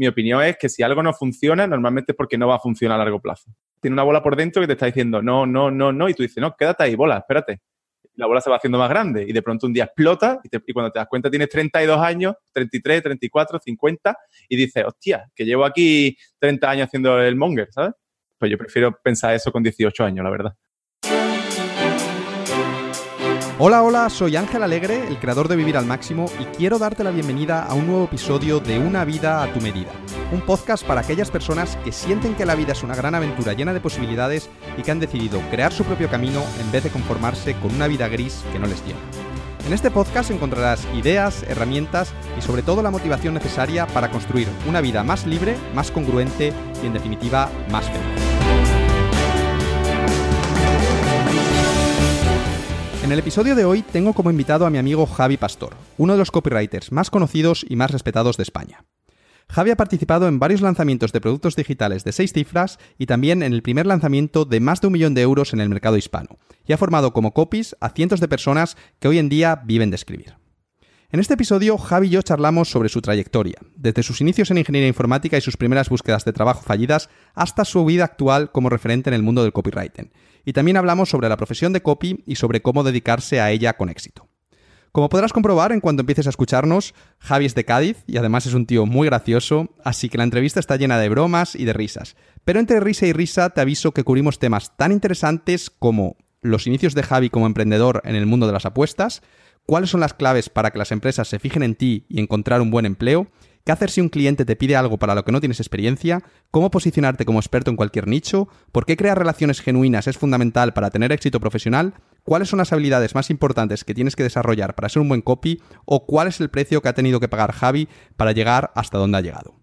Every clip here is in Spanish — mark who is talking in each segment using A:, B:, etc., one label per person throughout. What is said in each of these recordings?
A: mi opinión es que si algo no funciona, normalmente es porque no va a funcionar a largo plazo. Tiene una bola por dentro que te está diciendo no, no, no, no, y tú dices, no, quédate ahí, bola, espérate. La bola se va haciendo más grande y de pronto un día explota y, y cuando te das cuenta tienes 32 años, 33, 34, 50 y dices, hostia, que llevo aquí 30 años haciendo el monger, ¿sabes? Pues yo prefiero pensar eso con 18 años, la verdad.
B: Hola, hola, soy Ángel Alegre, el creador de Vivir al Máximo, y quiero darte la bienvenida a un nuevo episodio de Una vida a tu medida. Un podcast para aquellas personas que sienten que la vida es una gran aventura llena de posibilidades y que han decidido crear su propio camino en vez de conformarse con una vida gris que no les llena. En este podcast encontrarás ideas, herramientas y sobre todo la motivación necesaria para construir una vida más libre, más congruente y en definitiva más feliz. En el episodio de hoy tengo como invitado a mi amigo Javi Pastor, uno de los copywriters más conocidos y más respetados de España. Javi ha participado en varios lanzamientos de productos digitales de seis cifras y también en el primer lanzamiento de más de un millón de euros en el mercado hispano, y ha formado como copies a cientos de personas que hoy en día viven de escribir. En este episodio, Javi y yo charlamos sobre su trayectoria, desde sus inicios en ingeniería informática y sus primeras búsquedas de trabajo fallidas hasta su vida actual como referente en el mundo del copywriting. Y también hablamos sobre la profesión de copy y sobre cómo dedicarse a ella con éxito. Como podrás comprobar en cuanto empieces a escucharnos, Javi es de Cádiz y además es un tío muy gracioso, así que la entrevista está llena de bromas y de risas. Pero entre risa y risa te aviso que cubrimos temas tan interesantes como los inicios de Javi como emprendedor en el mundo de las apuestas, cuáles son las claves para que las empresas se fijen en ti y encontrar un buen empleo, qué hacer si un cliente te pide algo para lo que no tienes experiencia, cómo posicionarte como experto en cualquier nicho, por qué crear relaciones genuinas es fundamental para tener éxito profesional, cuáles son las habilidades más importantes que tienes que desarrollar para ser un buen copy o cuál es el precio que ha tenido que pagar Javi para llegar hasta donde ha llegado.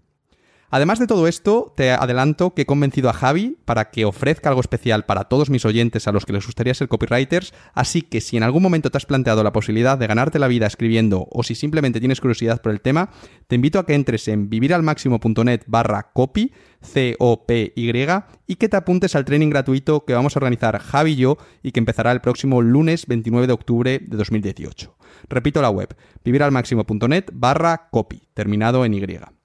B: Además de todo esto, te adelanto que he convencido a Javi para que ofrezca algo especial para todos mis oyentes a los que les gustaría ser copywriters, así que si en algún momento te has planteado la posibilidad de ganarte la vida escribiendo o si simplemente tienes curiosidad por el tema, te invito a que entres en viviralmaximo.net barra copy, C-O-P-Y, y que te apuntes al training gratuito que vamos a organizar Javi y yo y que empezará el próximo lunes 29 de octubre de 2018. Repito la web, viviralmaximo.net barra copy, terminado en Y.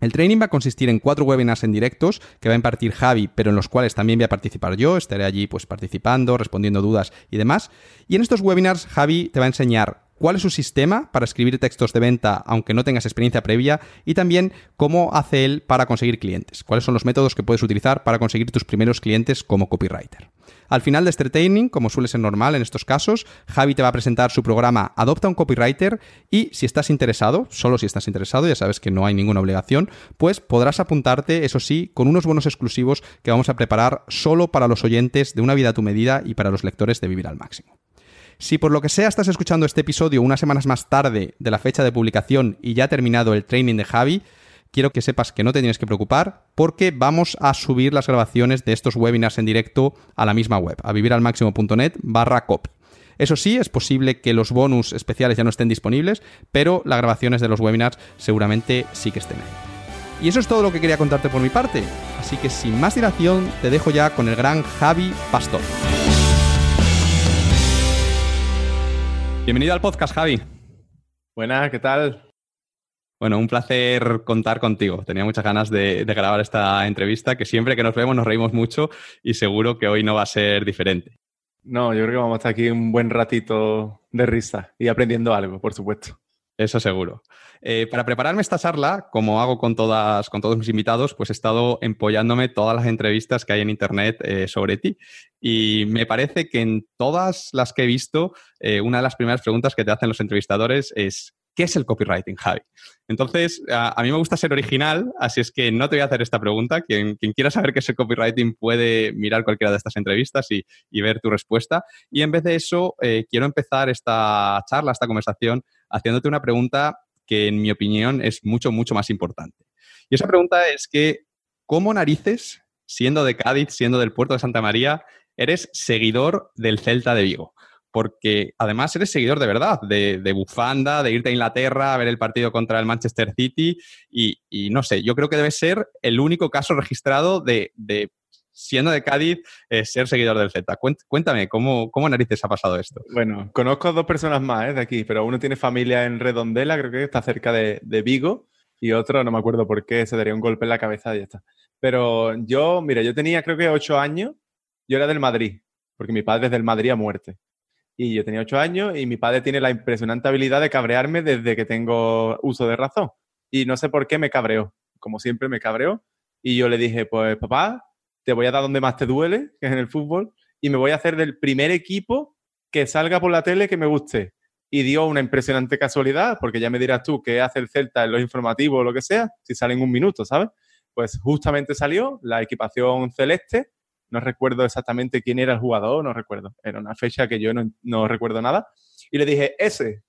B: El training va a consistir en cuatro webinars en directos que va a impartir Javi, pero en los cuales también voy a participar yo, estaré allí pues participando, respondiendo dudas y demás. Y en estos webinars Javi te va a enseñar cuál es su sistema para escribir textos de venta aunque no tengas experiencia previa y también cómo hace él para conseguir clientes, cuáles son los métodos que puedes utilizar para conseguir tus primeros clientes como copywriter. Al final de este training, como suele ser normal en estos casos, Javi te va a presentar su programa Adopta un Copywriter y si estás interesado, solo si estás interesado, ya sabes que no hay ninguna obligación, pues podrás apuntarte, eso sí, con unos bonos exclusivos que vamos a preparar solo para los oyentes de Una vida a tu medida y para los lectores de Vivir al Máximo. Si por lo que sea estás escuchando este episodio unas semanas más tarde de la fecha de publicación y ya ha terminado el training de Javi, quiero que sepas que no te tienes que preocupar porque vamos a subir las grabaciones de estos webinars en directo a la misma web, a viviralmaximo.net barra copy. Eso sí, es posible que los bonus especiales ya no estén disponibles, pero las grabaciones de los webinars seguramente sí que estén ahí. Y eso es todo lo que quería contarte por mi parte, así que sin más dilación te dejo ya con el gran Javi Pastor. Bienvenido al podcast, Javi.
A: Buenas, ¿qué tal?
B: Bueno, un placer contar contigo. Tenía muchas ganas de, grabar esta entrevista, que siempre que nos vemos nos reímos mucho y seguro que hoy no va a ser diferente.
A: No, yo creo que vamos a estar aquí un buen ratito de risa y aprendiendo algo, por supuesto.
B: Eso seguro. Eh, para prepararme esta charla, como hago con, todas, con todos mis invitados, pues he estado empollándome todas las entrevistas que hay en Internet eh, sobre ti. Y me parece que en todas las que he visto, eh, una de las primeras preguntas que te hacen los entrevistadores es ¿qué es el copywriting, Javi? Entonces, a, mí me gusta ser original, así es que no te voy a hacer esta pregunta. Quien, quiera saber qué es el copywriting puede mirar cualquiera de estas entrevistas y, ver tu respuesta. Y en vez de eso, quiero empezar esta charla, esta conversación, haciéndote una pregunta que, en mi opinión, es mucho, mucho más importante. Y esa pregunta es que, ¿cómo narices, siendo de Cádiz, siendo del puerto de Santa María, eres seguidor del Celta de Vigo? porque además eres seguidor de verdad, de, bufanda, de irte a Inglaterra a ver el partido contra el Manchester City y, no sé, yo creo que debe ser el único caso registrado de, siendo de Cádiz, eh, ser seguidor del Z. Cuéntame, ¿cómo, ¿cómo, narices ha pasado esto?
A: Bueno, conozco a dos personas más eh, de aquí, pero uno tiene familia en Redondela, creo que está cerca de, Vigo, y otro no me acuerdo por qué, se daría un golpe en la cabeza y ya está. Pero yo, mira, yo tenía creo que ocho años, yo era del Madrid, porque mi padre es del Madrid a muerte. Y yo tenía ocho años y mi padre tiene la impresionante habilidad de cabrearme desde que tengo uso de razón. Y no sé por qué me cabreó. Como siempre me cabreó. Y yo le dije, pues papá, te voy a dar donde más te duele, que es en el fútbol, y me voy a hacer del primer equipo que salga por la tele que me guste. Y dio una impresionante casualidad, porque ya me dirás tú qué hace el Celta en los informativos o lo que sea, si sale en un minuto, ¿sabes? Pues justamente salió la equipación celeste, no recuerdo exactamente quién era el jugador, no recuerdo, era una fecha que yo no, recuerdo nada, y le dije, ese,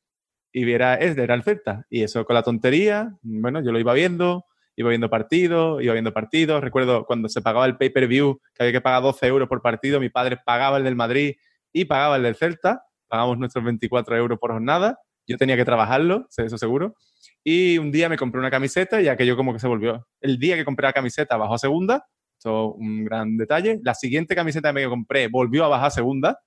A: y viera, ese era el Celta, y eso con la tontería, bueno, yo lo iba viendo, iba viendo partidos, iba viendo partidos. Recuerdo cuando se pagaba el pay-per-view, que había que pagar 12 euros por partido, mi padre pagaba el del Madrid y pagaba el del Celta. Pagamos nuestros 24 euros por jornada. Yo tenía que trabajarlo, eso seguro. Y un día me compré una camiseta y aquello como que se volvió. El día que compré la camiseta bajó a segunda, esto un gran detalle. La siguiente camiseta que me compré volvió a bajar a segunda.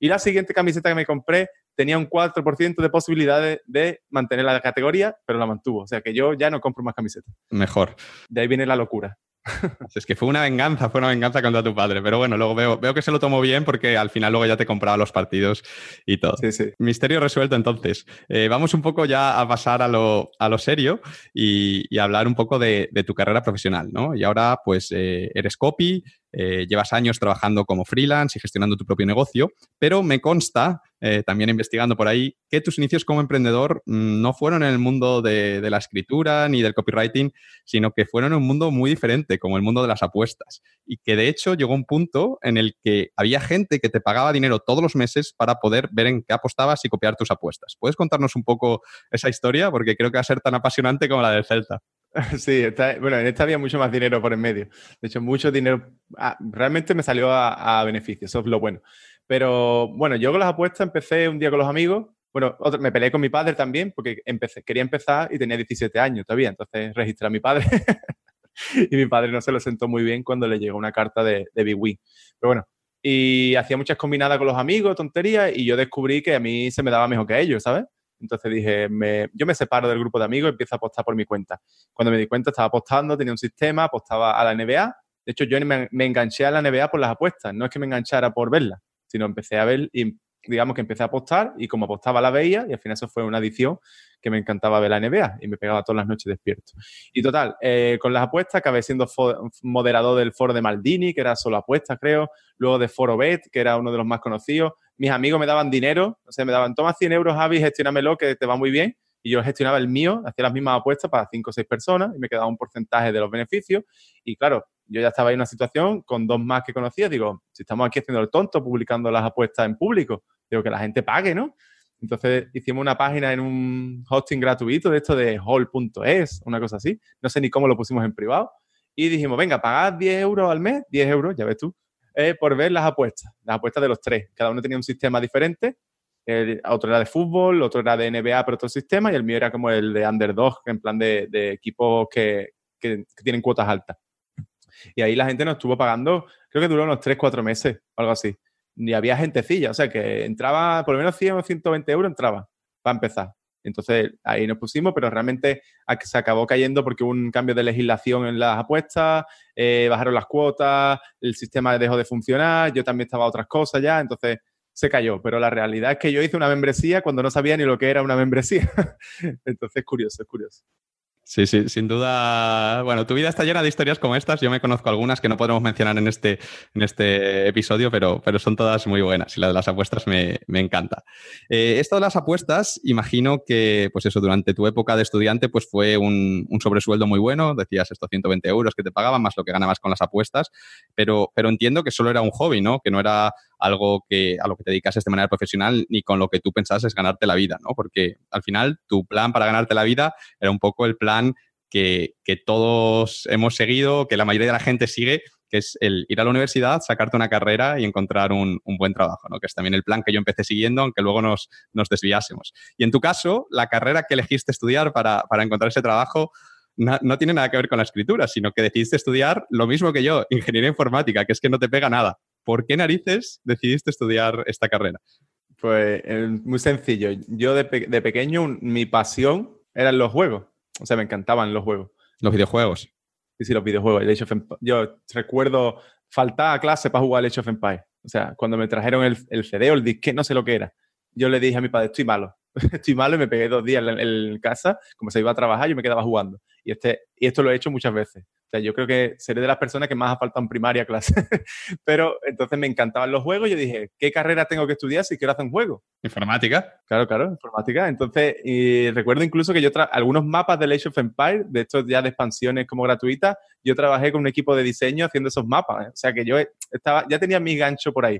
A: Y la siguiente camiseta que me compré tenía un 4% de posibilidades de mantener la categoría, pero la mantuvo. O sea que yo ya no compro más camisetas.
B: Mejor.
A: De ahí viene la locura.
B: es que fue una venganza, fue una venganza contra tu padre. Pero bueno, luego veo, veo que se lo tomó bien porque al final luego ya te compraba los partidos y todo.
A: Sí, sí.
B: Misterio resuelto entonces. Eh, vamos un poco ya a pasar a lo, a lo serio y, hablar un poco de, tu carrera profesional, ¿no? Y ahora pues eh, eres copy, eh, llevas años trabajando como freelance y gestionando tu propio negocio, pero me consta, eh, también investigando por ahí, que tus inicios como emprendedor mm, no fueron en el mundo de, la escritura ni del copywriting, sino que fueron en un mundo muy diferente, como el mundo de las apuestas. Y que de hecho llegó un punto en el que había gente que te pagaba dinero todos los meses para poder ver en qué apostabas y copiar tus apuestas. ¿Puedes contarnos un poco esa historia? Porque creo que va a ser tan apasionante como la del Celta.
A: Sí, bueno, en esta había mucho más dinero por en medio. De hecho, mucho dinero. Ah, realmente me salió a, beneficio, eso es lo bueno. Pero bueno, yo con las apuestas empecé un día con los amigos. Bueno, me peleé con mi padre también porque empecé, quería empezar y tenía 17 años todavía. Entonces registré a mi padre y mi padre no se lo sentó muy bien cuando le llegó una carta de, de Big Win. Pero bueno, y hacía muchas combinadas con los amigos, tonterías, y yo descubrí que a mí se me daba mejor que a ellos, ¿sabes? Entonces dije, yo me separo del grupo de amigos y empiezo a apostar por mi cuenta. Cuando me di cuenta, estaba apostando, tenía un sistema, apostaba a la NBA. De hecho, yo me, me enganché a la NBA por las apuestas. No es que me enganchara por verla, sino empecé a ver y digamos que empecé a apostar y como apostaba la veía y al final eso fue una adición que me encantaba ver la NBA y me pegaba todas las noches despierto. Y total, eh, con las apuestas acabé siendo moderador del foro de Maldini, que era solo apuestas creo, luego de Foro Bet, que era uno de los más conocidos. Mis amigos me daban dinero, o sea, me daban, toma 100 euros, Javi, gestiónamelo, que te va muy bien. Y yo gestionaba el mío, hacía las mismas apuestas para 5 o 6 personas y me quedaba un porcentaje de los beneficios. Y claro, yo ya estaba en una situación con dos más que conocía. Digo, si estamos aquí haciendo el tonto, publicando las apuestas en público, digo que la gente pague, ¿no? Entonces hicimos una página en un hosting gratuito de esto de hall.es, una cosa así. No sé ni cómo lo pusimos en privado. Y dijimos, venga, pagad 10 euros al mes, 10 euros, ya ves tú, por ver las apuestas, las apuestas de los tres. Cada uno tenía un sistema diferente. El, otro era de fútbol, otro era de NBA, pero otro sistema, y el mío era como el de underdog, en plan de, equipos que, que tienen cuotas altas. Y ahí la gente nos estuvo pagando, creo que duró unos 3, 4 meses, algo así. Ni había gentecilla, o sea que entraba, por lo menos 100 o 120 euros entraba para empezar. Entonces ahí nos pusimos, pero realmente se acabó cayendo porque hubo un cambio de legislación en las apuestas, eh, bajaron las cuotas, el sistema dejó de funcionar, yo también estaba a otras cosas ya, entonces se cayó. Pero la realidad es que yo hice una membresía cuando no sabía ni lo que era una membresía. entonces es curioso, es curioso.
B: Sí, sí, sin duda. Bueno, tu vida está llena de historias como estas. Yo me conozco algunas que no podemos mencionar en este, en este episodio, pero, pero son todas muy buenas y la de las apuestas me, encanta. Eh, esto de las apuestas, imagino que, pues eso, durante tu época de estudiante, pues fue un, un, sobresueldo muy bueno. Decías estos 120 euros que te pagaban, más lo que ganabas con las apuestas, pero, pero entiendo que solo era un hobby, ¿no? Que no era algo que, a lo que te dedicases de manera profesional ni con lo que tú pensases ganarte la vida, ¿no? Porque al final tu plan para ganarte la vida era un poco el plan que, todos hemos seguido, que la mayoría de la gente sigue, que es el ir a la universidad, sacarte una carrera y encontrar un, buen trabajo, ¿no? que es también el plan que yo empecé siguiendo, aunque luego nos, nos desviásemos. Y en tu caso, la carrera que elegiste estudiar para, para encontrar ese trabajo no, no, tiene nada que ver con la escritura, sino que decidiste estudiar lo mismo que yo, ingeniería informática, que es que no te pega nada. ¿Por qué narices decidiste estudiar esta carrera?
A: Pues muy sencillo. Yo de, pequeño mi pasión eran los juegos. o sea, me encantaban los juegos.
B: Los videojuegos.
A: Sí, sí, los videojuegos. El Age of Yo recuerdo faltar a clase para jugar al Age of Empires. O sea, cuando me trajeron el, el CD o el disque, no sé lo que era. Yo le dije a mi padre, estoy malo. estoy malo y me pegué dos días en, en casa, como se iba a trabajar, yo me quedaba jugando. Y, este, y esto lo he hecho muchas veces. O sea, yo creo que seré de las personas que más ha faltado en primaria clase. Pero entonces me encantaban los juegos. Yo dije, ¿qué carrera tengo que estudiar si quiero hacer un juego?
B: Informática.
A: Claro, claro, informática. Entonces, y recuerdo incluso que yo, algunos mapas de Age of Empires, de estos ya de expansiones como gratuitas, yo trabajé con un equipo de diseño haciendo esos mapas. ¿eh? O sea que yo estaba, ya tenía mi gancho por ahí.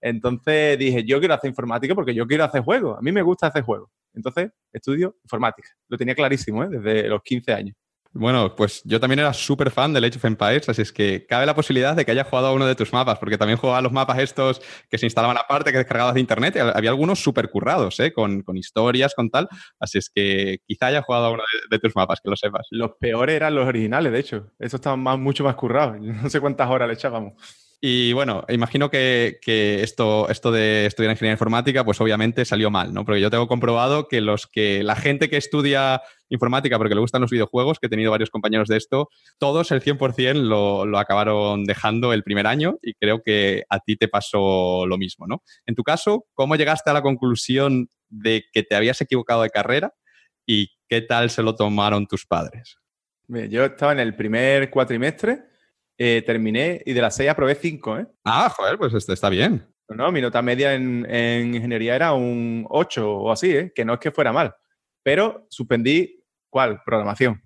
A: Entonces dije, yo quiero hacer informática porque yo quiero hacer juegos. A mí me gusta hacer juegos. Entonces, estudio informática. Lo tenía clarísimo, ¿eh? desde los 15 años.
B: Bueno, pues yo también era súper fan del Age of Empires, así es que cabe la posibilidad de que haya jugado a uno de tus mapas, porque también jugaba a los mapas estos que se instalaban aparte, que descargabas de internet, y había algunos súper currados, ¿eh? con, con historias, con tal, así es que quizá haya jugado a uno de, de tus mapas, que lo sepas.
A: Los peores eran los originales, de hecho. Esos estaban más, mucho más currados. No sé cuántas horas le echábamos.
B: Y bueno, imagino que, esto, esto de estudiar ingeniería informática, pues obviamente salió mal, ¿no? Porque yo tengo comprobado que los que la gente que estudia informática porque le gustan los videojuegos, que he tenido varios compañeros de esto, todos el 100% lo, lo acabaron dejando el primer año y creo que a ti te pasó lo mismo, ¿no? En tu caso, ¿cómo llegaste a la conclusión de que te habías equivocado de carrera y qué tal se lo tomaron tus padres?
A: Yo estaba en el primer cuatrimestre, eh, terminé y de las seis aprobé cinco, ¿eh?
B: Ah, joder, pues este está bien.
A: No, mi nota media en, en ingeniería era un 8 o así, ¿eh? que no es que fuera mal. Pero suspendí, ¿cuál? Programación.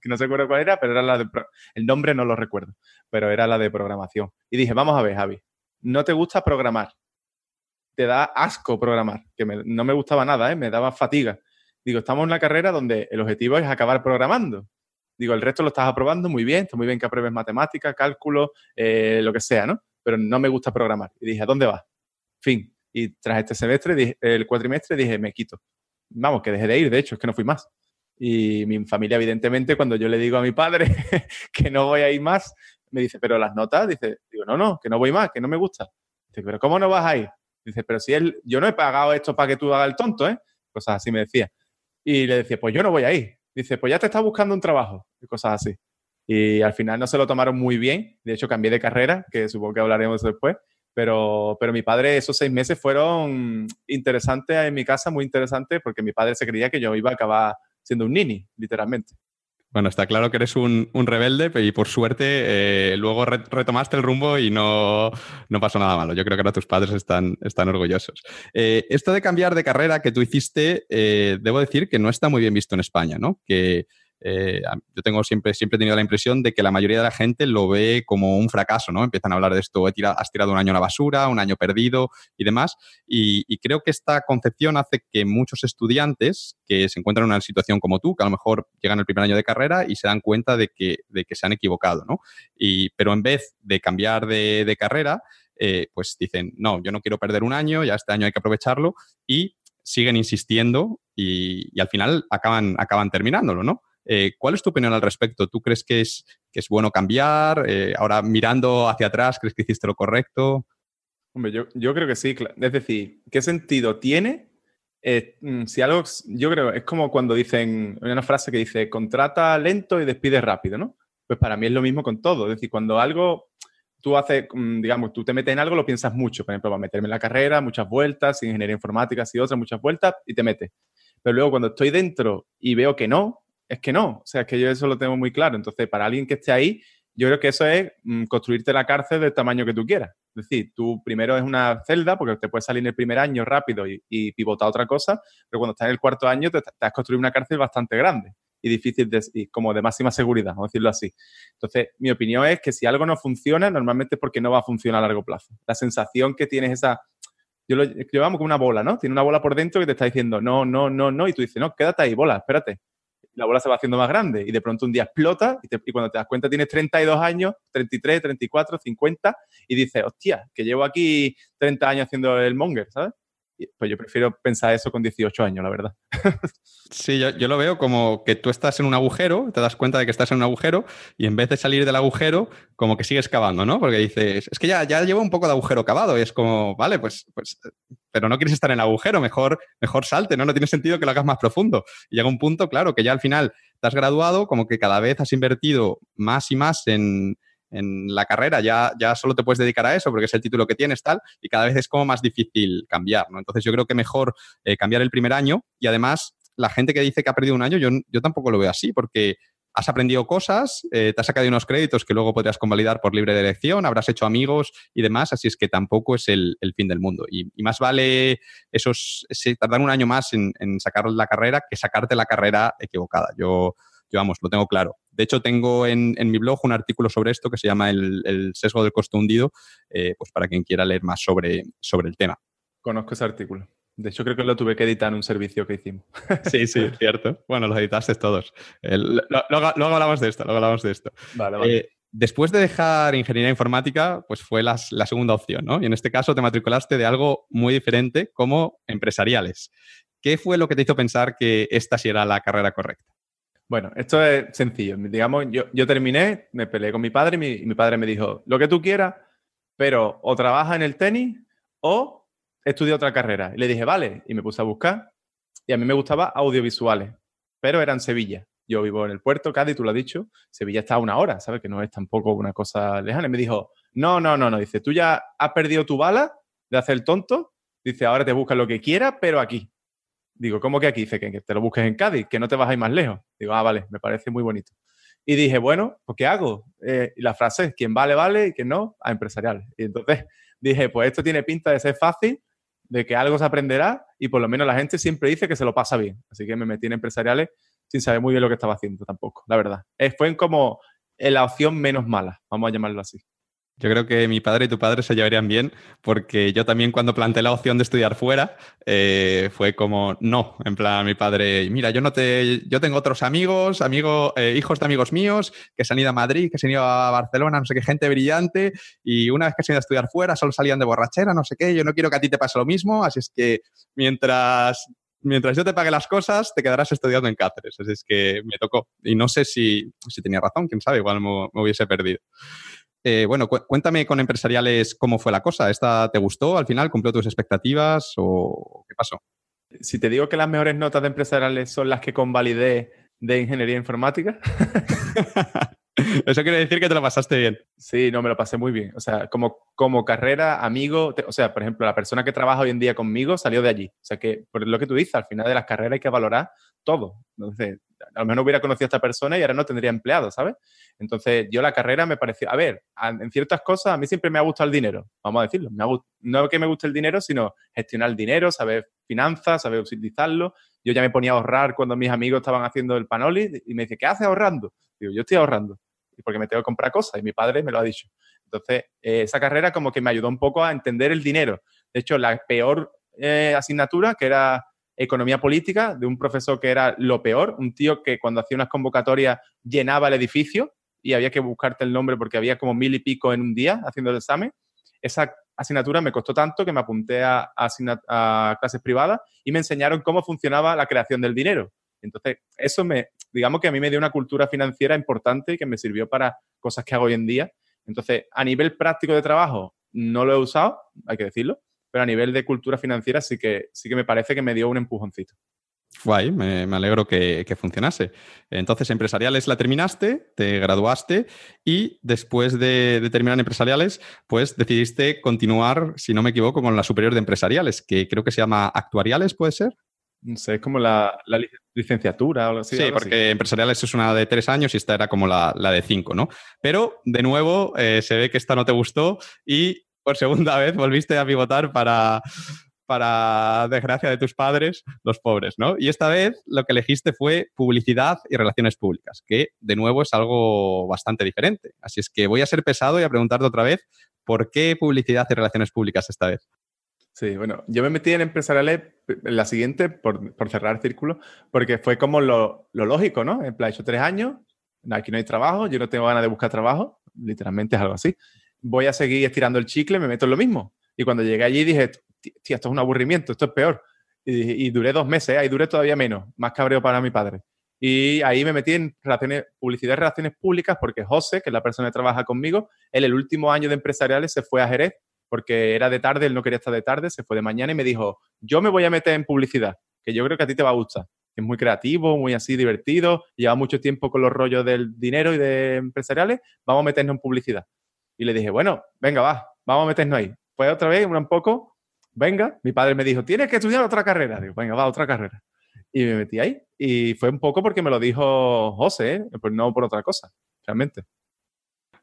A: que no se acuerdo cuál era, pero era la de... El nombre no lo recuerdo, pero era la de programación. Y dije, vamos a ver, Javi, no te gusta programar. Te da asco programar, que me- no me gustaba nada, ¿eh? me daba fatiga. Digo, estamos en una carrera donde el objetivo es acabar programando. Digo, el resto lo estás aprobando muy bien, está muy bien que apruebes matemática, cálculo, eh, lo que sea, ¿no? Pero no me gusta programar. Y dije, ¿a dónde vas? Fin. Y tras este semestre, el cuatrimestre, dije, me quito. Vamos, que dejé de ir, de hecho, es que no fui más. Y mi familia, evidentemente, cuando yo le digo a mi padre que no voy a ir más, me dice, pero las notas, dice, digo, no, no, que no voy más, que no me gusta. Dice, pero ¿cómo no vas a ir? Dice, pero si él, yo no he pagado esto para que tú hagas el tonto, ¿eh? Cosas así me decía. Y le decía, pues yo no voy a ir. Dice, pues ya te estás buscando un trabajo. Y cosas así. Y al final no se lo tomaron muy bien. De hecho, cambié de carrera, que supongo que hablaremos después. Pero, pero mi padre, esos seis meses fueron interesantes en mi casa, muy interesantes, porque mi padre se creía que yo iba a acabar siendo un nini, literalmente.
B: Bueno, está claro que eres un, un rebelde y por suerte eh, luego re- retomaste el rumbo y no, no pasó nada malo. Yo creo que ahora tus padres están, están orgullosos. Eh, esto de cambiar de carrera que tú hiciste, eh, debo decir que no está muy bien visto en España, ¿no? Que eh, yo tengo siempre, siempre he tenido la impresión de que la mayoría de la gente lo ve como un fracaso, ¿no? Empiezan a hablar de esto, he tirado- has tirado un año a la basura, un año perdido y demás. Y, y creo que esta concepción hace que muchos estudiantes que se encuentran en una situación como tú, que a lo mejor llegan el primer año de carrera y se dan cuenta de que, de que se han equivocado, ¿no? Y, pero en vez de cambiar de, de carrera, eh, pues dicen, no, yo no quiero perder un año, ya este año hay que aprovecharlo y siguen insistiendo y, y al final acaban, acaban terminándolo, ¿no? Eh, ¿Cuál es tu opinión al respecto? ¿Tú crees que es, que es bueno cambiar? Eh, ahora, mirando hacia atrás, ¿crees que hiciste lo correcto?
A: Hombre, yo, creo que sí. Es decir, ¿qué sentido tiene? eh, mm, si algo, yo creo, es como cuando dicen, una frase que dice, contrata lento y despide rápido, ¿no? Pues para mí es lo mismo con todo. Es decir, cuando algo tú haces, mm, digamos, tú te metes en algo, lo piensas mucho. Por ejemplo, para meterme en la carrera, muchas vueltas, ingeniería informática, y otras, muchas vueltas, y te metes. Pero luego cuando estoy dentro y veo que no, es que no. O sea, es que yo eso lo tengo muy claro. Entonces, para alguien que esté ahí, yo creo que eso es mm, construirte la cárcel del tamaño que tú quieras. Es decir, tú primero es una celda, porque te puedes salir en el primer año rápido y, y pivotar otra cosa, pero cuando estás en el cuarto año te, has construido una cárcel bastante grande y difícil de, como de máxima seguridad, vamos a decirlo así. Entonces, mi opinión es que si algo no funciona, normalmente es porque no va a funcionar a largo plazo. La sensación que tienes esa... Yo lo llevamos como una bola, ¿no? Tiene una bola por dentro que te está diciendo no, no, no, no, y tú dices, no, quédate ahí, bola, espérate la bola se va haciendo más grande y de pronto un día explota y, te- y cuando te das cuenta tienes 32 años, 33, 34, 50 y dices, hostia, que llevo aquí 30 años haciendo el monger, ¿sabes? Pues yo prefiero pensar eso con 18 años, la verdad.
B: Sí, yo, yo, lo veo como que tú estás en un agujero, te das cuenta de que estás en un agujero y en vez de salir del agujero, como que sigues cavando, ¿no? Porque dices, es que ya, ya llevo un poco de agujero cavado y es como, vale, pues, pues, pero no quieres estar en el agujero, mejor, mejor salte, ¿no? No tiene sentido que lo hagas más profundo. Y llega un punto, claro, que ya al final te has graduado, como que cada vez has invertido más y más en, en la carrera ya, ya solo te puedes dedicar a eso porque es el título que tienes tal y cada vez es como más difícil cambiar, ¿no? Entonces yo creo que mejor eh, cambiar el primer año y además la gente que dice que ha perdido un año, yo, yo tampoco lo veo así porque has aprendido cosas, eh, te has sacado unos créditos que luego podrías convalidar por libre de elección, habrás hecho amigos y demás, así es que tampoco es el, fin del mundo. Y, más vale esos, tardar un año más en, en, sacar la carrera que sacarte la carrera equivocada. Yo, yo, vamos, lo tengo claro. De hecho, tengo en, mi blog un artículo sobre esto que se llama El, sesgo del costo hundido, eh, pues para quien quiera leer más sobre, sobre el tema.
A: Conozco ese artículo. De hecho, creo que lo tuve que editar en un servicio que hicimos.
B: Sí, sí, cierto. Bueno, los editaste todos. luego, hablamos de esto, luego hablamos de esto.
A: Vale, vale.
B: Eh, después de dejar ingeniería informática, pues fue la segunda opción, ¿no? Y en este caso te matriculaste de algo muy diferente como empresariales. ¿Qué fue lo que te hizo pensar que esta sí era la carrera correcta?
A: Bueno, esto es sencillo. Digamos, yo, yo terminé, me peleé con mi padre y mi, padre me dijo, lo que tú quieras, pero o trabaja en el tenis o estudia otra carrera. Y le dije, vale, y me puse a buscar. Y a mí me gustaba audiovisuales, pero era en Sevilla. Yo vivo en el puerto, Cádiz, tú lo has dicho. Sevilla está a una hora, ¿sabes? Que no es tampoco una cosa lejana. Y me dijo, no, no, no, no. Dice, tú ya has perdido tu bala de hacer el tonto. Dice, ahora te buscas lo que quieras, pero aquí. Digo, ¿cómo que aquí? Dice que, te lo busques en Cádiz, que no te vas a ir más lejos. Digo, ah, vale, me parece muy bonito. Y dije, bueno, pues ¿qué hago? Eh, y la frase es, quien vale, vale, y quien no, a empresariales. Y entonces dije, pues esto tiene pinta de ser fácil, de que algo se aprenderá y por lo menos la gente siempre dice que se lo pasa bien. Así que me metí en empresariales sin saber muy bien lo que estaba haciendo tampoco, la verdad. Eh, fue como la opción menos mala, vamos a llamarlo así.
B: Yo creo que mi padre y tu padre se llevarían bien, porque yo también cuando planteé la opción de estudiar fuera, eh, fue como, no, en plan, mi padre, mira, yo no te, yo tengo otros amigos, amigos, eh, hijos de amigos míos, que se han ido a Madrid, que se han ido a Barcelona, no sé qué, gente brillante, y una vez que se han ido a estudiar fuera, solo salían de borrachera, no sé qué, yo no quiero que a ti te pase lo mismo, así es que mientras mientras yo te pague las cosas, te quedarás estudiando en Cáceres. Así es que me tocó. Y no sé si, si tenía razón, quién sabe, igual me, me hubiese perdido. Eh, bueno, cuéntame con empresariales cómo fue la cosa. ¿Esta te gustó al final? ¿Cumplió tus expectativas o qué pasó?
A: Si te digo que las mejores notas de empresariales son las que convalidé de ingeniería informática.
B: Eso quiere decir que te lo pasaste bien.
A: Sí, no, me lo pasé muy bien. O sea, como, como carrera, amigo, o sea, por ejemplo, la persona que trabaja hoy en día conmigo salió de allí. O sea, que por lo que tú dices, al final de las carreras hay que valorar todo. Entonces, a lo mejor hubiera conocido a esta persona y ahora no tendría empleado, ¿sabes? Entonces, yo la carrera me pareció, a ver, en ciertas cosas a mí siempre me ha gustado el dinero, vamos a decirlo. Me no que me guste el dinero, sino gestionar el dinero, saber finanzas, saber utilizarlo. Yo ya me ponía a ahorrar cuando mis amigos estaban haciendo el panoli y me dice, ¿qué haces ahorrando? Digo, yo estoy ahorrando porque me tengo que comprar cosas y mi padre me lo ha dicho. Entonces, eh, esa carrera como que me ayudó un poco a entender el dinero. De hecho, la peor eh, asignatura, que era economía política, de un profesor que era lo peor, un tío que cuando hacía unas convocatorias llenaba el edificio y había que buscarte el nombre porque había como mil y pico en un día haciendo el examen. Esa asignatura me costó tanto que me apunté a, a, clases privadas y me enseñaron cómo funcionaba la creación del dinero. Entonces, eso me, digamos que a mí me dio una cultura financiera importante que me sirvió para cosas que hago hoy en día. Entonces, a nivel práctico de trabajo, no lo he usado, hay que decirlo, pero a nivel de cultura financiera sí que, sí que me parece que me dio un empujoncito.
B: Guay, me, alegro que, funcionase. Entonces, empresariales la terminaste, te graduaste y después de, de, terminar empresariales, pues decidiste continuar, si no me equivoco, con la superior de empresariales, que creo que se llama actuariales, ¿puede ser?
A: No sé, es como la, licenciatura o algo así.
B: Sí, porque empresariales es una de tres años y esta era como la, de cinco, ¿no? Pero, de nuevo, eh, se ve que esta no te gustó y por segunda vez volviste a pivotar para, para desgracia de tus padres, los pobres, ¿no? Y esta vez lo que elegiste fue publicidad y relaciones públicas, que de nuevo es algo bastante diferente. Así es que voy a ser pesado y a preguntarte otra vez, ¿por qué publicidad y relaciones públicas esta vez?
A: Sí, bueno, yo me metí en empresariales en la siguiente, por, cerrar el círculo, porque fue como lo, lógico, ¿no? En plan, he hecho tres años, aquí no hay trabajo, yo no tengo ganas de buscar trabajo, literalmente es algo así. Voy a seguir estirando el chicle, me meto en lo mismo. Y cuando llegué allí dije, tío, esto es un aburrimiento, esto es peor. Y, duré dos meses, ahí duré todavía menos, más cabreo para mi padre. Y ahí me metí en relaciones, publicidad y relaciones públicas porque José, que es la persona que trabaja conmigo, él el último año de empresariales se fue a Jerez porque era de tarde, él no quería estar de tarde, se fue de mañana y me dijo, yo me voy a meter en publicidad, que yo creo que a ti te va a gustar. Es muy creativo, muy así divertido, lleva mucho tiempo con los rollos del dinero y de empresariales, vamos a meternos en publicidad. Y le dije, bueno, venga, va, vamos a meternos ahí. Pues otra vez, un poco, venga, mi padre me dijo, tienes que estudiar otra carrera. Digo, venga, va, otra carrera. Y me metí ahí. Y fue un poco porque me lo dijo José, ¿eh? pues no por otra cosa, realmente.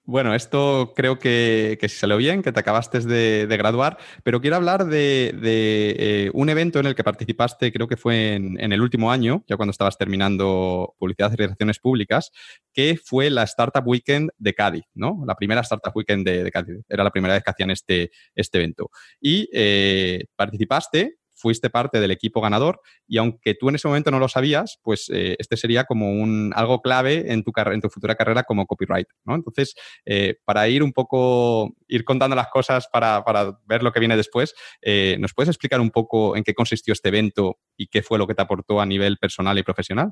B: Bueno, esto creo que, si salió bien, que te acabaste de, graduar, pero quiero hablar de, eh, un evento en el que participaste, creo que fue en, el último año, ya cuando estabas terminando publicidad y relaciones públicas, que fue la Startup Weekend de Cádiz, ¿no? La primera Startup Weekend de, Cádiz. Era la primera vez que hacían este, este evento. Y eh, participaste fuiste parte del equipo ganador y aunque tú en ese momento no lo sabías, pues eh, este sería como un, algo clave en tu, en tu futura carrera como copywriter, ¿no? Entonces, eh, para ir un poco, ir contando las cosas para, ver lo que viene después, eh, ¿nos puedes explicar un poco en qué consistió este evento y qué fue lo que te aportó a nivel personal y profesional?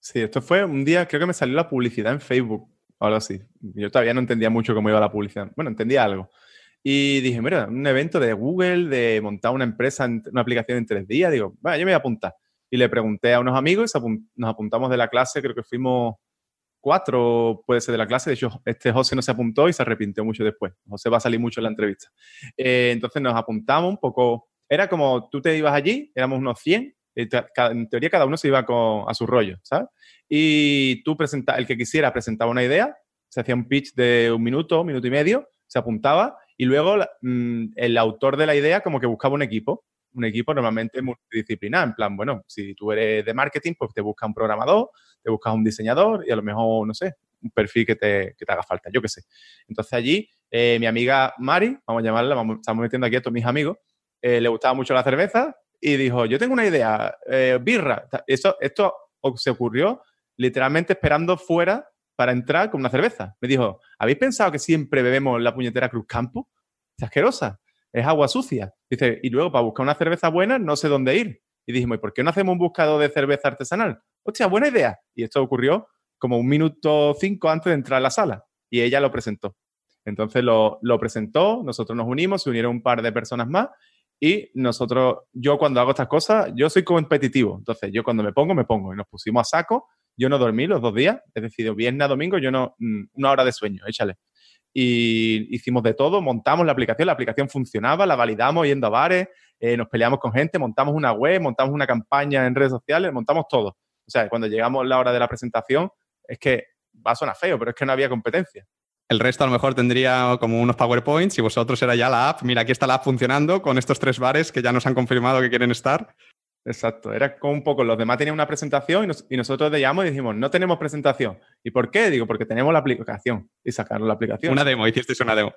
A: Sí, esto fue un día, creo que me salió la publicidad en Facebook o algo así. Yo todavía no entendía mucho cómo iba la publicidad. Bueno, entendía algo. Y dije, mira, un evento de Google, de montar una empresa, una aplicación en tres días. Digo, bueno, yo me voy a apuntar. Y le pregunté a unos amigos nos apuntamos de la clase, creo que fuimos cuatro, puede ser de la clase. De hecho, este José no se apuntó y se arrepintió mucho después. José va a salir mucho en la entrevista. Eh, entonces nos apuntamos un poco. Era como tú te ibas allí, éramos unos 100. En teoría, cada uno se iba con, a su rollo, ¿sabes? Y tú presenta, el que quisiera presentaba una idea, se hacía un pitch de un minuto, minuto y medio, se apuntaba y luego mm, el autor de la idea como que buscaba un equipo, un equipo normalmente multidisciplinar, en plan, bueno, si tú eres de marketing, pues te busca un programador, te buscas un diseñador y a lo mejor, no sé, un perfil que te, que te haga falta, yo qué sé. Entonces allí, eh, mi amiga Mari, vamos a llamarla, vamos, estamos metiendo aquí a todos mis amigos, eh, le gustaba mucho la cerveza y dijo, yo tengo una idea, eh, birra. Eso, esto se ocurrió literalmente esperando fuera para entrar con una cerveza. Me dijo, ¿habéis pensado que siempre bebemos la puñetera Cruz Campo? Es asquerosa, es agua sucia. Dice, y luego para buscar una cerveza buena no sé dónde ir. Y dijimos, ¿y por qué no hacemos un buscador de cerveza artesanal? Hostia, buena idea. Y esto ocurrió como un minuto cinco antes de entrar a la sala. Y ella lo presentó. Entonces lo, lo presentó, nosotros nos unimos, se unieron un par de personas más y nosotros, yo cuando hago estas cosas, yo soy competitivo. Entonces, yo cuando me pongo, me pongo. Y nos pusimos a saco yo no dormí los dos días, es decir, viernes a domingo, yo no, mm, una hora de sueño, échale. Y hicimos de todo, montamos la aplicación, la aplicación funcionaba, la validamos yendo a bares, eh, nos peleamos con gente, montamos una web, montamos una campaña en redes sociales, montamos todo. O sea, cuando llegamos la hora de la presentación, es que va a sonar feo, pero es que no había competencia.
B: El resto a lo mejor tendría como unos PowerPoints y vosotros era ya la app. Mira, aquí está la app funcionando con estos tres bares que ya nos han confirmado que quieren estar.
A: Exacto, era como un poco, los demás tenían una presentación y, nosotros le llamamos y dijimos, no tenemos presentación. ¿Y por qué? Digo, porque tenemos la aplicación y sacaron la aplicación.
B: Una demo, hicisteis una demo.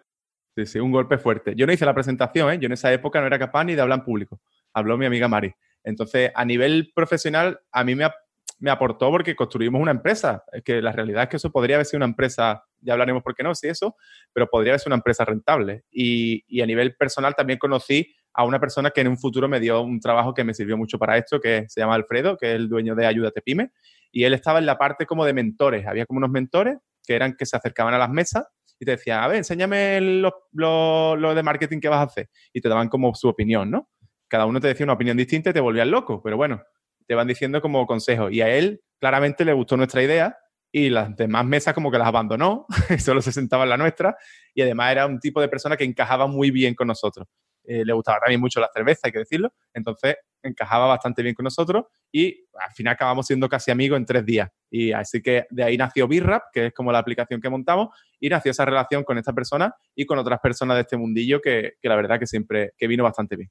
A: Sí, sí, un golpe fuerte. Yo no hice la presentación, ¿eh? yo en esa época no era capaz ni de hablar en público. Habló mi amiga Mari. Entonces, a nivel profesional, a mí me, me aportó porque construimos una empresa. Es que la realidad es que eso podría haber sido una empresa, ya hablaremos por qué no, sí, eso, pero podría haber sido una empresa rentable. Y, y a nivel personal también conocí a una persona que en un futuro me dio un trabajo que me sirvió mucho para esto, que se llama Alfredo, que es el dueño de Ayúdate Pyme, y él estaba en la parte como de mentores. Había como unos mentores que eran que se acercaban a las mesas y te decían, a ver, enséñame lo, de marketing que vas a hacer. Y te daban como su opinión, ¿no? Cada uno te decía una opinión distinta y te volvías loco, pero bueno, te van diciendo como consejos. Y a él claramente le gustó nuestra idea y las demás mesas como que las abandonó, solo se sentaba en la nuestra y además era un tipo de persona que encajaba muy bien con nosotros. Eh, le gustaba también mucho la cerveza, hay que decirlo, entonces encajaba bastante bien con nosotros y al final acabamos siendo casi amigos en tres días. Y así que de ahí nació Birrap, que es como la aplicación que montamos, y nació esa relación con esta persona y con otras personas de este mundillo que, la verdad que siempre que vino bastante bien.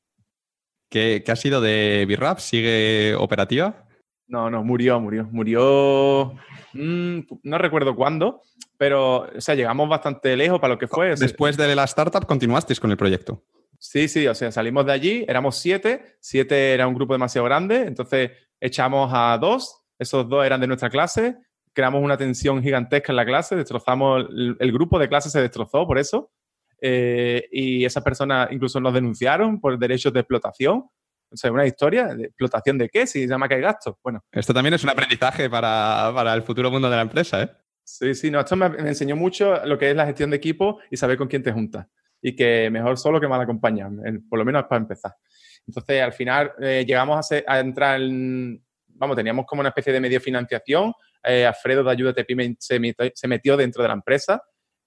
B: ¿Qué, ha sido de Birrap? ¿Sigue operativa?
A: No, no, murió, murió. Murió, mm, no recuerdo cuándo, pero o sea, llegamos bastante lejos para lo que fue.
B: Después de la startup, continuasteis con el proyecto.
A: Sí, sí, o sea, salimos de allí, éramos siete, siete era un grupo demasiado grande, entonces echamos a dos, esos dos eran de nuestra clase, creamos una tensión gigantesca en la clase, destrozamos, el, grupo de clase se destrozó por eso, eh, y esas personas incluso nos denunciaron por derechos de explotación. O sea, una historia de explotación de qué, si se llama que hay gastos. Bueno.
B: Esto también es un aprendizaje para, para el futuro mundo de la empresa, ¿eh?
A: Sí, sí, no, esto me, enseñó mucho lo que es la gestión de equipo y saber con quién te juntas. Y que mejor solo que mal acompañado, por lo menos para empezar. Entonces, al final eh, llegamos a, entrar en, vamos, teníamos como una especie de medio financiación. Eh, Alfredo de Ayuda Pyme se, se, metió dentro de la empresa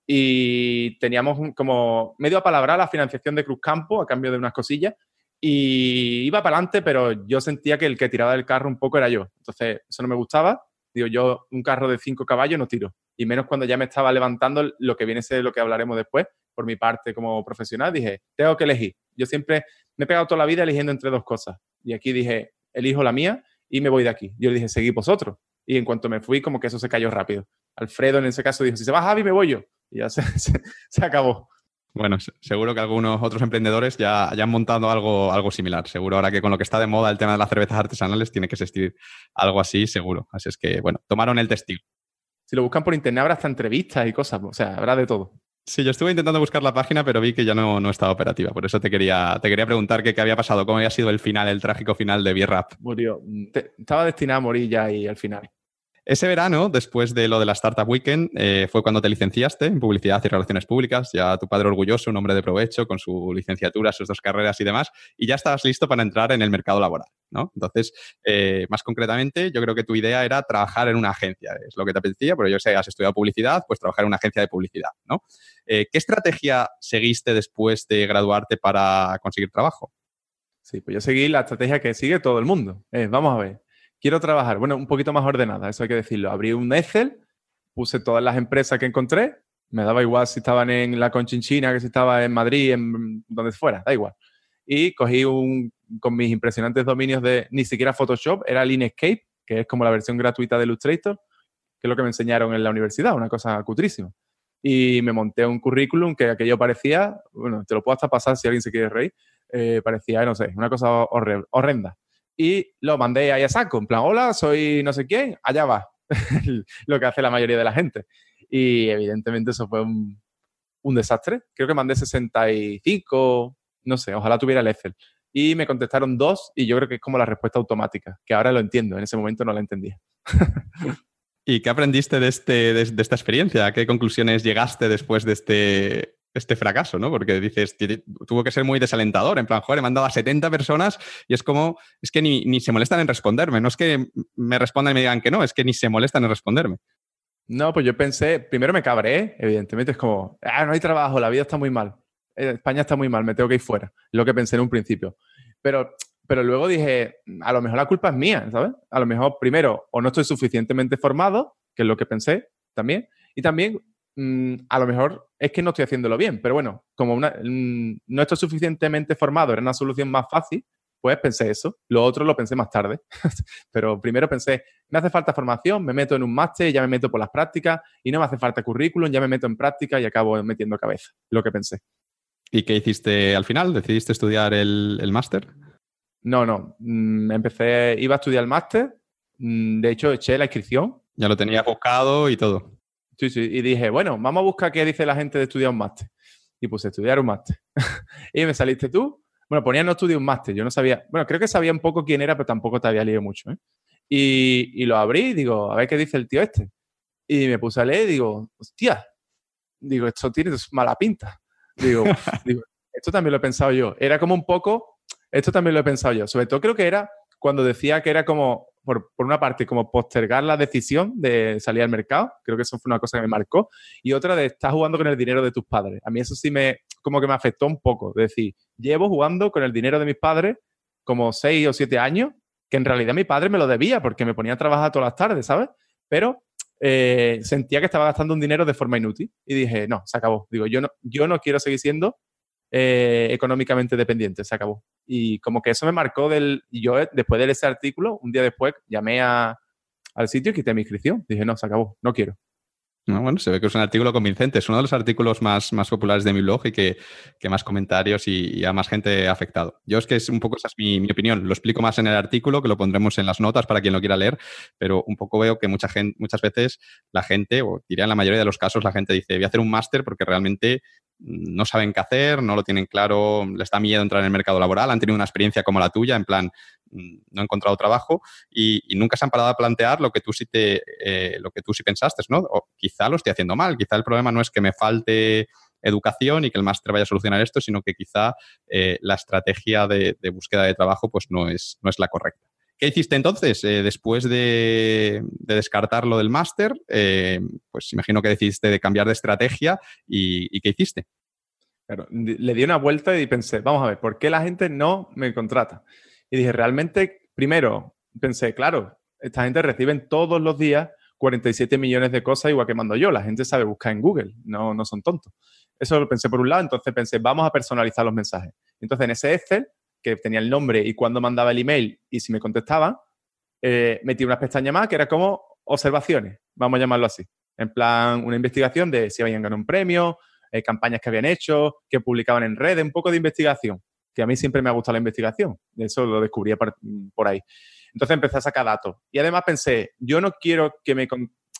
A: y teníamos como medio a palabra la financiación de Cruz Campo a cambio de unas cosillas. Y iba para adelante, pero yo sentía que el que tiraba del carro un poco era yo. Entonces, eso no me gustaba Digo, yo un carro de cinco caballos no tiro. Y menos cuando ya me estaba levantando lo que viene a ser lo que hablaremos después, por mi parte como profesional, dije, tengo que elegir. Yo siempre me he pegado toda la vida eligiendo entre dos cosas. Y aquí dije, elijo la mía y me voy de aquí. Yo le dije, seguí vosotros. Y en cuanto me fui, como que eso se cayó rápido. Alfredo en ese caso dijo, si se va Javi, me voy yo. Y ya se, se acabó.
B: Bueno, seguro que algunos otros emprendedores ya, ya, han montado algo, algo similar. Seguro ahora que con lo que está de moda el tema de las cervezas artesanales tiene que existir algo así, seguro. Así es que, bueno, tomaron el testigo.
A: Si lo buscan por internet habrá hasta entrevistas y cosas, o sea, habrá de todo.
B: Sí, yo estuve intentando buscar la página, pero vi que ya no, no estaba operativa. Por eso te quería, te quería preguntar qué, qué había pasado, cómo había sido el final, el trágico final de Bierrap.
A: Murió. estaba destinado a morir ya y al final.
B: Ese verano, después de lo de la Startup Weekend, eh, fue cuando te licenciaste en Publicidad y Relaciones Públicas, ya tu padre orgulloso, un hombre de provecho, con su licenciatura, sus dos carreras y demás, y ya estabas listo para entrar en el mercado laboral, ¿no? Entonces, eh, más concretamente, yo creo que tu idea era trabajar en una agencia, es lo que te apetecía, pero yo sé, has estudiado publicidad, pues trabajar en una agencia de publicidad, ¿no? Eh, ¿Qué estrategia seguiste después de graduarte para conseguir trabajo?
A: Sí, pues yo seguí la estrategia que sigue todo el mundo. vamos a ver quiero trabajar, bueno, un poquito más ordenada, eso hay que decirlo. Abrí un Excel, puse todas las empresas que encontré, me daba igual si estaban en la Conchinchina, que si estaba en Madrid, en donde fuera, da igual. Y cogí un, con mis impresionantes dominios de ni siquiera Photoshop, era Linescape, que es como la versión gratuita de Illustrator, que es lo que me enseñaron en la universidad, una cosa cutrísima. Y me monté un currículum que aquello parecía, bueno, te lo puedo hasta pasar si alguien se quiere reír, eh, parecía, no sé, una cosa horrenda y lo mandé ahí a saco, en plan, hola, soy no sé quién, allá va, lo que hace la mayoría de la gente. Y evidentemente eso fue un, un, desastre. Creo que mandé 65, no sé, ojalá tuviera el Excel. Y me contestaron dos y yo creo que es como la respuesta automática, que ahora lo entiendo, en ese momento no la entendía.
B: ¿Y qué aprendiste de, este, de, esta experiencia? ¿A qué conclusiones llegaste después de este, este fracaso, ¿no? Porque dices, tuvo que ser muy desalentador, en plan, joder, he mandado a 70 personas y es como, es que ni, se molestan en responderme, no es que me respondan y me digan que no, es que ni se molestan en responderme.
A: No, pues yo pensé, primero me cabré, evidentemente, es como, ah, no hay trabajo, la vida está muy mal, eh, España está muy mal, me tengo que ir fuera, lo que pensé en un principio. Pero, pero luego dije, a lo mejor la culpa es mía, ¿sabes? A lo mejor, primero, o no estoy suficientemente formado, que es lo que pensé también, y también Mm, a lo mejor es que no estoy haciéndolo bien, pero bueno, como mm, no estoy suficientemente formado, era una solución más fácil, pues pensé eso. Lo otro lo pensé más tarde. pero primero pensé, me hace falta formación, me meto en un máster, ya me meto por las prácticas, y no me hace falta currículum, ya me meto en práctica y acabo metiendo cabeza, lo que pensé.
B: ¿Y qué hiciste al final? ¿Decidiste estudiar el, el máster?
A: No, no. Mm, empecé, iba a estudiar el máster. De hecho, eché la inscripción.
B: Ya lo tenía buscado y todo.
A: Sí, sí. Y dije, bueno, vamos a buscar qué dice la gente de estudiar un máster. Y puse estudiar un máster. y me saliste tú. Bueno, ponía no estudiar un máster. Yo no sabía. Bueno, creo que sabía un poco quién era, pero tampoco te había leído mucho. ¿eh? Y, y, lo abrí y digo, a ver qué dice el tío este. Y me puse a leer y digo, hostia. Digo, esto tiene mala pinta. Digo, digo, esto también lo he pensado yo. Era como un poco. Esto también lo he pensado yo. Sobre todo creo que era cuando decía que era como por, una parte, como postergar la decisión de salir al mercado, creo que eso fue una cosa que me marcó, y otra de estar jugando con el dinero de tus padres. A mí eso sí me, como que me afectó un poco, es decir, llevo jugando con el dinero de mis padres como seis o siete años, que en realidad mi padre me lo debía porque me ponía a trabajar todas las tardes, ¿sabes? Pero eh, sentía que estaba gastando un dinero de forma inútil y dije, no, se acabó. Digo, yo no, yo no quiero seguir siendo eh, económicamente dependiente, se acabó. Y como que eso me marcó del... yo eh, después de ese artículo, un día después, llamé al sitio y quité mi inscripción. Dije, no, se acabó, no quiero.
B: bueno, se ve que es un artículo convincente. Es uno de los artículos más, más populares de mi blog y que, que más comentarios y, a más gente ha afectado. Yo es que es un poco esa es mi, mi, opinión. Lo explico más en el artículo, que lo pondremos en las notas para quien lo quiera leer, pero un poco veo que mucha gente, muchas veces la gente, o diría en la mayoría de los casos, la gente dice, voy a hacer un máster porque realmente no saben qué hacer, no lo tienen claro, les da miedo entrar en el mercado laboral, han tenido una experiencia como la tuya, en plan, mm, no he encontrado trabajo y, nunca se han parado a plantear lo que tú sí te, eh, lo que tú sí pensaste, ¿no? O quizá lo estoy haciendo mal, quizá el problema no es que me falte educación y que el máster vaya a solucionar esto, sino que quizá eh, la estrategia de, búsqueda de trabajo pues no es, no es la correcta. ¿Qué hiciste entonces? Eh, después de, descartar lo del máster, eh, pues imagino que decidiste de cambiar de estrategia y, ¿qué hiciste?
A: le di una vuelta y pensé, vamos a ver, ¿por qué la gente no me contrata? Y dije, realmente, primero, pensé, claro, esta gente recibe todos los días 47 millones de cosas igual que mando yo. La gente sabe buscar en Google, no, no son tontos. Eso lo pensé por un lado, entonces pensé, vamos a personalizar los mensajes. Entonces en ese Excel, que tenía el nombre y cuándo mandaba el email y si me contestaban, eh, metí una pestaña más que era como observaciones, vamos a llamarlo así. En plan, una investigación de si habían ganado un premio, eh, campañas que habían hecho, que publicaban en redes, un poco de investigación, que a mí siempre me ha gustado la investigación. Eso lo descubrí por ahí. Entonces empecé a sacar datos. Y además pensé, yo no quiero que me,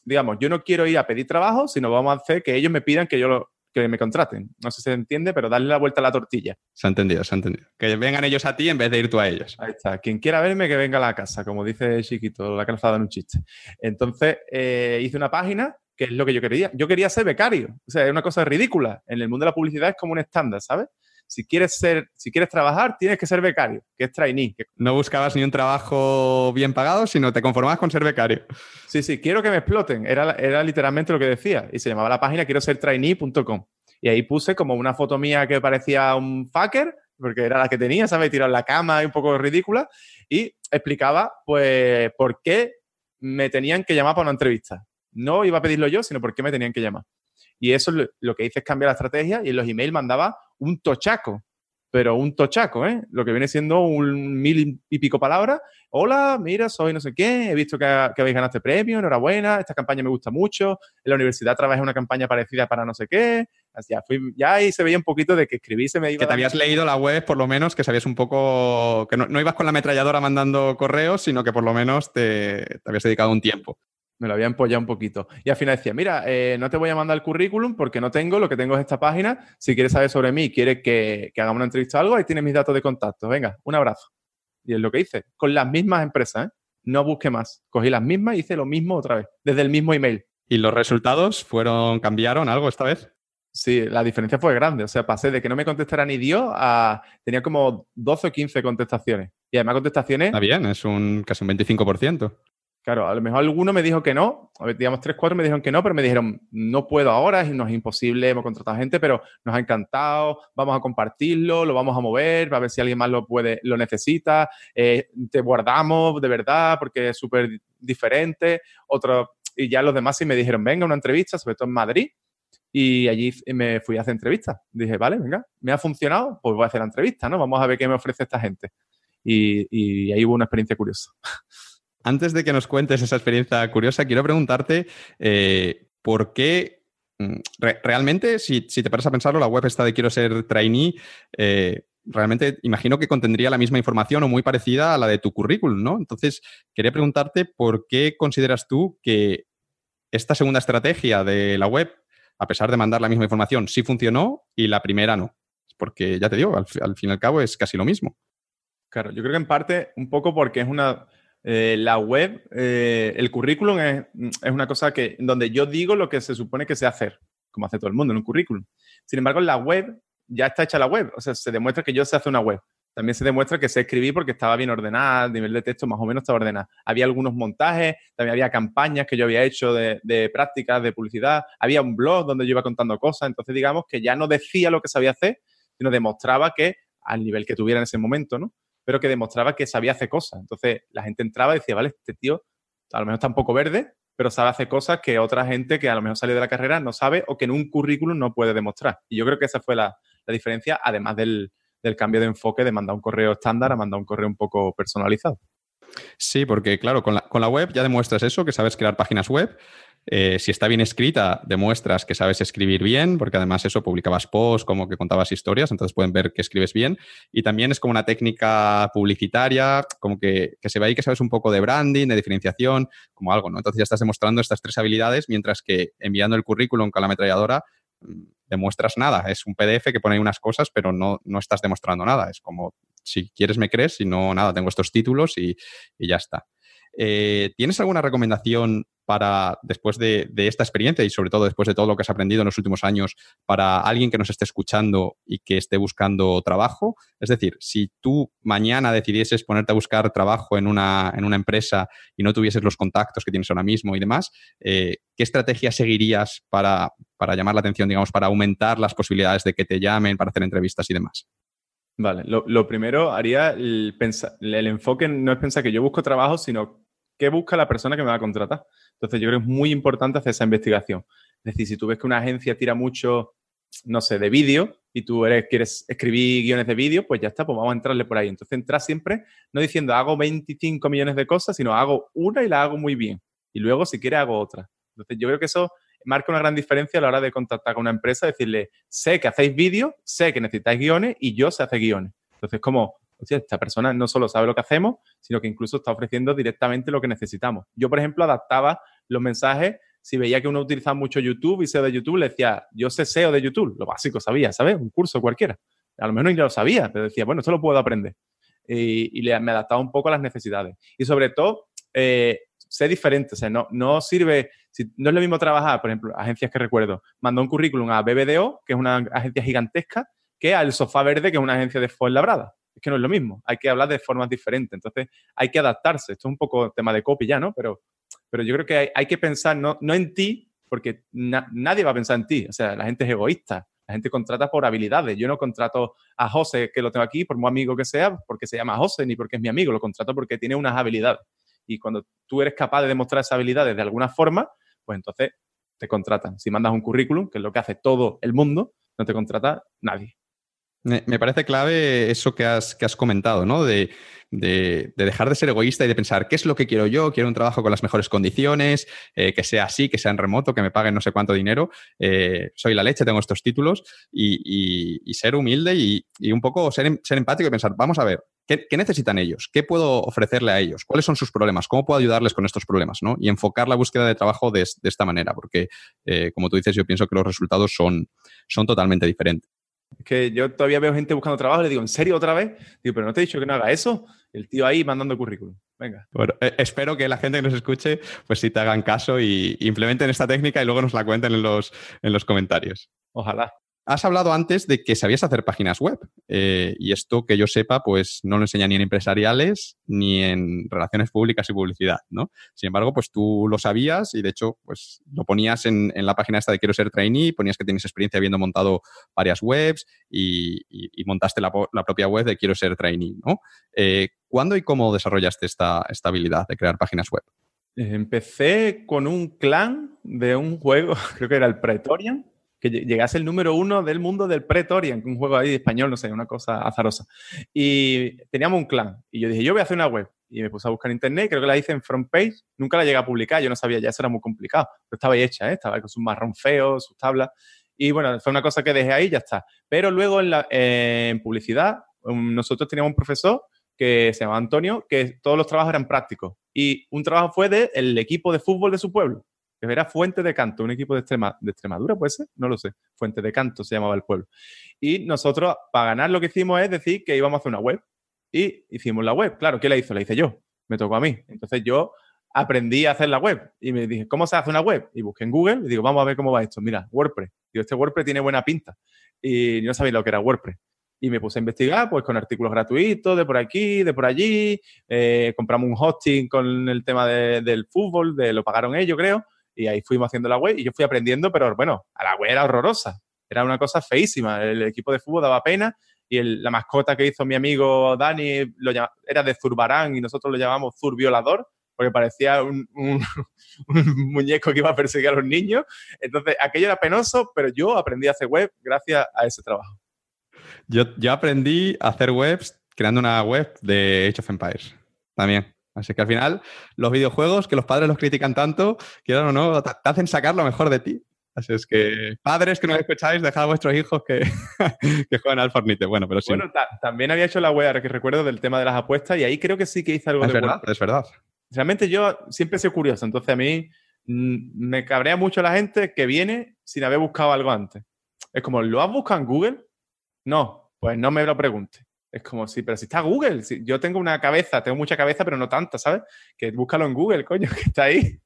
A: digamos, yo no quiero ir a pedir trabajo, sino vamos a hacer que ellos me pidan que yo lo, que me contraten. No sé si se entiende, pero darle la vuelta a la tortilla.
B: Se ha entendido, se ha entendido. Que vengan ellos a ti en vez de ir tú a ellos.
A: Ahí está. Quien quiera verme, que venga a la casa, como dice Chiquito, la calzada en un chiste. Entonces, eh, hice una página que es lo que yo quería. Yo quería ser becario. O sea, es una cosa ridícula. En el mundo de la publicidad es como un estándar, ¿sabes? Si quieres ser, si quieres trabajar, tienes que ser becario, que es trainee.
B: No buscabas ni un trabajo bien pagado, sino te conformabas con ser becario.
A: Sí, sí, quiero que me exploten. Era, era literalmente lo que decía. Y se llamaba la página quiero ser trainee.com. Y ahí puse como una foto mía que parecía un fucker, porque era la que tenía, ¿sabes? Tirado en la cama y un poco ridícula. Y explicaba, pues, por qué me tenían que llamar para una entrevista. No iba a pedirlo yo, sino por qué me tenían que llamar. Y eso lo, que hice es cambiar la estrategia y en los emails mandaba un tochaco, pero un tochaco, ¿eh? Lo que viene siendo un mil y pico palabras. Hola, mira, soy no sé qué, he visto que, habéis ganado este premio, enhorabuena, esta campaña me gusta mucho, en la universidad trabajé una campaña parecida para no sé qué. Ya, fui, ya ahí se veía un poquito de que escribí se me iba
B: Que te habías leído la web, por lo menos, que sabías un poco, que no, ibas con la ametralladora mandando correos, sino que por lo menos te, te habías dedicado un tiempo
A: me lo había empollado un poquito. Y al final decía, mira, eh, no te voy a mandar el currículum porque no tengo, lo que tengo es esta página. Si quieres saber sobre mí, quieres que, que hagamos una entrevista o algo, ahí tienes mis datos de contacto. Venga, un abrazo. Y es lo que hice, con las mismas empresas, ¿eh? No busqué más. Cogí las mismas y hice lo mismo otra vez, desde el mismo email.
B: ¿Y los resultados fueron, cambiaron algo esta vez?
A: Sí, la diferencia fue grande. O sea, pasé de que no me contestara ni Dios a... Tenía como 12 o 15 contestaciones. Y además contestaciones...
B: Está bien, es un casi un 25%.
A: Claro, a lo mejor alguno me dijo que no, digamos tres, cuatro me dijeron que no, pero me dijeron, no puedo ahora, no es imposible, hemos contratado gente, pero nos ha encantado, vamos a compartirlo, lo vamos a mover, a ver si alguien más lo puede, lo necesita, eh, te guardamos de verdad porque es súper diferente. Otro, y ya los demás sí me dijeron, venga, una entrevista, sobre todo en Madrid, y allí me fui a hacer entrevistas. Dije, vale, venga, me ha funcionado, pues voy a hacer la entrevista, ¿no? Vamos a ver qué me ofrece esta gente. Y ahí hubo una experiencia curiosa.
B: Antes de que nos cuentes esa experiencia curiosa, quiero preguntarte eh, por qué mm, realmente, si, te paras a pensarlo, la web está de quiero ser trainee, eh, realmente imagino que contendría la misma información o muy parecida a la de tu currículum, ¿no? Entonces, quería preguntarte por qué consideras tú que esta segunda estrategia de la web, a pesar de mandar la misma información, sí funcionó y la primera no. Porque ya te digo, al, al fin y al cabo es casi lo mismo.
A: Claro, yo creo que en parte un poco porque es una eh, la web, eh, el currículum es, una cosa que, donde yo digo lo que se supone que sé hacer, como hace todo el mundo en un currículum. Sin embargo, en la web ya está hecha la web, o sea, se demuestra que yo sé hacer una web. También se demuestra que sé escribir porque estaba bien ordenada, el nivel de texto más o menos estaba ordenado. Había algunos montajes, también había campañas que yo había hecho de, de prácticas, de publicidad, había un blog donde yo iba contando cosas, entonces digamos que ya no decía lo que sabía hacer, sino demostraba que al nivel que tuviera en ese momento, ¿no? Pero que demostraba que sabía hacer cosas. Entonces la gente entraba y decía, vale, este tío a lo mejor está un poco verde, pero sabe hacer cosas que otra gente que a lo mejor salió de la carrera no sabe o que en un currículum no puede demostrar. Y yo creo que esa fue la, diferencia, además del, cambio de enfoque de mandar un correo estándar a mandar un correo un poco personalizado.
B: Sí, porque claro, con la, web ya demuestras eso, que sabes crear páginas web, eh, si está bien escrita, demuestras que sabes escribir bien, porque además eso publicabas posts, como que contabas historias, entonces pueden ver que escribes bien. Y también es como una técnica publicitaria, como que, se ve ahí que sabes un poco de branding, de diferenciación, como algo, ¿no? Entonces ya estás demostrando estas tres habilidades, mientras que enviando el currículum con la ametralladora, demuestras nada. Es un PDF que pone unas cosas, pero no, no estás demostrando nada. Es como, si quieres me crees, si no, nada, tengo estos títulos y, ya está. Eh, ¿Tienes alguna recomendación para, después de, esta experiencia y sobre todo después de todo lo que has aprendido en los últimos años, para alguien que nos esté escuchando y que esté buscando trabajo? Es decir, si tú mañana decidieses ponerte a buscar trabajo en una, en una empresa y no tuvieses los contactos que tienes ahora mismo y demás, eh, ¿qué estrategia seguirías para, para llamar la atención, digamos, para aumentar las posibilidades de que te llamen, para hacer entrevistas y demás?
A: Vale, lo, primero haría el, el enfoque no es pensar que yo busco trabajo, sino qué busca la persona que me va a contratar. Entonces, yo creo que es muy importante hacer esa investigación. Es decir, si tú ves que una agencia tira mucho, no sé, de vídeo y tú eres, quieres escribir guiones de vídeo, pues ya está, pues vamos a entrarle por ahí. Entonces, entras siempre no diciendo hago 25 millones de cosas, sino hago una y la hago muy bien. Y luego, si quieres, hago otra. Entonces, yo creo que eso marca una gran diferencia a la hora de contactar con una empresa, decirle, sé que hacéis vídeos, sé que necesitáis guiones y yo sé hacer guiones. Entonces, como o sea, esta persona no solo sabe lo que hacemos, sino que incluso está ofreciendo directamente lo que necesitamos. Yo, por ejemplo, adaptaba los mensajes. Si veía que uno utilizaba mucho YouTube y SEO de YouTube, le decía, yo sé SEO de YouTube, lo básico sabía, ¿sabes? Un curso cualquiera. A lo mejor no lo sabía, pero decía, bueno, esto lo puedo aprender. Y, me adaptaba un poco a las necesidades. Y sobre todo, eh, sé diferente. O sea, no, no sirve, si, no es lo mismo trabajar, por ejemplo, agencias que recuerdo, mandó un currículum a BBDO, que es una agencia gigantesca, que al Sofá Verde, que es una agencia de Fuenlabrada es que no es lo mismo. Hay que hablar de formas diferentes. Entonces, hay que adaptarse. Esto es un poco tema de copy ya, ¿no? Pero, pero yo creo que hay, que pensar no, no, en ti, porque nadie va a pensar en ti. O sea, la gente es egoísta. La gente contrata por habilidades. Yo no contrato a José, que lo tengo aquí, por muy amigo que sea, porque se llama José, ni porque es mi amigo. Lo contrato porque tiene unas habilidades. Y cuando tú eres capaz de demostrar esas habilidades de alguna forma, pues entonces te contratan. Si mandas un currículum, que es lo que hace todo el mundo, no te contrata nadie.
B: Me parece clave eso que has, que has comentado, ¿no? De, dejar de ser egoísta y de pensar, ¿qué es lo que quiero yo? Quiero un trabajo con las mejores condiciones, eh, que sea así, que sea en remoto, que me paguen no sé cuánto dinero. Eh, soy la leche, tengo estos títulos y, ser humilde y, un poco ser, empático y pensar, vamos a ver, ¿qué, necesitan ellos? ¿Qué puedo ofrecerle a ellos? ¿Cuáles son sus problemas? ¿Cómo puedo ayudarles con estos problemas? ¿no? Y enfocar la búsqueda de trabajo de, esta manera, porque, eh, como tú dices, yo pienso que los resultados son, son totalmente diferentes.
A: Es que yo todavía veo gente buscando trabajo y le digo, ¿en serio otra vez? Digo, pero no te he dicho que no haga eso. El tío ahí mandando currículum. Venga.
B: Bueno, eh, espero que la gente que nos escuche, pues sí te hagan caso y implementen esta técnica y luego nos la cuenten en los, en los comentarios.
A: Ojalá.
B: Has hablado antes de que sabías hacer páginas web eh, y esto que yo sepa, pues no lo enseña ni en empresariales ni en relaciones públicas y publicidad, ¿no? Sin embargo, pues tú lo sabías y de hecho, pues lo ponías en, la página esta de Quiero ser trainee, ponías que tienes experiencia habiendo montado varias webs y, montaste la, propia web de Quiero ser trainee, ¿no? Eh, ¿Cuándo y cómo desarrollaste esta, esta habilidad de crear páginas web?
A: Empecé con un clan de un juego, creo que era el Praetorian, que llegase el número uno del mundo del Pretorian, un juego ahí de español, no sé, una cosa azarosa. Y teníamos un clan. Y yo dije, yo voy a hacer una web. Y me puse a buscar en internet, creo que la hice en front page. Nunca la llegué a publicar, yo no sabía, ya eso era muy complicado. Pero estaba hecha, ¿eh? estaba con sus marrón feos, sus tablas. Y bueno, fue una cosa que dejé ahí ya está. Pero luego en, la, en publicidad, nosotros teníamos un profesor que se llamaba Antonio, que todos los trabajos eran prácticos. Y un trabajo fue del equipo de fútbol de su pueblo era Fuente de Canto, un equipo de, de Extremadura, ¿puede ser? No lo sé. Fuente de Canto se llamaba el pueblo. Y nosotros, para ganar, lo que hicimos es decir que íbamos a hacer una web. Y hicimos la web. Claro, ¿quién la hizo? La hice yo. Me tocó a mí. Entonces yo aprendí a hacer la web. Y me dije, ¿cómo se hace una web? Y busqué en Google y digo, vamos a ver cómo va esto. Mira, WordPress. Digo, este WordPress tiene buena pinta. Y no sabía lo que era WordPress. Y me puse a investigar, pues con artículos gratuitos de por aquí, de por allí. Eh, compramos un hosting con el tema del fútbol, de, lo pagaron ellos, creo. Y ahí fuimos haciendo la web y yo fui aprendiendo, pero bueno, a la web era horrorosa. Era una cosa feísima. El equipo de fútbol daba pena y la mascota que hizo mi amigo Dani era de Zurbarán y nosotros lo llamamos Zurbiolador porque parecía un, muñeco que iba a perseguir a los niños. Entonces, aquello era penoso, pero yo aprendí a hacer web gracias a ese trabajo.
B: Yo, yo aprendí a hacer webs creando una web de Age of Empires también. Así que al final, los videojuegos, que los padres los critican tanto, quieran o no, te, hacen sacar lo mejor de ti. Así es que, padres que no escucháis, dejad a vuestros hijos que, que jueguen al Fornite. Bueno, pero sí.
A: Bueno, también había hecho la web, que recuerdo, del tema de las apuestas y ahí creo que sí que hice algo
B: es
A: de
B: verdad, Es verdad.
A: Realmente yo siempre he sido curioso, entonces a mí mm, me cabrea mucho la gente que viene sin haber buscado algo antes. Es como, ¿lo has buscado en Google? No, pues no me lo pregunte. Es como, sí, pero si está Google, si yo tengo una cabeza, tengo mucha cabeza, pero no tanta, ¿sabes? Que búscalo en Google, coño, que está ahí.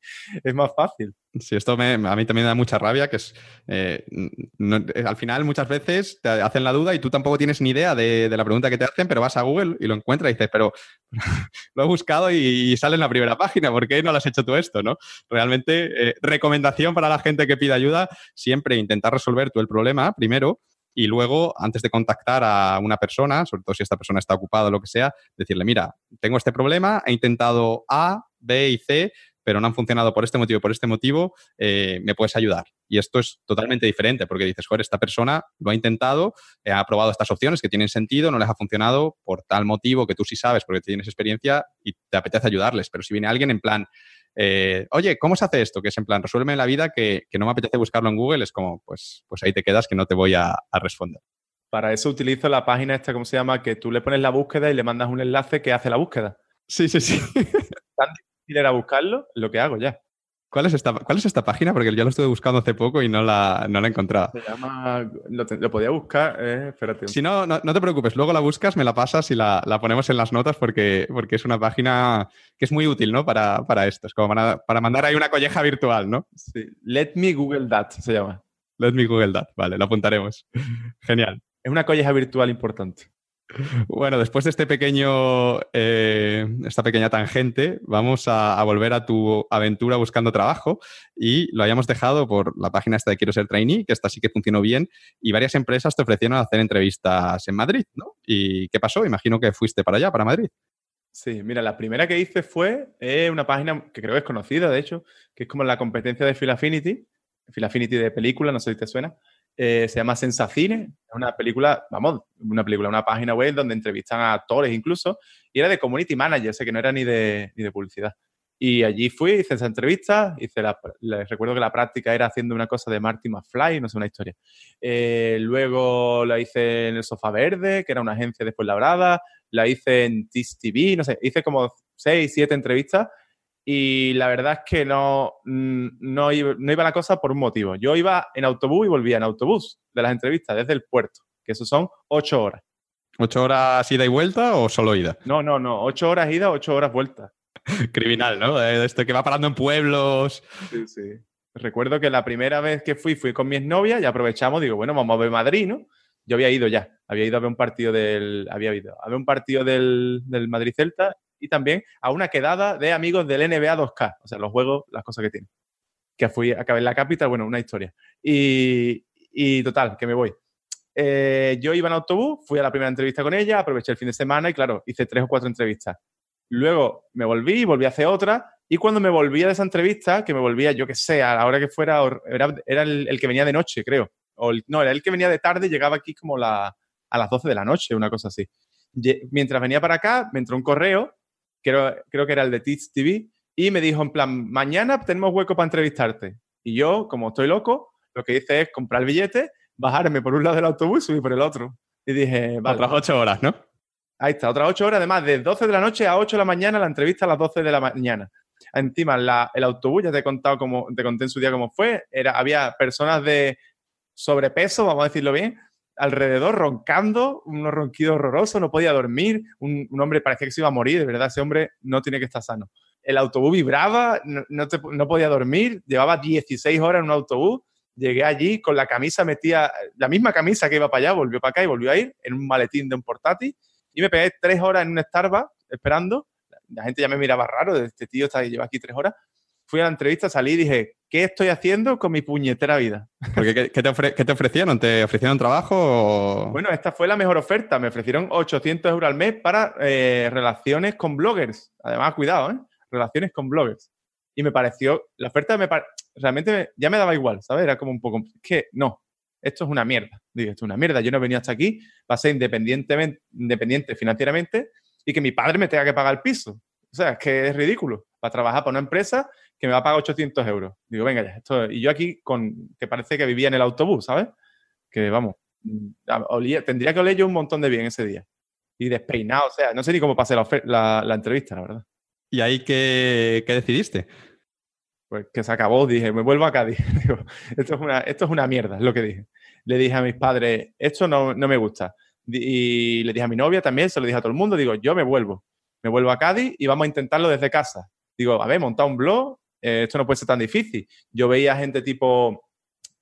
A: Es más fácil.
B: Sí, esto me, a mí también me da mucha rabia, que es, eh, eh, al final muchas veces te hacen la duda y tú tampoco tienes ni idea de, la pregunta que te hacen, pero vas a Google y lo encuentras y dices, pero lo he buscado y, sale en la primera página, ¿por qué no lo has hecho tú esto? ¿no? Realmente, eh, recomendación para la gente que pide ayuda, siempre intentar resolver tú el problema primero y luego, antes de contactar a una persona, sobre todo si esta persona está ocupada o lo que sea, decirle, mira, tengo este problema, he intentado A, B y C, pero no han funcionado por este motivo y por este motivo, eh, ¿me puedes ayudar? Y esto es totalmente diferente porque dices, joder, esta persona lo ha intentado, eh, ha probado estas opciones que tienen sentido, no les ha funcionado por tal motivo que tú sí sabes porque tienes experiencia y te apetece ayudarles. Pero si viene alguien en plan, eh, oye, ¿cómo se hace esto? Que es en plan, resuélveme la vida que, no me apetece buscarlo en Google, es como, pues, pues ahí te quedas que no te voy a, responder.
A: Para eso utilizo la página esta, ¿cómo se llama? Que tú le pones la búsqueda y le mandas un enlace que hace la búsqueda.
B: Sí, sí, sí.
A: Tan difícil era buscarlo, lo que hago ya.
B: ¿Cuál es, esta, ¿Cuál es esta página? Porque yo lo estuve buscando hace poco y no la, no la he encontrado.
A: Se llama. Lo, podía buscar. Eh, espérate.
B: Si no, no, te preocupes. Luego la buscas, me la pasas y la, ponemos en las notas porque, porque es una página que es muy útil, ¿no? Para, para esto. Es como para, para, mandar ahí una colleja virtual, ¿no?
A: Sí. Let me Google that se llama.
B: Let me Google that. Vale, lo apuntaremos. Genial.
A: Es una colleja virtual importante.
B: Bueno, después de este pequeño, eh, esta pequeña tangente, vamos a, volver a tu aventura buscando trabajo y lo hayamos dejado por la página esta de Quiero ser trainee, que esta sí que funcionó bien y varias empresas te ofrecieron hacer entrevistas en Madrid, ¿no? ¿Y qué pasó? Imagino que fuiste para allá, para Madrid.
A: Sí, mira, la primera que hice fue eh, una página que creo que es conocida, de hecho, que es como la competencia de Phil Affinity, Phil Affinity de película, no sé si te suena. Eh, se llama Sensacine, es una película, vamos, una película, una página web donde entrevistan a actores incluso, y era de community manager, sé que no era ni de, ni de publicidad. Y allí fui, hice esa entrevista, hice la, recuerdo que la práctica era haciendo una cosa de Marty McFly, no sé, una historia. Eh, luego la hice en el Sofá Verde, que era una agencia después labrada, la hice en TIS TV, no sé, hice como seis, siete entrevistas y la verdad es que no, mm, no, iba, la cosa por un motivo. Yo iba en autobús y volvía en autobús de las entrevistas desde el puerto, que eso son ocho horas.
B: ¿Ocho horas ida y vuelta o solo ida?
A: No, no, no. Ocho horas ida, ocho horas vuelta.
B: Criminal, ¿no? Esto que va parando en pueblos.
A: Sí, sí. Recuerdo que la primera vez que fui, fui con mi exnovia y aprovechamos, digo, bueno, vamos a ver Madrid, ¿no? Yo había ido ya, había ido a ver un partido del, había ido a ver un partido del, del Madrid Celta y también a una quedada de amigos del NBA 2K, o sea, los juegos, las cosas que tienen. Que fui, acabé en la capital, bueno, una historia. Y, y total, que me voy. Eh, yo iba en autobús, fui a la primera entrevista con ella, aproveché el fin de semana y claro, hice tres o cuatro entrevistas. Luego me volví, volví a hacer otra y cuando me volvía de esa entrevista, que me volvía, yo que sé, a la hora que fuera, era, era el, que venía de noche, creo. O no, era el que venía de tarde, llegaba aquí como la, a las 12 de la noche, una cosa así. Mientras venía para acá, me entró un correo creo, creo que era el de Teach TV, y me dijo en plan, mañana tenemos hueco para entrevistarte. Y yo, como estoy loco, lo que hice es comprar el billete, bajarme por un lado del autobús y subir por el otro. Y dije,
B: vale. Otras ocho horas, ¿no?
A: Ahí está, otras ocho horas, además, de 12 de la noche a 8 de la mañana, la entrevista a las 12 de la mañana. Encima, el autobús, ya te he contado cómo, te conté en su día cómo fue, era, había personas de sobrepeso, vamos a decirlo bien, alrededor roncando, unos ronquidos horrorosos, no podía dormir, un, hombre parecía que se iba a morir, de verdad, ese hombre no tiene que estar sano. El autobús vibraba, no, no, podía dormir, llevaba 16 horas en un autobús, llegué allí con la camisa metía, la misma camisa que iba para allá, volvió para acá y volvió a ir en un maletín de un portátil y me pegué tres horas en un Starbucks esperando. La gente ya me miraba raro, este tío está, lleva aquí tres horas fui a la entrevista, salí y dije, ¿qué estoy haciendo con mi puñetera vida?
B: Porque, ¿qué, te, ofrecieron? ¿Te ofrecieron trabajo?
A: Bueno, esta fue la mejor oferta. Me ofrecieron 800 euros al mes para eh, relaciones con bloggers. Además, cuidado, ¿eh? Relaciones con bloggers. Y me pareció, la oferta me realmente ya me daba igual, ¿sabes? Era como un poco, que no, esto es una mierda. Digo, esto es una mierda. Yo no he venido hasta aquí para ser independientemente, independiente financieramente y que mi padre me tenga que pagar el piso. O sea, es que es ridículo. Para trabajar para una empresa que me va a pagar 800 euros. Digo, venga ya, esto... Y yo aquí, con que parece que vivía en el autobús, ¿sabes? Que vamos, tendría que oler yo un montón de bien ese día. Y despeinado, o sea, no sé ni cómo pasé la, la, entrevista, la verdad.
B: ¿Y ahí qué, qué, decidiste?
A: Pues que se acabó, dije, me vuelvo a Cádiz. Digo, esto, es una, esto es una mierda, es lo que dije. le dije a mis padres, esto no, no me gusta. Y le dije a mi novia también, se lo dije a todo el mundo, digo, yo me vuelvo. Me vuelvo a Cádiz y vamos a intentarlo desde casa. Digo, a ver, montar un blog, eh, esto no puede ser tan difícil. Yo veía gente tipo,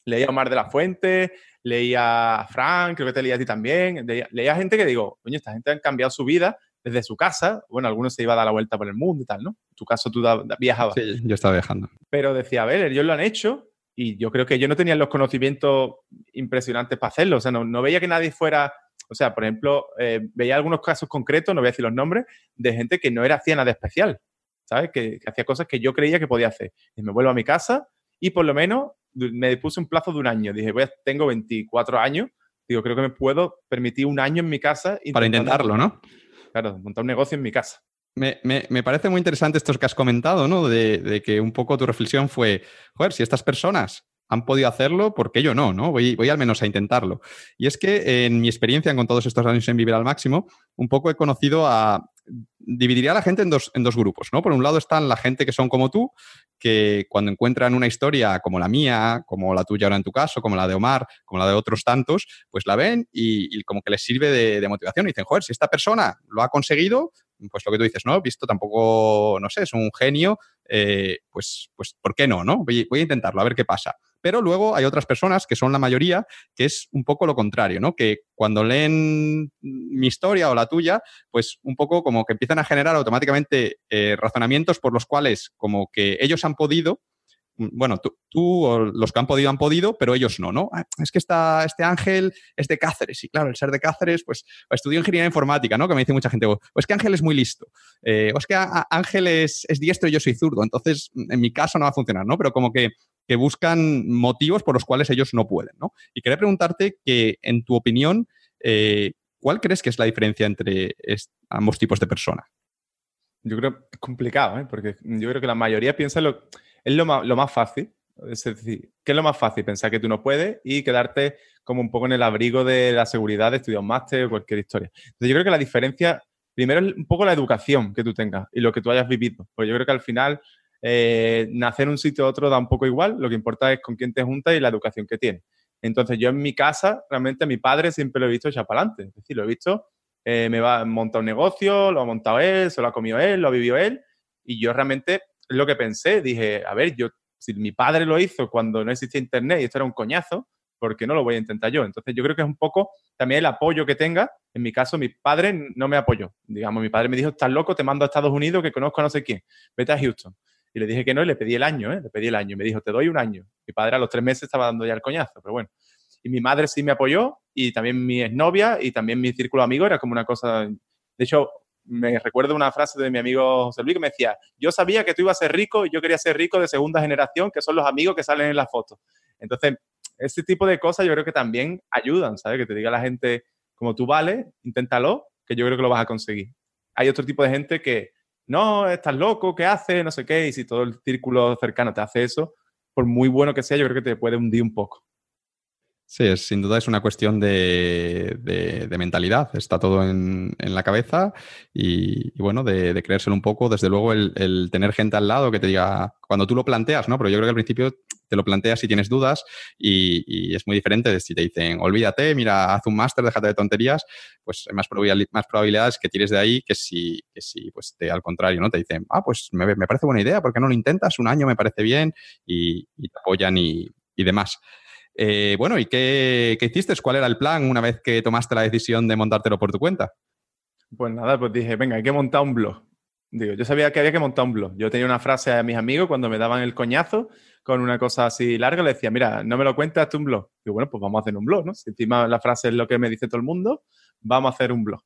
A: leía a Omar de la Fuente, leía a Frank, creo que te leía a ti también, leía, gente que digo, coño, esta gente ha cambiado su vida desde su casa. Bueno, algunos se iba a dar la vuelta por el mundo y tal, ¿no? En tu caso tú viajabas.
B: Sí, yo estaba viajando.
A: Pero decía, a ver, ellos lo han hecho y yo creo que ellos no tenían los conocimientos impresionantes para hacerlo. O sea, no, veía que nadie fuera... O sea, por ejemplo, eh, veía algunos casos concretos, no voy a decir los nombres, de gente que no era hacía nada especial, ¿sabes? Que, que hacía cosas que yo creía que podía hacer. Y me vuelvo a mi casa y por lo menos me puse un plazo de un año. Dije, voy tengo 24 años, digo, creo que me puedo permitir un año en mi casa.
B: Para intentarlo, ¿no?
A: Claro, montar un negocio en mi casa.
B: Me, parece muy interesante esto que has comentado, ¿no? De, que un poco tu reflexión fue, joder, si estas personas han podido hacerlo, ¿por qué yo no? ¿no? Voy, voy al menos a intentarlo. Y es que en mi experiencia con todos estos años en Vivir al Máximo, un poco he conocido a, dividiría a la gente en dos, en dos grupos, ¿no? Por un lado están la gente que son como tú, que cuando encuentran una historia como la mía, como la tuya ahora en tu caso, como la de Omar, como la de otros tantos, pues la ven y, como que les sirve de, motivación y dicen, joder, si esta persona lo ha conseguido, pues lo que tú dices, ¿no? Visto tampoco, no sé, es un genio, eh, pues, pues, ¿por qué no, no? voy a intentarlo, a ver qué pasa. Pero luego hay otras personas, que son la mayoría, que es un poco lo contrario, ¿no? Que cuando leen mi historia o la tuya, pues un poco como que empiezan a generar automáticamente eh, razonamientos por los cuales como que ellos han podido, bueno, tú, o los que han podido han podido, pero ellos no, ¿no? Ah, es que está este Ángel es de Cáceres, y claro, el ser de Cáceres, pues estudió ingeniería informática, ¿no? Que me dice mucha gente, o es que Ángel es muy listo, eh, o es que Ángel es, es, diestro y yo soy zurdo, entonces en mi caso no va a funcionar, ¿no? Pero como que que buscan motivos por los cuales ellos no pueden. ¿no? Y quería preguntarte que, en tu opinión, eh, ¿cuál crees que es la diferencia entre ambos tipos de personas?
A: Yo creo que es complicado, ¿eh? porque yo creo que la mayoría piensa lo, es lo más, lo más fácil. Es decir, ¿qué es lo más fácil? Pensar que tú no puedes y quedarte como un poco en el abrigo de la seguridad de estudiar un máster o cualquier historia. Entonces, yo creo que la diferencia, primero, es un poco la educación que tú tengas y lo que tú hayas vivido. Porque yo creo que al final eh, nacer en un sitio u otro da un poco igual, lo que importa es con quién te juntas y la educación que tienes. Entonces yo en mi casa, realmente mi padre siempre lo he visto echar para adelante, es decir, lo he visto, eh, me va a montar un negocio, lo ha montado él, se lo ha comido él, lo ha vivido él, y yo realmente lo que pensé, dije, a ver, yo, si mi padre lo hizo cuando no existía internet y esto era un coñazo, ¿por qué no lo voy a intentar yo? Entonces yo creo que es un poco también el apoyo que tenga. En mi caso, mi padre no me apoyó. Digamos, mi padre me dijo, estás loco, te mando a Estados Unidos que conozco a no sé quién, vete a Houston. Y le dije que no y le pedí el año, ¿eh? Le pedí el año. Y me dijo, te doy un año. Mi padre a los tres meses estaba dando ya el coñazo, pero bueno. Y mi madre sí me apoyó y también mi exnovia y también mi círculo amigo era como una cosa... De hecho, me recuerdo una frase de mi amigo José Luis que me decía, yo sabía que tú ibas a ser rico y yo quería ser rico de segunda generación, que son los amigos que salen en las fotos. Entonces, ese tipo de cosas yo creo que también ayudan, ¿sabes? Que te diga la gente, como tú vales, inténtalo, que yo creo que lo vas a conseguir. Hay otro tipo de gente que no, estás loco, ¿qué haces? No sé qué. Y si todo el círculo cercano te hace eso, por muy bueno que sea, yo creo que te puede hundir un poco.
B: Sí, sin duda es una cuestión de, mentalidad. Está todo en, la cabeza y, bueno, de, creérselo un poco. Desde luego, el, tener gente al lado que te diga, cuando tú lo planteas, ¿no? Pero yo creo que al principio te lo planteas si tienes dudas y, es muy diferente de si te dicen, olvídate, mira, haz un máster, déjate de tonterías, pues hay más, más probabilidades que tires de ahí que si, que si pues te, al contrario, ¿no? Te dicen, ah, pues me, parece buena idea, ¿por qué no lo intentas? Un año me parece bien y, te apoyan y demás. Eh, bueno, ¿y qué, hiciste? ¿Cuál era el plan una vez que tomaste la decisión de montártelo por tu cuenta?
A: Pues nada, pues dije, venga, hay que montar un blog. Digo, yo sabía que había que montar un blog. Yo tenía una frase a mis amigos cuando me daban el coñazo con una cosa así larga, le decía, mira, no me lo cuentas, hazte un blog. Digo, bueno, pues vamos a hacer un blog, ¿no? Si encima la frase es lo que me dice todo el mundo, vamos a hacer un blog.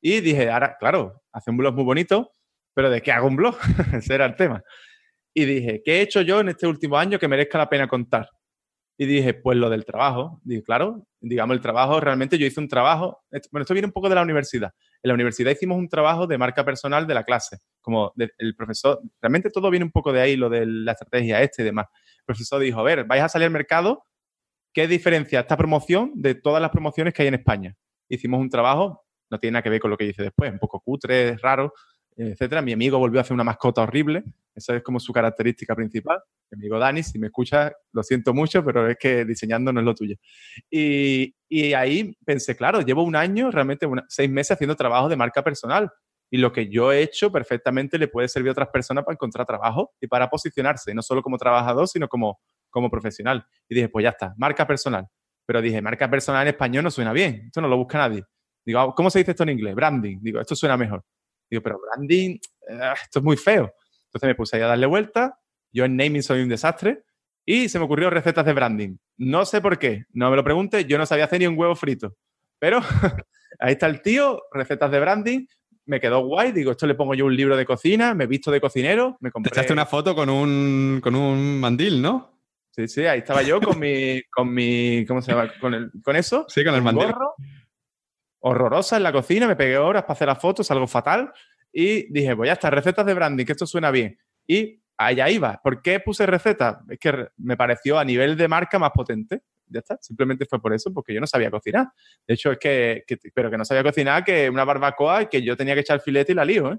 A: Y dije, ahora, claro, hace un blog muy bonito, pero ¿de qué hago un blog? Ese era el tema. Y dije, ¿qué he hecho yo en este último año que merezca la pena contar? Y dije, pues lo del trabajo. Dije, claro, digamos, el trabajo, realmente yo hice un trabajo, bueno, esto viene un poco de la universidad. En la universidad hicimos un trabajo de marca personal de la clase, como el profesor, realmente todo viene un poco de ahí, lo de la estrategia este y demás. El profesor dijo, a ver, vais a salir al mercado, ¿qué diferencia esta promoción de todas las promociones que hay en España? Hicimos un trabajo, no tiene nada que ver con lo que dice después, un poco cutre, raro, etcétera. Mi amigo volvió a hacer una mascota horrible. Esa es como su característica principal. Mi amigo Dani, si me escucha, lo siento mucho, pero es que diseñando no es lo tuyo. Y, y ahí pensé, claro, llevo un año, realmente seis meses haciendo trabajo de marca personal. Y lo que yo he hecho perfectamente le puede servir a otras personas para encontrar trabajo y para posicionarse, no solo como trabajador, sino como, como profesional. Y dije, pues ya está, marca personal. Pero dije, marca personal en español no suena bien, esto no lo busca nadie. Digo, ¿cómo se dice esto en inglés? Branding. Digo, esto suena mejor. Digo, pero branding, eh, esto es muy feo. Entonces me puse ahí a darle vuelta. Yo en naming soy un desastre. Y se me ocurrió recetas de branding. No sé por qué, no me lo pregunte, yo no sabía hacer ni un huevo frito. Pero ahí está el tío, recetas de branding, me quedó guay, digo, esto le pongo yo un libro de cocina, me he visto de cocinero, me compré...
B: Te echaste una foto con un, con un mandil, ¿no?
A: Sí, sí, ahí estaba yo con mi, con mi, ¿cómo se llama? Con, el, con eso.
B: Sí, con el mandil.
A: Gorro, horrorosa en la cocina, me pegué horas para hacer las fotos, algo fatal, y dije, pues ya está, recetas de branding, que esto suena bien. Y allá iba. ¿Por qué puse recetas? Es que me pareció a nivel de marca más potente ya está. Simplemente fue por eso, porque yo no sabía cocinar. De hecho, es que, pero que no sabía cocinar, que una barbacoa y que yo tenía que echar el filete y la lío, ¿eh?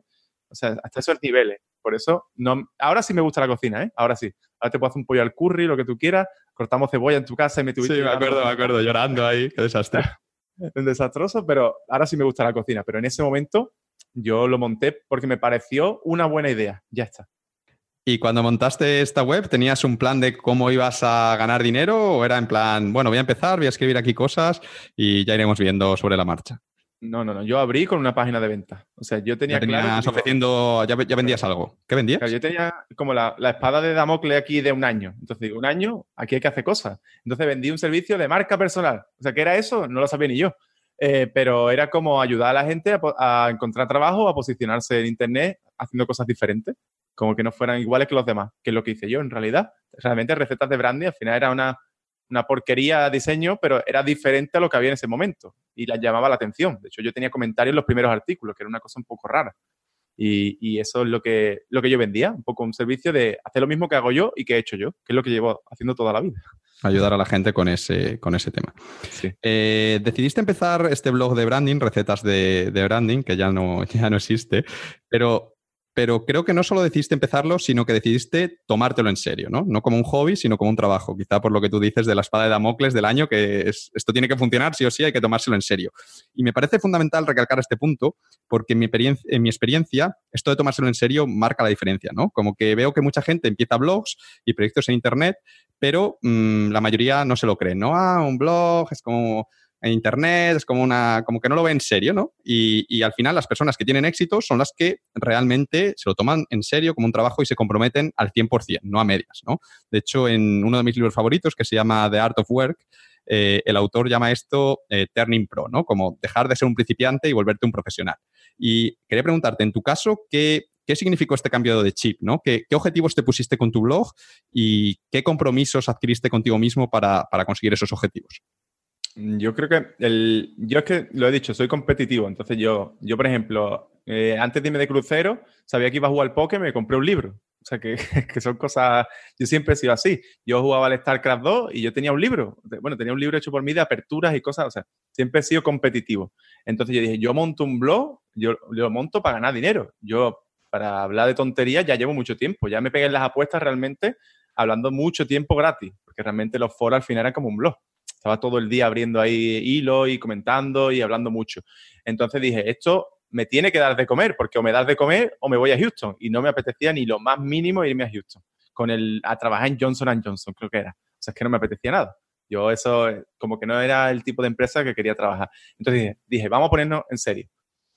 A: O sea, hasta esos niveles. Por eso, no, ahora sí me gusta la cocina, ¿eh? Ahora sí. Ahora te puedo hacer un pollo al curry, lo que tú quieras. Cortamos cebolla en tu casa y me
B: tuviste... Sí, me acuerdo, me acuerdo, llorando ahí. Qué desastre.
A: desastroso, pero ahora sí me gusta la cocina. Pero en ese momento yo lo monté porque me pareció una buena idea. Ya está.
B: ¿Y cuando montaste esta web, tenías un plan de cómo ibas a ganar dinero o era en plan, bueno, voy a empezar, voy a escribir aquí cosas y ya iremos viendo sobre la marcha?
A: No, no, no. Yo abrí con una página de venta. O sea, yo tenía
B: ya claro. ofreciendo, ya, vendías algo. ¿Qué vendías?
A: yo tenía como la, espada de Damocles aquí de un año. Entonces digo, un año, aquí hay que hacer cosas. Entonces vendí un servicio de marca personal. O sea, ¿qué era eso? No lo sabía ni yo. Eh, pero era como ayudar a la gente a, a, encontrar trabajo, a posicionarse en Internet haciendo cosas diferentes como que no fueran iguales que los demás, que es lo que hice yo en realidad. Realmente recetas de branding al final era una, una porquería de diseño, pero era diferente a lo que había en ese momento y la llamaba la atención. De hecho, yo tenía comentarios en los primeros artículos, que era una cosa un poco rara. Y, y, eso es lo que, lo que yo vendía, un poco un servicio de hacer lo mismo que hago yo y que he hecho yo, que es lo que llevo haciendo toda la vida.
B: Ayudar a la gente con ese, con ese tema.
A: Sí.
B: Eh, decidiste empezar este blog de branding, recetas de, de, branding, que ya no, ya no existe, pero pero creo que no solo decidiste empezarlo, sino que decidiste tomártelo en serio, ¿no? No como un hobby, sino como un trabajo. Quizá por lo que tú dices de la espada de Damocles del año, que esto tiene que funcionar, sí o sí, hay que tomárselo en serio. Y me parece fundamental recalcar este punto, porque en mi, en mi experiencia, esto de tomárselo en serio marca la diferencia, ¿no? Como que veo que mucha gente empieza blogs y proyectos en Internet, pero mm, la mayoría no se lo creen, ¿no? Ah, un blog es como en Internet, es como una, como que no lo ve en serio, ¿no? Y, y, al final las personas que tienen éxito son las que realmente se lo toman en serio como un trabajo y se comprometen al 100%, no a medias, ¿no? De hecho, en uno de mis libros favoritos, que se llama The Art of Work, eh, el autor llama esto eh, turning pro, ¿no? Como dejar de ser un principiante y volverte un profesional. Y quería preguntarte, en tu caso, ¿qué, ¿Qué significó este cambio de chip? ¿no? ¿Qué, ¿Qué, objetivos te pusiste con tu blog y qué compromisos adquiriste contigo mismo para, para conseguir esos objetivos?
A: Yo creo que el, yo es que lo he dicho, soy competitivo. Entonces yo, yo por ejemplo, eh, antes de irme de crucero, sabía que iba a jugar al póker, me compré un libro. O sea, que, que, son cosas, yo siempre he sido así. Yo jugaba al StarCraft 2 y yo tenía un libro. Bueno, tenía un libro hecho por mí de aperturas y cosas. O sea, siempre he sido competitivo. Entonces yo dije, yo monto un blog, yo lo monto para ganar dinero. Yo, para hablar de tonterías, ya llevo mucho tiempo. Ya me pegué en las apuestas realmente hablando mucho tiempo gratis. Porque realmente los foros al final eran como un blog. Estaba todo el día abriendo ahí hilo y comentando y hablando mucho. Entonces dije, esto me tiene que dar de comer, porque o me das de comer o me voy a Houston. Y no me apetecía ni lo más mínimo irme a Houston, con el, a trabajar en Johnson Johnson, creo que era. O sea, es que no me apetecía nada. Yo eso, como que no era el tipo de empresa que quería trabajar. Entonces dije, dije, vamos a ponernos en serio.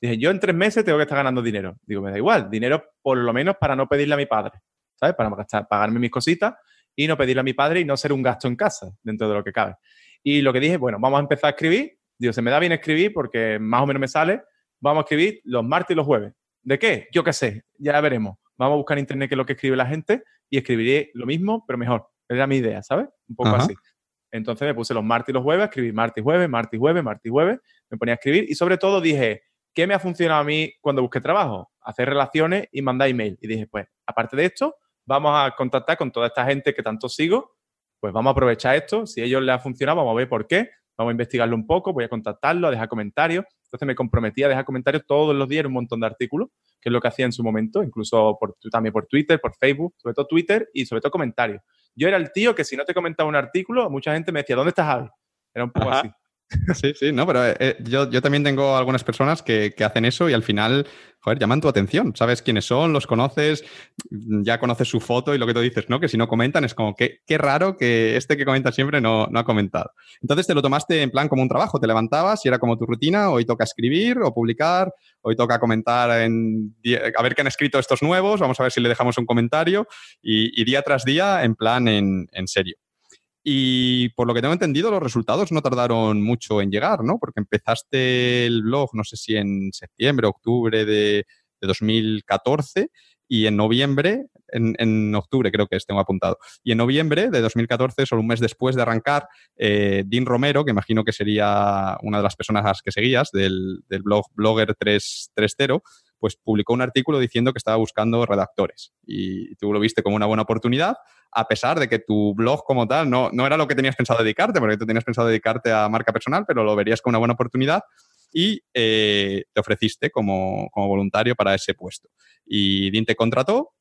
A: Dije, yo en tres meses tengo que estar ganando dinero. Digo, me da igual, dinero por lo menos para no pedirle a mi padre, ¿sabes? Para pagarme mis cositas y no pedirle a mi padre y no ser un gasto en casa, dentro de lo que cabe. Y lo que dije, bueno, vamos a empezar a escribir. Digo, se me da bien escribir porque más o menos me sale. Vamos a escribir los martes y los jueves. ¿De qué? Yo qué sé, ya veremos. Vamos a buscar en internet qué es lo que escribe la gente y escribiré lo mismo, pero mejor. Era mi idea, ¿sabes? Un poco así. Entonces me puse los martes y los jueves, escribí martes y jueves, martes y jueves, martes y jueves. Me ponía a escribir y sobre todo dije, ¿qué me ha funcionado a mí cuando busqué trabajo? Hacer relaciones y mandar email. Y dije, pues, aparte de esto, vamos a contactar con toda esta gente que tanto sigo pues vamos a aprovechar esto. Si a ellos les ha funcionado, vamos a ver por qué. Vamos a investigarlo un poco, voy a contactarlo, a dejar comentarios. Entonces me comprometía a dejar comentarios todos los días en un montón de artículos, que es lo que hacía en su momento, incluso por, también por Twitter, por Facebook, sobre todo Twitter y sobre todo comentarios. Yo era el tío que si no te comentaba un artículo, mucha gente me decía, ¿dónde estás, Javi? Era un poco así.
B: Sí, sí, no, pero eh, yo, yo, también tengo algunas personas que, que, hacen eso y al final, joder, llaman tu atención. Sabes quiénes son, los conoces, ya conoces su foto y lo que tú dices, ¿no? Que si no comentan es como, que qué raro que este que comenta siempre no, no ha comentado. Entonces te lo tomaste en plan como un trabajo, te levantabas y era como tu rutina, hoy toca escribir o publicar, hoy toca comentar en, a ver qué han escrito estos nuevos, vamos a ver si le dejamos un comentario y, y día tras día en plan en, en serio. Y por lo que tengo entendido, los resultados no tardaron mucho en llegar, ¿no? Porque empezaste el blog, no sé si en septiembre, octubre de, 2014 y en noviembre, en, octubre creo que es, tengo apuntado, y en noviembre de 2014, solo un mes después de arrancar, eh, Dean Romero, que imagino que sería una de las personas que seguías del, del blog Blogger 330, pues publicó un artículo diciendo que estaba buscando redactores y tú lo viste como una buena oportunidad, a pesar de que tu blog como tal no, no era lo que tenías pensado dedicarte, porque tú tenías pensado dedicarte a marca personal, pero lo verías como una buena oportunidad y eh, te ofreciste como, como, voluntario para ese puesto. Y Dean te contrató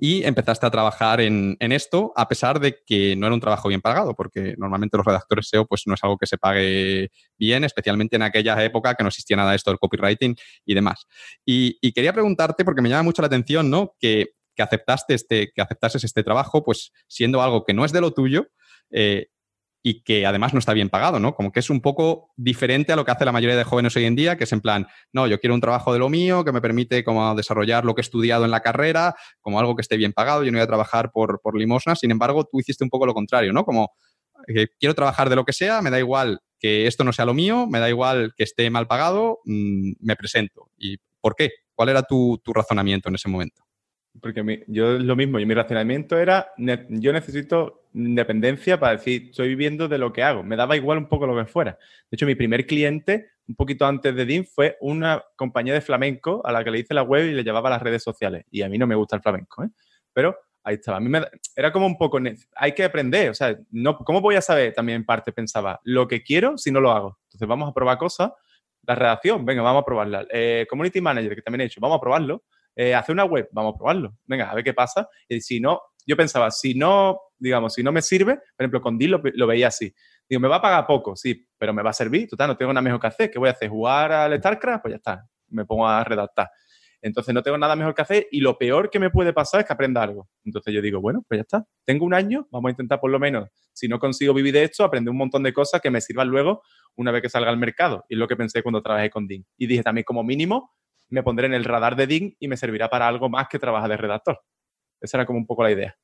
B: y empezaste a trabajar en, en, esto a pesar de que no era un trabajo bien pagado, porque normalmente los redactores SEO pues no es algo que se pague bien, especialmente en aquella época que no existía nada de esto del copywriting y demás. Y, quería preguntarte, porque me llama mucho la atención, ¿no? Que, que aceptaste este, que aceptases este trabajo, pues siendo algo que no es de lo tuyo, eh, y que además no está bien pagado, ¿no? Como que es un poco diferente a lo que hace la mayoría de jóvenes hoy en día, que es en plan, no, yo quiero un trabajo de lo mío, que me permite como desarrollar lo que he estudiado en la carrera, como algo que esté bien pagado, yo no voy a trabajar por, por limosna, sin embargo, tú hiciste un poco lo contrario, ¿no? Como, eh, quiero trabajar de lo que sea, me da igual que esto no sea lo mío, me da igual que esté mal pagado, mmm, me presento. ¿Y por qué? ¿Cuál era tu, tu razonamiento en ese momento?
A: Porque mi, yo lo mismo, y mi razonamiento era, yo necesito independencia para decir, estoy viviendo de lo que hago. Me daba igual un poco lo que fuera. De hecho, mi primer cliente, un poquito antes de DIN, fue una compañía de flamenco a la que le hice la web y le llevaba las redes sociales. Y a mí no me gusta el flamenco, ¿eh? Pero ahí estaba. A mí me, era como un poco, hay que aprender. O sea, no, ¿cómo voy a saber? También en parte pensaba, lo que quiero si no lo hago. Entonces vamos a probar cosas. La redacción, venga, vamos a probarla. Eh, community Manager, que también he hecho, vamos a probarlo eh, hacer una web, vamos a probarlo, venga, a ver qué pasa. Y si no, yo pensaba, si no, digamos, si no me sirve, por ejemplo, con Deal lo, veía así. Digo, me va a pagar poco, sí, pero me va a servir, total, no tengo nada mejor que hacer. ¿Qué voy a hacer? ¿Jugar al StarCraft? Pues ya está, me pongo a redactar. Entonces no tengo nada mejor que hacer y lo peor que me puede pasar es que aprenda algo. Entonces yo digo, bueno, pues ya está. Tengo un año, vamos a intentar por lo menos, si no consigo vivir de esto, aprender un montón de cosas que me sirvan luego una vez que salga al mercado. Y es lo que pensé cuando trabajé con Dean. Y dije también, como mínimo, me pondré en el radar de DIN y me servirá para algo más que trabajar de redactor. Esa era como un poco la idea.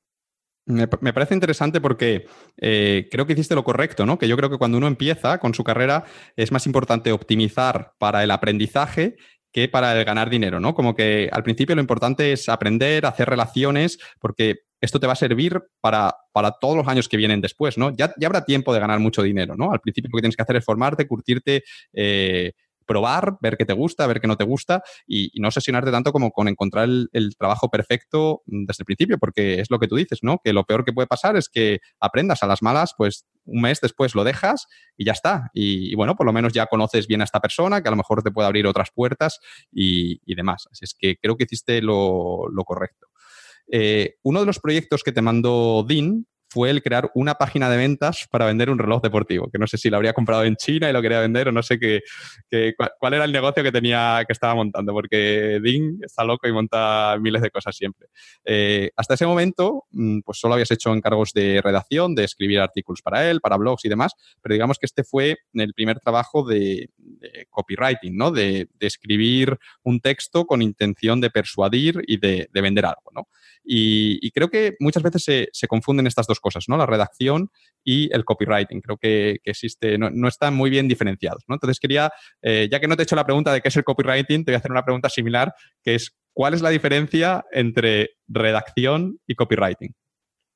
B: Me, me parece interesante porque eh, creo que hiciste lo correcto, ¿no? Que yo creo que cuando uno empieza con su carrera es más importante optimizar para el aprendizaje que para el ganar dinero, ¿no? Como que al principio lo importante es aprender, hacer relaciones, porque esto te va a servir para, para todos los años que vienen después, ¿no? Ya, ya, habrá tiempo de ganar mucho dinero, ¿no? Al principio lo que tienes que hacer es formarte, curtirte, eh, probar, ver qué te gusta, ver qué no te gusta y, no obsesionarte tanto como con encontrar el, trabajo perfecto desde el principio, porque es lo que tú dices, ¿no? Que lo peor que puede pasar es que aprendas a las malas, pues un mes después lo dejas y ya está. Y, bueno, por lo menos ya conoces bien a esta persona, que a lo mejor te puede abrir otras puertas y, y demás. Así es que creo que hiciste lo, lo correcto. Eh, uno de los proyectos que te mandó Dean fue el crear una página de ventas para vender un reloj deportivo, que no sé si lo habría comprado en China y lo quería vender o no sé qué, cuál era el negocio que tenía, que estaba montando, porque Ding está loco y monta miles de cosas siempre. Eh, hasta ese momento, mm, pues solo habías hecho encargos de redacción, de escribir artículos para él, para blogs y demás, pero digamos que este fue el primer trabajo de, copywriting, ¿no? De, de, escribir un texto con intención de persuadir y de, de vender algo, ¿no? Y, creo que muchas veces se, se, confunden estas dos cosas, ¿no? La redacción y el copywriting. Creo que, que existe, no, no, están muy bien diferenciados, ¿no? Entonces quería, eh, ya que no te he hecho la pregunta de qué es el copywriting, te voy a hacer una pregunta similar, que es, ¿cuál es la diferencia entre redacción y copywriting?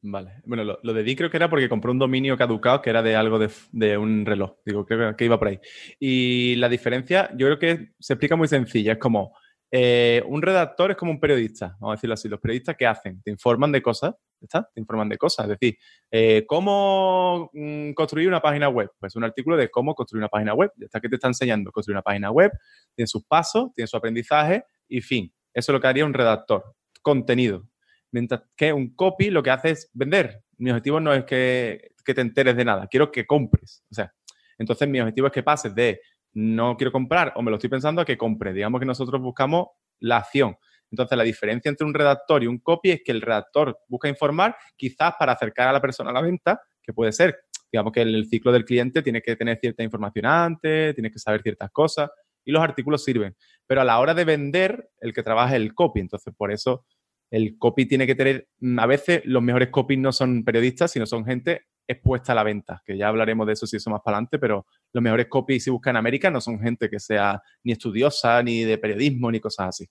A: Vale. Bueno, lo, lo de Di creo que era porque compró un dominio caducado que era de algo de, de, un reloj. Digo, creo que iba por ahí. Y la diferencia, yo creo que se explica muy sencilla. Es como eh, un redactor es como un periodista, vamos a decirlo así. Los periodistas, ¿qué hacen? Te informan de cosas, ¿está? Te informan de cosas. Es decir, eh, ¿cómo mm, construir una página web? Pues un artículo de cómo construir una página web. Ya está que te está enseñando construir una página web, tiene sus pasos, tiene su aprendizaje y fin. Eso es lo que haría un redactor. Contenido. Mientras que un copy lo que hace es vender. Mi objetivo no es que, que te enteres de nada, quiero que compres. O sea, entonces mi objetivo es que pases de no quiero comprar o me lo estoy pensando a que compre. Digamos que nosotros buscamos la acción. Entonces, la diferencia entre un redactor y un copy es que el redactor busca informar quizás para acercar a la persona a la venta, que puede ser, digamos que el, ciclo del cliente tiene que tener cierta información antes, tiene que saber ciertas cosas y los artículos sirven. Pero a la hora de vender, el que trabaja es el copy. Entonces, por eso el copy tiene que tener, a veces los mejores copies no son periodistas, sino son gente expuesta a la venta, que ya hablaremos de eso si eso más para adelante, pero los mejores copies si buscan en América no son gente que sea ni estudiosa, ni de periodismo, ni cosas así.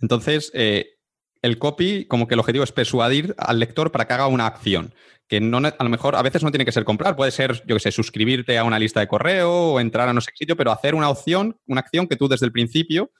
B: Entonces, eh, el copy, como que el objetivo es persuadir al lector para que haga una acción, que no, a lo mejor a veces no tiene que ser comprar, puede ser, yo qué sé, suscribirte a una lista de correo o entrar a no sé qué sitio, pero hacer una opción, una acción que tú desde el principio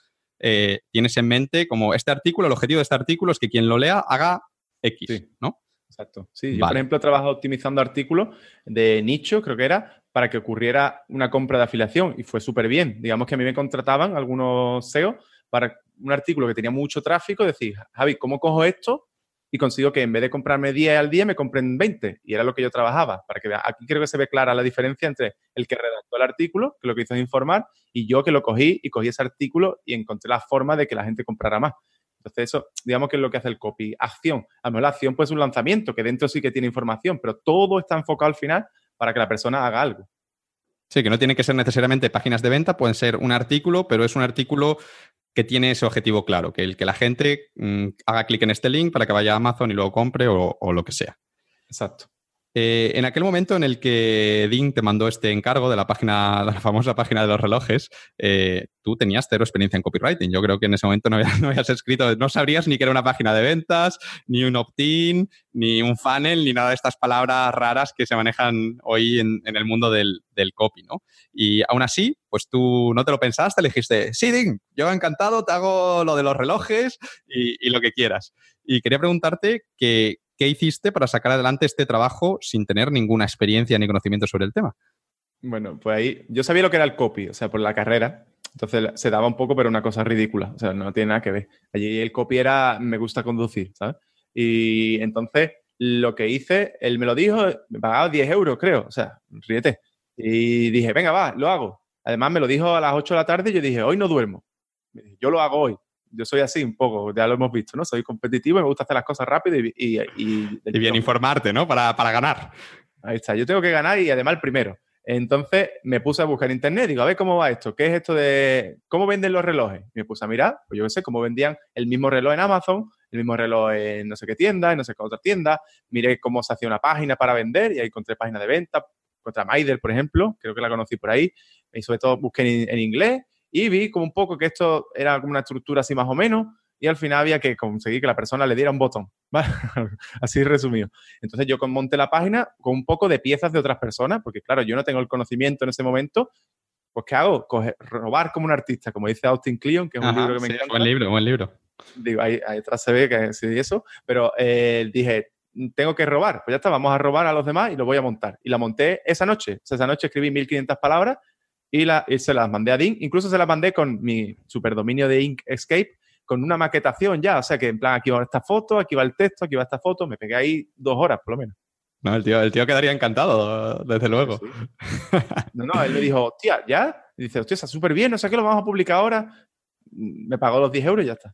B: eh, tienes en mente como este artículo, el objetivo de este artículo es que quien lo lea haga X, ¿no?
A: Exacto. Sí, yo, por ejemplo, he trabajado optimizando artículos de nicho, creo que era, para que ocurriera una compra de afiliación y fue súper bien. Digamos que a mí me contrataban algunos SEO para un artículo que tenía mucho tráfico, decir, Javi, ¿cómo cojo esto? Y consigo que en vez de comprarme 10 al día, me compren 20. Y era lo que yo trabajaba. Para que Aquí creo que se ve clara la diferencia entre el que redactó el artículo, que lo que hizo es informar, y yo que lo cogí y cogí ese artículo y encontré la forma de que la gente comprara más. Entonces, eso, digamos que es lo que hace el copy. Acción. A lo mejor la acción puede ser un lanzamiento, que dentro sí que tiene información, pero todo está enfocado al final para que la persona haga algo.
B: Sí, que no tiene que ser necesariamente páginas de venta, pueden ser un artículo, pero es un artículo que tiene ese objetivo claro, que el que la gente mm, haga clic en este link para que vaya a Amazon y luego compre o lo que sea.
A: Exacto.
B: Eh, en aquel momento en el que Dean te mandó este encargo de la página, la famosa página de los relojes, eh, tú tenías cero experiencia en copywriting. Yo creo que en ese momento no, habías, escrito, no sabrías ni que era una página de ventas, ni un opt-in, ni un funnel, ni nada de estas palabras raras que se manejan hoy en, el mundo del, copy, ¿no? Y aún así, pues tú no te lo pensaste, le dijiste, sí, Dean, yo encantado, te hago lo de los relojes y, y lo que quieras. Y quería preguntarte que, ¿Qué hiciste para sacar adelante este trabajo sin tener ninguna experiencia ni conocimiento sobre el tema?
A: Bueno, pues ahí yo sabía lo que era el copy, o sea, por la carrera. Entonces se daba un poco, pero una cosa ridícula, o sea, no tiene nada que ver. Allí el copy era me gusta conducir, ¿sabes? Y entonces lo que hice, él me lo dijo, me pagaba 10 euros, creo, o sea, ríete. Y dije, venga, va, lo hago. Además me lo dijo a las 8 de la tarde y yo dije, hoy no duermo. Yo lo hago hoy yo soy así un poco, ya lo hemos visto, ¿no? Soy competitivo y me gusta hacer las cosas rápido y...
B: Y, y, bien informarte, ¿no? Para, para, ganar.
A: Ahí está, yo tengo que ganar y además el primero. Entonces me puse a buscar en internet, digo, a ver cómo va esto, qué es esto de cómo venden los relojes. Y me puse a mirar, pues yo qué sé, cómo vendían el mismo reloj en Amazon, el mismo reloj en no sé qué tienda, en no sé qué otra tienda. Miré cómo se hacía una página para vender y ahí encontré páginas de venta, contra Maider, por ejemplo, creo que la conocí por ahí. Y sobre todo busqué en inglés y vi como un poco que esto era como una estructura así más o menos y al final había que conseguir que la persona le diera un botón, así resumido. Entonces yo monté la página con un poco de piezas de otras personas, porque claro, yo no tengo el conocimiento en ese momento, pues ¿qué hago? robar como un artista, como dice Austin Kleon, que es un libro que me encanta.
B: Buen libro, buen libro.
A: Digo, ahí, ahí atrás se ve que sí eso, pero eh, dije, tengo que robar, pues ya está, vamos a robar a los demás y lo voy a montar. Y la monté esa noche, o sea, esa noche escribí 1500 palabras y, la, se las mandé a Dean. Incluso se las mandé con mi superdominio de Inkscape, con una maquetación ya. O sea que en plan, aquí va esta foto, aquí va el texto, aquí va esta foto. Me pegué ahí dos horas por lo menos.
B: No, el tío, el tío quedaría encantado, desde luego.
A: No, no, él me dijo, hostia, ¿ya? Y dice, hostia, está súper bien, no sé qué, lo vamos a publicar ahora. Me pagó los 10 euros y ya está.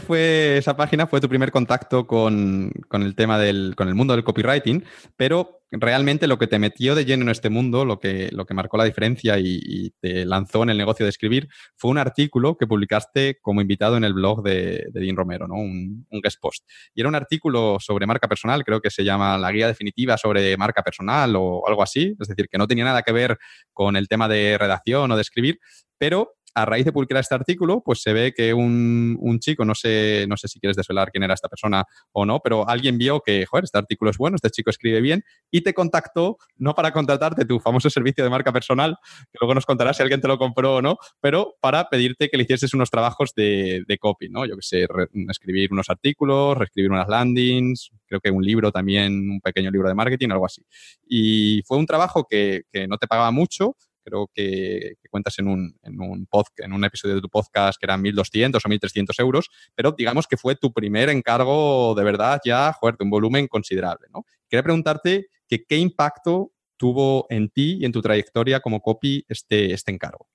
B: Fue, esa página fue tu primer contacto con, el tema del con el mundo del copywriting, pero realmente lo que te metió de lleno en este mundo, lo que, lo que marcó la diferencia y, te lanzó en el negocio de escribir, fue un artículo que publicaste como invitado en el blog de, de Dean Romero, ¿no? un, un, guest post. Y era un artículo sobre marca personal, creo que se llama La Guía Definitiva sobre Marca Personal o algo así, es decir, que no tenía nada que ver con el tema de redacción o de escribir, pero a raíz de publicar este artículo, pues se ve que un, un, chico, no sé, no sé si quieres desvelar quién era esta persona o no, pero alguien vio que, joder, este artículo es bueno, este chico escribe bien y te contactó, no para contratarte tu famoso servicio de marca personal, que luego nos contarás si alguien te lo compró o no, pero para pedirte que le hicieses unos trabajos de, de copy, ¿no? Yo que sé, escribir unos artículos, reescribir unas landings, creo que un libro también, un pequeño libro de marketing, algo así. Y fue un trabajo que, que no te pagaba mucho, creo que, cuentas en un, en, un podcast, en un episodio de tu podcast que eran 1.200 o 1.300 euros, pero digamos que fue tu primer encargo de verdad ya, joder, de un volumen considerable, ¿no? Quería preguntarte que qué impacto tuvo en ti y en tu trayectoria como copy este, este encargo.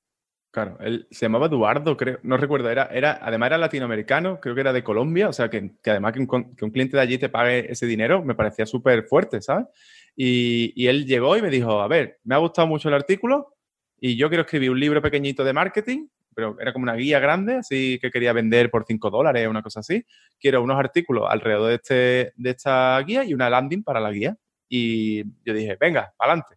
A: Claro, él se llamaba Eduardo, creo, no recuerdo, era, era, además era latinoamericano, creo que era de Colombia, o sea, que, que además que un, que un, cliente de allí te pague ese dinero me parecía súper fuerte, ¿sabes? Y, y, él llegó y me dijo, a ver, me ha gustado mucho el artículo, y yo quiero escribir un libro pequeñito de marketing, pero era como una guía grande, así que quería vender por 5 dólares, una cosa así. Quiero unos artículos alrededor de, este, de esta guía y una landing para la guía. Y yo dije, venga, adelante.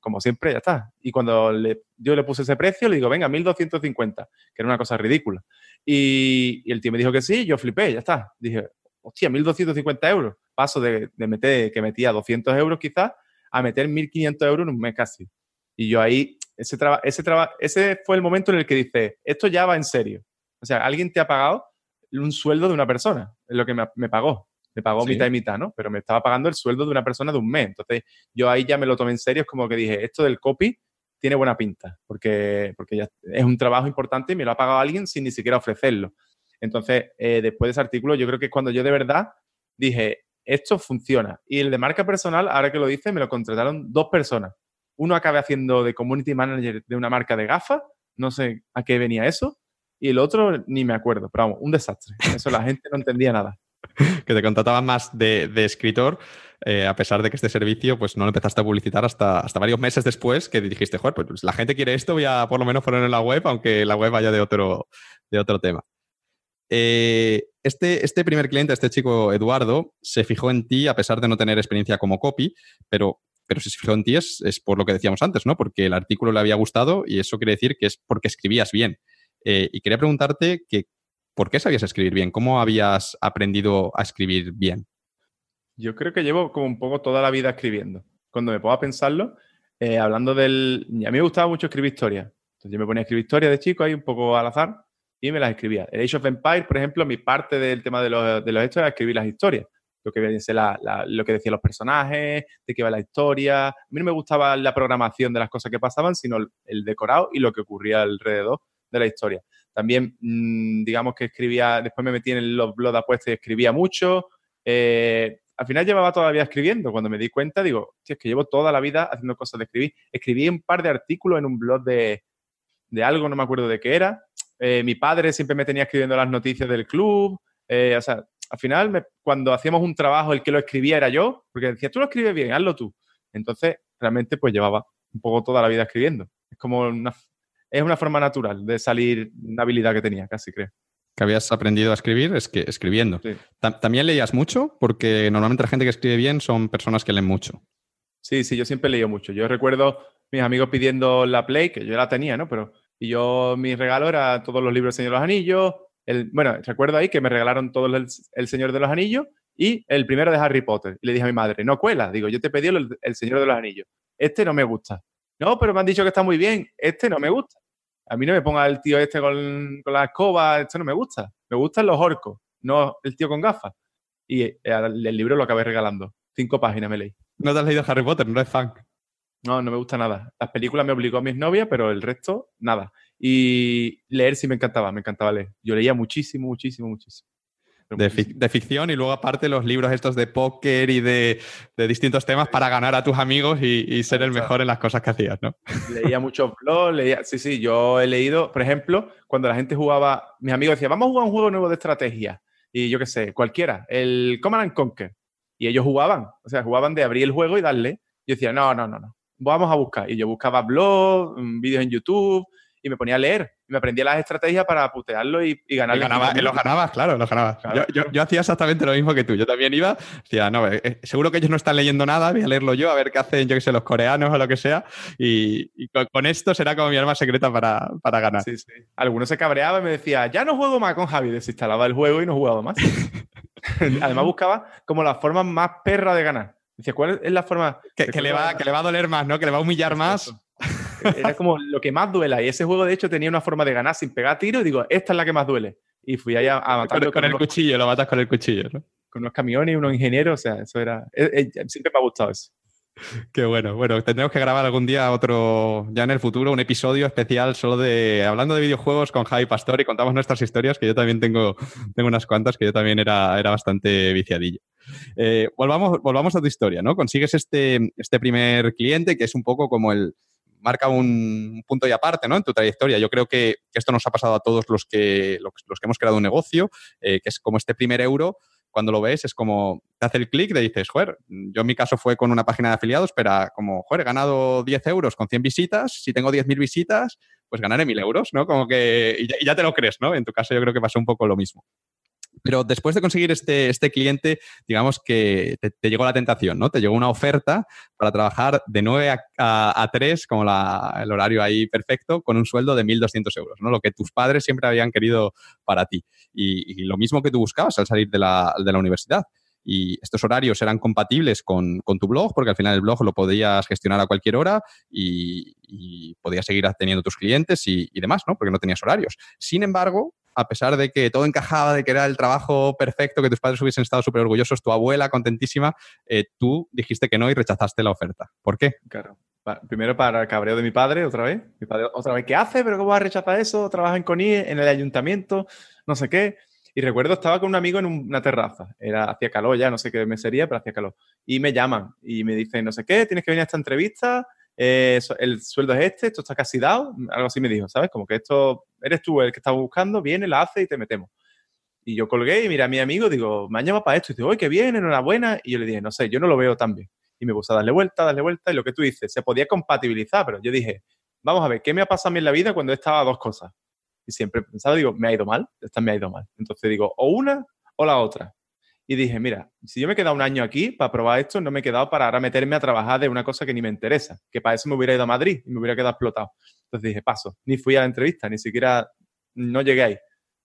A: Como siempre, ya está. Y cuando yo le puse ese precio, le digo, venga, 1250, que era una cosa ridícula. Y, y el tío me dijo que sí, yo flipé, ya está. Dije, hostia, 1250 euros. Paso de, de meter, que metía 200 euros quizás, a meter 1500 euros en un mes casi. Y yo ahí ese, ese, ese fue el momento en el que dice, esto ya va en serio. O sea, alguien te ha pagado un sueldo de una persona, es lo que me, pagó. Me pagó mitad y mitad, ¿no? Pero me estaba pagando el sueldo de una persona de un mes. Entonces, yo ahí ya me lo tomé en serio, es como que dije, esto del copy tiene buena pinta, porque, porque ya es un trabajo importante y me lo ha pagado alguien sin ni siquiera ofrecerlo. Entonces, eh, después de ese artículo, yo creo que es cuando yo de verdad dije, esto funciona. Y el de marca personal, ahora que lo dice, me lo contrataron dos personas uno acabe haciendo de community manager de una marca de gafas, no sé a qué venía eso, y el otro ni me acuerdo, pero vamos, un desastre. Eso la gente no entendía nada.
B: que te contrataban más de, escritor, eh, a pesar de que este servicio pues no lo empezaste a publicitar hasta, hasta varios meses después, que dijiste, joder, pues la gente quiere esto, voy a por lo menos ponerlo en la web, aunque la web vaya de otro, de otro tema. Eh, este, este primer cliente, este chico Eduardo, se fijó en ti a pesar de no tener experiencia como copy, pero pero si se fijó en ti es, por lo que decíamos antes, ¿no? Porque el artículo le había gustado y eso quiere decir que es porque escribías bien. Eh, y quería preguntarte que, ¿por qué sabías escribir bien? ¿Cómo habías aprendido a escribir bien?
A: Yo creo que llevo como un poco toda la vida escribiendo. Cuando me pongo a pensarlo, eh, hablando del... A mí me gustaba mucho escribir historias. Entonces yo me ponía a escribir historias de chico ahí un poco al azar y me las escribía. El Age of Empire, por ejemplo, mi parte del tema de los, de los hechos era escribir las historias lo que, decían los personajes, de qué va la historia. A mí no me gustaba la programación de las cosas que pasaban, sino el, decorado y lo que ocurría alrededor de la historia. También, mm, digamos que escribía, después me metí en los blogs de y escribía mucho. Eh, al final llevaba toda la vida escribiendo. Cuando me di cuenta, digo, es que llevo toda la vida haciendo cosas de escribir. Escribí un par de artículos en un blog de, algo, no me acuerdo de qué era. Eh, mi padre siempre me tenía escribiendo las noticias del club. Eh, o sea, al final, cuando hacíamos un trabajo, el que lo escribía era yo, porque decía, tú lo escribes bien, hazlo tú. Entonces, realmente, pues llevaba un poco toda la vida escribiendo. Es como una, es una forma natural de salir, una habilidad que tenía, casi creo.
B: Que habías aprendido a escribir es que escribiendo. ¿También leías mucho? Porque normalmente la gente que escribe bien son personas que leen mucho.
A: Sí, sí, yo siempre leído mucho. Yo recuerdo mis amigos pidiendo la Play, que yo la tenía, ¿no? Pero y yo, mi regalo era todos los libros de Señor de los Anillos, bueno, recuerdo ahí que me regalaron todo el, Señor de los Anillos y el primero de Harry Potter. Y le dije a mi madre, no cuela, digo, yo te pedí el, Señor de los Anillos. Este no me gusta. No, pero me han dicho que está muy bien. Este no me gusta. A mí no me ponga el tío este con, la escoba, esto no me gusta. Me gustan los orcos, no el tío con gafas. Y eh, el, libro lo acabé regalando. Cinco páginas me leí.
B: ¿No te has leído Harry Potter? ¿No eres fan?
A: No, no me gusta nada. Las películas me obligó a mis novias, pero el resto, nada. Y leer sí me encantaba, me encantaba leer. Yo leía muchísimo, muchísimo, muchísimo.
B: De, ficción y luego aparte los libros estos de póker y de, distintos temas para ganar a tus amigos y, ser el mejor en las cosas que hacías, ¿no?
A: Leía muchos blogs, leía, sí, sí, yo he leído, por ejemplo, cuando la gente jugaba, mis amigos decían, vamos a jugar un juego nuevo de estrategia, y yo qué sé, cualquiera, el Command and Conquer, y ellos jugaban, o sea, jugaban de abrir el juego y darle, yo decía, no, no, no, no, vamos a buscar, y yo buscaba blogs, mm, vídeos en YouTube, y me ponía a leer. Y me aprendía las estrategias para putearlo y, y ganarle.
B: Ganaba, los ganabas, claro, los ganabas. Yo, hacía exactamente lo mismo que tú. Yo también iba, decía, no, eh, eh, seguro que ellos no están leyendo nada, voy a leerlo yo, a ver qué hacen, yo que sé, los coreanos o lo que sea. Y, con, esto será como mi arma secreta para, para ganar.
A: Sí, sí. Algunos se cabreaba y me decía, ya no juego más con Javi. Desinstalaba el juego y no jugaba más. Además buscaba como la forma más perra de ganar. Dice, ¿cuál es la forma?
B: Que, le va, que le va a doler más, ¿no? Que le va a humillar más.
A: Era como lo que más duela. Y ese juego, de hecho, tenía una forma de ganar sin pegar tiro. Y digo, esta es la que más duele. Y fui ahí a,
B: matarlo. Con, el cuchillo, lo matas con el cuchillo, ¿no?
A: Con unos camiones y unos ingenieros. O sea, eso era. Eh, eh, siempre me ha gustado eso.
B: Qué bueno. Bueno, tendremos que grabar algún día otro, ya en el futuro, un episodio especial solo de hablando de videojuegos con Javi Pastor y contamos nuestras historias, que yo también tengo, tengo unas cuantas, que yo también era, era bastante viciadillo. Eh, volvamos, volvamos a tu historia, ¿no? Consigues este, este primer cliente que es un poco como el, marca un punto y aparte ¿no? en tu trayectoria. Yo creo que, esto nos ha pasado a todos los que, los, que hemos creado un negocio, eh, que es como este primer euro, cuando lo ves es como, te hace el clic, te dices, joder, yo en mi caso fue con una página de afiliados, pero como, joder, he ganado 10 euros con 100 visitas, si tengo 10.000 visitas, pues ganaré 1.000 euros, ¿no? Como que, y ya, te lo crees, ¿no? En tu caso yo creo que pasó un poco lo mismo. Pero después de conseguir este, este cliente, digamos que te, llegó la tentación, ¿no? Te llegó una oferta para trabajar de 9 a, 3, como el horario ahí perfecto, con un sueldo de 1.200 euros, ¿no? Lo que tus padres siempre habían querido para ti. Y, lo mismo que tú buscabas al salir de la, de la universidad y estos horarios eran compatibles con, con, tu blog, porque al final el blog lo podías gestionar a cualquier hora y, y podías seguir teniendo tus clientes y, y, demás, ¿no? Porque no tenías horarios. Sin embargo, a pesar de que todo encajaba, de que era el trabajo perfecto, que tus padres hubiesen estado súper orgullosos, tu abuela contentísima, eh, tú dijiste que no y rechazaste la oferta. ¿Por qué?
A: Claro. Primero para el cabreo de mi padre, otra vez. Mi padre, otra vez, ¿qué hace? ¿Pero cómo vas a rechazar eso? Trabaja en CONIE, en el ayuntamiento, no sé qué. Y recuerdo, estaba con un amigo en una terraza. Era, hacía calor ya, no sé qué me sería, pero hacía calor. Y me llaman y me dicen, no sé qué, tienes que venir a esta entrevista, eh, el sueldo es este, esto está casi dado, algo así me dijo, ¿sabes? Como que esto, eres tú el que estaba buscando, viene, la hace y te metemos. Y yo colgué y mira a mi amigo, digo, me han llamado para esto. Y digo, oye, qué bien, enhorabuena. Y yo le dije, no sé, yo no lo veo tan bien. Y me puse a darle vuelta, darle vuelta. Y lo que tú dices, se podía compatibilizar, pero yo dije, vamos a ver, ¿qué me ha pasado a mí en la vida cuando he estado a dos cosas? Y siempre he pensado, digo, me ha ido mal, esta me ha ido mal. Entonces digo, o una o la otra. Y dije, mira, si yo me he quedado un año aquí para probar esto, no me he quedado para ahora meterme a trabajar de una cosa que ni me interesa, que para eso me hubiera ido a Madrid y me hubiera quedado explotado. Entonces dije, paso, ni fui a la entrevista, ni siquiera, no llegué ahí.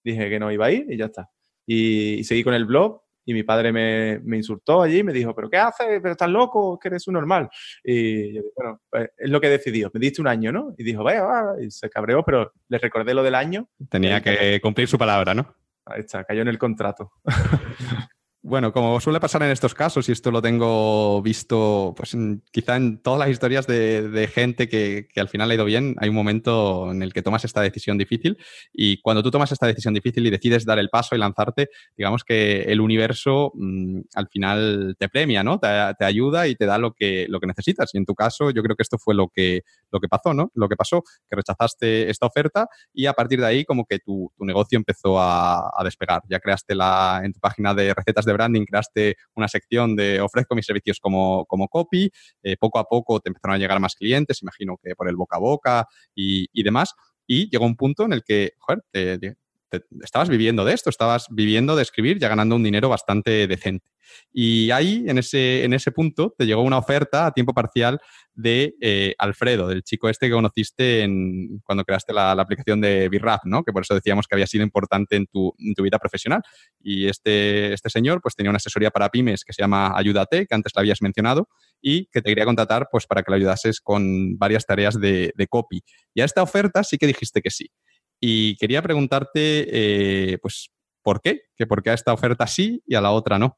A: Dije que no iba a ir y ya está. Y, seguí con el blog y mi padre me, me, insultó allí y me dijo, ¿pero qué haces? ¿Pero estás loco? ¿Que eres un normal? Y yo dije, bueno, pues es lo que he decidido. Me diste un año, ¿no? Y dijo, vaya, va. Y se cabreó, pero le recordé lo del año.
B: Tenía que cumplir su palabra, ¿no?
A: Ahí está, cayó en el contrato.
B: Bueno, como suele pasar en estos casos, y esto lo tengo visto pues quizá en todas las historias de, gente que, al final ha ido bien, hay un momento en el que tomas esta decisión difícil y cuando tú tomas esta decisión difícil y decides dar el paso y lanzarte, digamos que el universo mm, al final te premia, ¿no? Te, ayuda y te da lo que, lo que necesitas. Y en tu caso, yo creo que esto fue lo que, lo que pasó, ¿no? Lo que pasó, que rechazaste esta oferta y a partir de ahí como que tu, negocio empezó a, a despegar. Ya creaste la, en tu página de recetas de branding, creaste una sección de ofrezco mis servicios como, como copy, eh, poco a poco te empezaron a llegar más clientes, imagino que por el boca a boca y, y demás, y llegó un punto en el que, joder, te, estabas viviendo de esto, estabas viviendo de escribir, ya ganando un dinero bastante decente. Y ahí, en ese, en ese punto, te llegó una oferta a tiempo parcial de eh, Alfredo, del chico este que conociste en, cuando creaste la, aplicación de BitRap, ¿no? Que por eso decíamos que había sido importante en tu, en tu, vida profesional. Y este, este señor, pues tenía una asesoría para pymes que se llama Ayúdate, que antes la habías mencionado, y que te quería contratar, pues para que lo ayudases con varias tareas de, de copy. Y a esta oferta sí que dijiste que sí. Y quería preguntarte, eh, pues, ¿por qué? ¿Que ¿Por qué a esta oferta sí y a la otra no?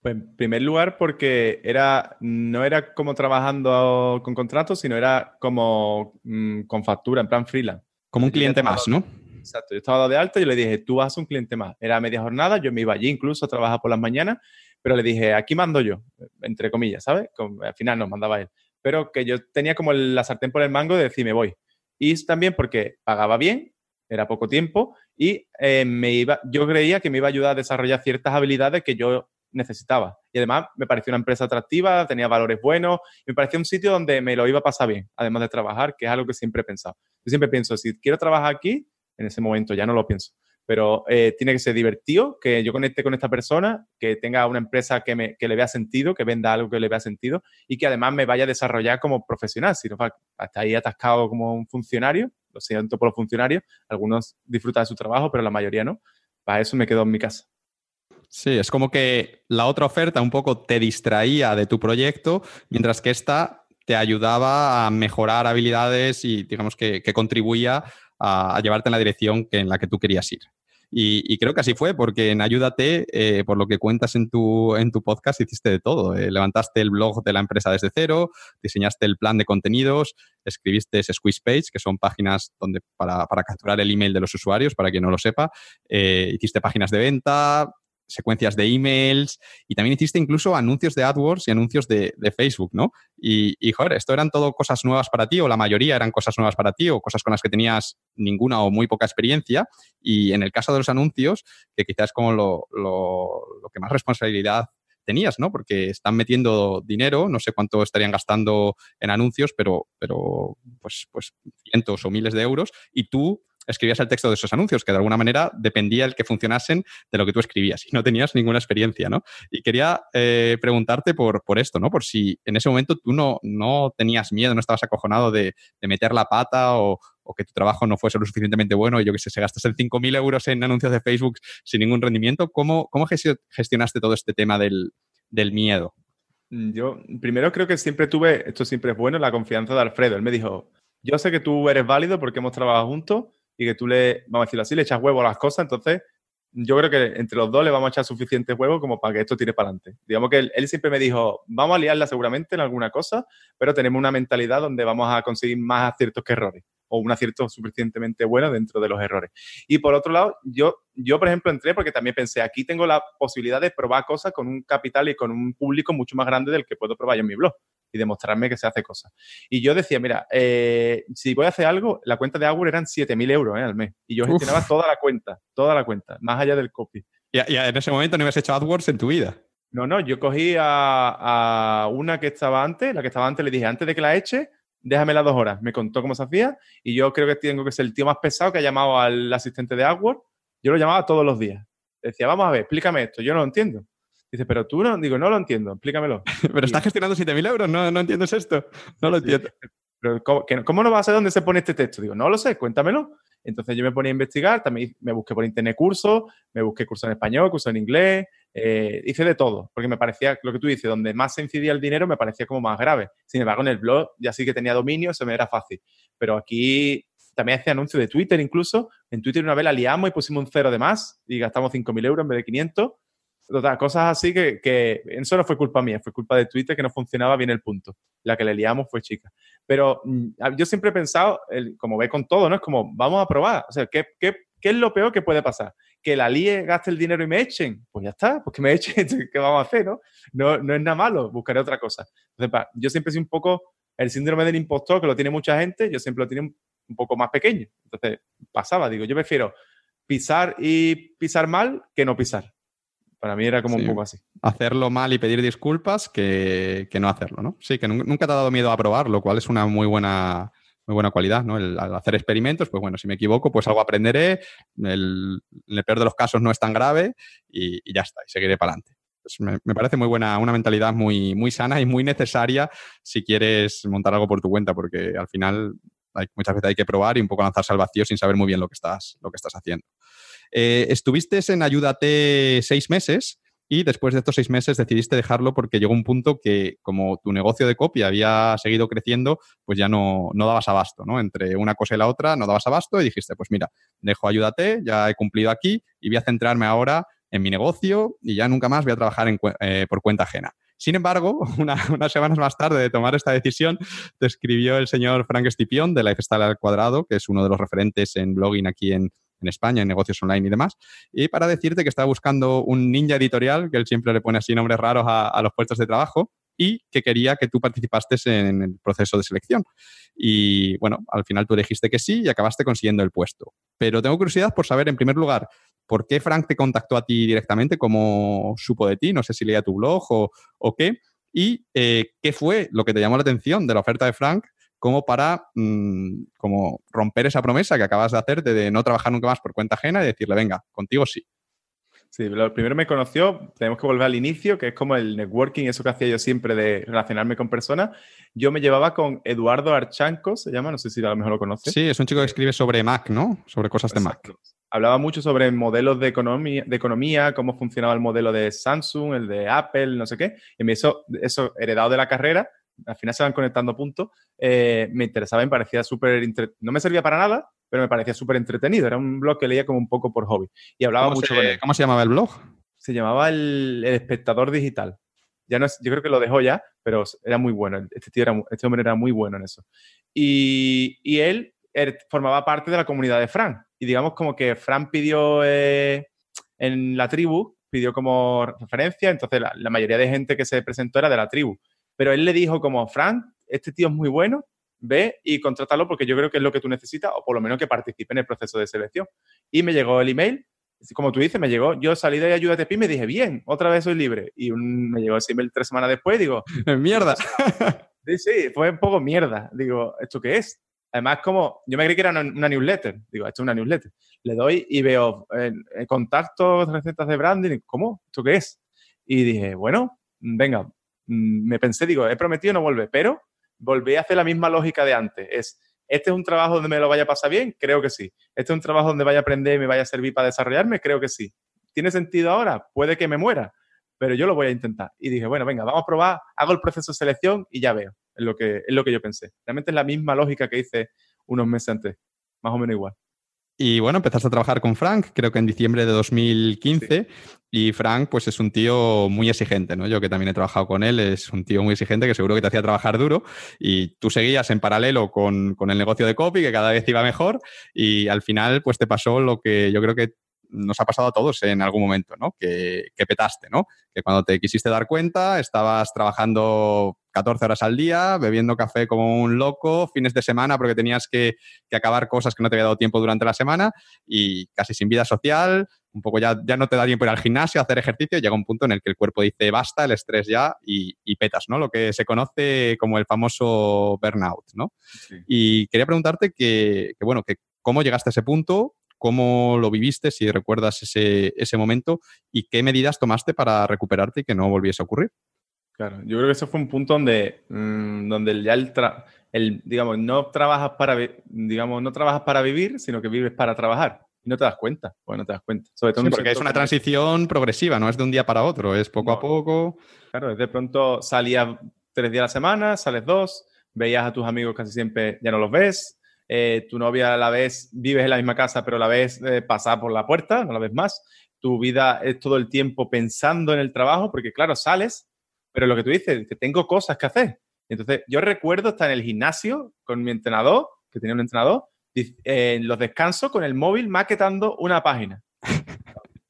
A: Pues en primer lugar porque era, no era como trabajando con contratos, sino era como mm, con factura, en plan freelance.
B: Como un cliente más, ¿no?
A: Exacto, yo estaba de alta y yo le dije, tú vas a un cliente más. Era media jornada, yo me iba allí incluso a trabajar por las mañanas, pero le dije, aquí mando yo, entre comillas, ¿sabes? al final nos mandaba él. Pero que yo tenía como la sartén por el mango de decir, me voy y también porque pagaba bien, era poco tiempo, y eh, me iba, yo creía que me iba a ayudar a desarrollar ciertas habilidades que yo necesitaba. Y además me pareció una empresa atractiva, tenía valores buenos, me parecía un sitio donde me lo iba a pasar bien, además de trabajar, que es algo que siempre he pensado. Yo siempre pienso, si quiero trabajar aquí, en ese momento ya no lo pienso, pero eh, tiene que ser divertido, que yo conecte con esta persona, que tenga una empresa que, me, que le vea sentido, que venda algo que le vea sentido y que además me vaya a desarrollar como profesional. Si no, hasta ahí atascado como un funcionario, lo siento por los funcionarios, algunos disfrutan de su trabajo, pero la mayoría no. Para eso me quedo en mi casa.
B: Sí, es como que la otra oferta un poco te distraía de tu proyecto, mientras que esta te ayudaba a mejorar habilidades y digamos que, contribuía a, llevarte en la dirección que, en la que tú querías ir. Y, creo que así fue, porque en Ayúdate, eh, por lo que cuentas en tu, en tu podcast, hiciste de todo. Eh, levantaste el blog de la empresa desde cero, diseñaste el plan de contenidos, escribiste Squeeze Page, que son páginas donde para, capturar el email de los usuarios, para quien no lo sepa. Eh, hiciste páginas de venta, secuencias de emails y también hiciste incluso anuncios de AdWords y anuncios de, Facebook, ¿no? Y, y, joder, ¿esto eran todo cosas nuevas para ti o la mayoría eran cosas nuevas para ti o cosas con las que tenías ninguna o muy poca experiencia? Y en el caso de los anuncios, que quizás como lo, lo que más responsabilidad tenías, ¿no? Porque están metiendo dinero, no sé cuánto estarían gastando en anuncios, pero, pero pues, pues cientos o miles de euros, y tú escribías el texto de esos anuncios, que de alguna manera dependía el que funcionasen de lo que tú escribías y no tenías ninguna experiencia, ¿no? Y quería eh, preguntarte por, por esto, ¿no? Por si en ese momento tú no, no tenías miedo, no estabas acojonado de, meter la pata o, que tu trabajo no fuese lo suficientemente bueno y yo que sé, se gastas 5.000 euros en anuncios de Facebook sin ningún rendimiento. ¿Cómo, cómo gestionaste todo este tema del, del miedo?
A: Yo primero creo que siempre tuve, esto siempre es bueno, la confianza de Alfredo. Él me dijo, yo sé que tú eres válido porque hemos trabajado juntos y que tú le, vamos a decirlo así, le echas huevo a las cosas, entonces yo creo que entre los dos le vamos a echar suficiente huevo como para que esto tire para adelante. Digamos que él, siempre me dijo, vamos a liarla seguramente en alguna cosa, pero tenemos una mentalidad donde vamos a conseguir más aciertos que errores o un acierto suficientemente bueno dentro de los errores. Y por otro lado, yo, yo, por ejemplo, entré porque también pensé, aquí tengo la posibilidad de probar cosas con un capital y con un público mucho más grande del que puedo probar yo en mi blog y demostrarme que se hace cosas. Y yo decía, mira, eh, si voy a hacer algo, la cuenta de Augur eran 7.000 euros eh, al mes. Y yo gestionaba toda la cuenta, toda la cuenta, más allá del copy.
B: ¿Y, en ese momento no habías hecho AdWords en tu vida?
A: No, no, yo cogí a, a, una que estaba antes, la que estaba antes le dije, antes de que la eche, déjame las dos horas. Me contó cómo se hacía y yo creo que tengo que ser el tío más pesado que ha llamado al asistente de AdWords. Yo lo llamaba todos los días. Decía, vamos a ver, explícame esto, yo no lo entiendo. Dice, pero tú no, digo, no lo entiendo, explícamelo.
B: pero estás gestionando 7.000 euros, ¿no, no entiendes esto? No lo entiendo.
A: Pero ¿cómo, no vas a saber dónde se pone este texto? Digo, no lo sé, cuéntamelo. Entonces yo me ponía a investigar, también me busqué por internet cursos, me busqué cursos en español, cursos en inglés, eh, hice de todo, porque me parecía, lo que tú dices, donde más se incidía el dinero me parecía como más grave. Sin embargo, en el blog ya sí que tenía dominio, se me era fácil. Pero aquí también hacía anuncios de Twitter incluso. En Twitter una vez la liamos y pusimos un cero de más y gastamos 5.000 euros en vez de 500 cosas así que, eso no fue culpa mía, fue culpa de Twitter que no funcionaba bien el punto. La que le liamos fue chica. Pero mm, yo siempre he pensado, como ve con todo, ¿no? Es como, vamos a probar. O sea, ¿qué, es lo peor que puede pasar? Que la líe, gaste el dinero y me echen. Pues ya está, pues que me echen, ¿qué vamos a hacer, no? No, no es nada malo, buscaré otra cosa. Entonces, yo siempre soy un poco el síndrome del impostor, que lo tiene mucha gente, yo siempre lo tiene un poco más pequeño. Entonces, pasaba, digo, yo prefiero pisar y pisar mal que no pisar. Para mí era como un poco así.
B: Hacerlo mal y pedir disculpas que, no hacerlo, ¿no? Sí, que nunca te ha dado miedo a probar, lo cual es una muy buena, muy buena cualidad, ¿no? El, al hacer experimentos, pues bueno, si me equivoco, pues algo aprenderé, el, en el peor de los casos no es tan grave y, ya está, y seguiré para adelante. Pues me, parece muy buena, una mentalidad muy, muy sana y muy necesaria si quieres montar algo por tu cuenta, porque al final hay, muchas veces hay que probar y un poco lanzarse al vacío sin saber muy bien lo que estás, lo que estás haciendo. Eh, estuviste en Ayúdate seis meses y después de estos seis meses decidiste dejarlo porque llegó un punto que como tu negocio de copia había seguido creciendo, pues ya no, no dabas abasto, ¿no? Entre una cosa y la otra no dabas abasto y dijiste, pues mira, dejo Ayúdate, ya he cumplido aquí y voy a centrarme ahora en mi negocio y ya nunca más voy a trabajar eh, por cuenta ajena. Sin embargo, unas semanas más tarde de tomar esta decisión, te escribió el señor Frank Stipion de Lifestyle al Cuadrado, que es uno de los referentes en blogging aquí en, en España, en negocios online y demás, y para decirte que estaba buscando un ninja editorial, que él siempre le pone así nombres raros a, los puestos de trabajo, y que quería que tú participases en el proceso de selección. Y bueno, al final tú dijiste que sí y acabaste consiguiendo el puesto. Pero tengo curiosidad por saber, en primer lugar, ¿por qué Frank te contactó a ti directamente? ¿Cómo supo de ti? No sé si leía tu blog o, qué. ¿Y eh, qué fue lo que te llamó la atención de la oferta de Frank como para mm, como romper esa promesa que acabas de hacer de no trabajar nunca más por cuenta ajena y decirle, venga, contigo sí?
A: Sí, lo primero me conoció, tenemos que volver al inicio, que es como el networking, eso que hacía yo siempre de relacionarme con personas. Yo me llevaba con Eduardo Archanco, se llama, no sé si a lo mejor lo conoces.
B: Sí, es un chico que escribe sobre Mac, ¿no? Sobre cosas de Mac.
A: Hablaba mucho sobre modelos de economía, de economía, cómo funcionaba el modelo de Samsung, el de Apple, no sé qué. Y me hizo eso heredado de la carrera, al final se van conectando puntos, eh, me interesaba y me parecía súper... No me servía para nada, pero me parecía súper entretenido. Era un blog que leía como un poco por hobby. Y hablaba mucho
B: se, ¿Cómo se llamaba el blog?
A: Se llamaba el, Espectador Digital. Ya no es, yo creo que lo dejó ya, pero era muy bueno. Este, tío era, este hombre era muy bueno en eso. Y, y él, formaba parte de la comunidad de Fran. Y digamos como que Fran pidió eh, en la tribu, pidió como referencia, entonces la, la, mayoría de gente que se presentó era de la tribu. Pero él le dijo como, Fran, este tío es muy bueno, ve y contrátalo porque yo creo que es lo que tú necesitas o por lo menos que participe en el proceso de selección. Y me llegó el email, como tú dices, me llegó, yo salí de Ayúdate Pi y me dije, bien, otra vez soy libre. Y me llegó ese email tres semanas después digo,
B: mierda.
A: sí, sí, fue un poco mierda. Digo, ¿esto qué es? Además, como yo me creí que era una, newsletter, digo, esto es una newsletter. Le doy y veo eh, contactos, recetas de branding, ¿cómo? ¿Esto qué es? Y dije, bueno, venga, me pensé, digo, he prometido no vuelve, pero volví a hacer la misma lógica de antes. Es, ¿este es un trabajo donde me lo vaya a pasar bien? Creo que sí. ¿Este es un trabajo donde vaya a aprender y me vaya a servir para desarrollarme? Creo que sí. ¿Tiene sentido ahora? Puede que me muera, pero yo lo voy a intentar. Y dije, bueno, venga, vamos a probar, hago el proceso de selección y ya veo. Es lo que, es lo que yo pensé. Realmente es la misma lógica que hice unos meses antes, más o menos igual.
B: Y bueno, empezaste a trabajar con Frank, creo que en diciembre de 2015. Y Frank, pues es un tío muy exigente, ¿no? Yo que también he trabajado con él, es un tío muy exigente que seguro que te hacía trabajar duro. Y tú seguías en paralelo con, con el negocio de copy, que cada vez iba mejor. Y al final, pues te pasó lo que yo creo que nos ha pasado a todos en algún momento, ¿no? Que, que, petaste, ¿no? Que cuando te quisiste dar cuenta, estabas trabajando 14 horas al día, bebiendo café como un loco, fines de semana porque tenías que, que, acabar cosas que no te había dado tiempo durante la semana y casi sin vida social, un poco ya, ya no te da tiempo ir al gimnasio, a hacer ejercicio, llega un punto en el que el cuerpo dice basta, el estrés ya y, y petas, ¿no? Lo que se conoce como el famoso burnout, ¿no? Y quería preguntarte que, que bueno, que cómo llegaste a ese punto, cómo lo viviste, si recuerdas ese, ese momento y qué medidas tomaste para recuperarte y que no volviese a ocurrir.
A: Claro, yo creo que ese fue un punto donde, mm, donde ya el, el, digamos, no trabajas para, digamos, no trabajas para vivir, sino que vives para trabajar. Y no te das cuenta, pues no te das cuenta.
B: Sobre todo porque es una transición progresiva, no es de un día para otro, es poco a poco.
A: Claro, de pronto salías tres días a la semana, sales dos, veías a tus amigos casi siempre, ya no los ves, eh, tu novia la vez vives en la misma casa, pero la vez eh, pasa por la puerta, no la ves más. Tu vida es todo el tiempo pensando en el trabajo, porque claro, sales, pero lo que tú dices, que tengo cosas que hacer. Entonces, yo recuerdo estar en el gimnasio con mi entrenador, que tenía un entrenador, en los descansos con el móvil maquetando una página.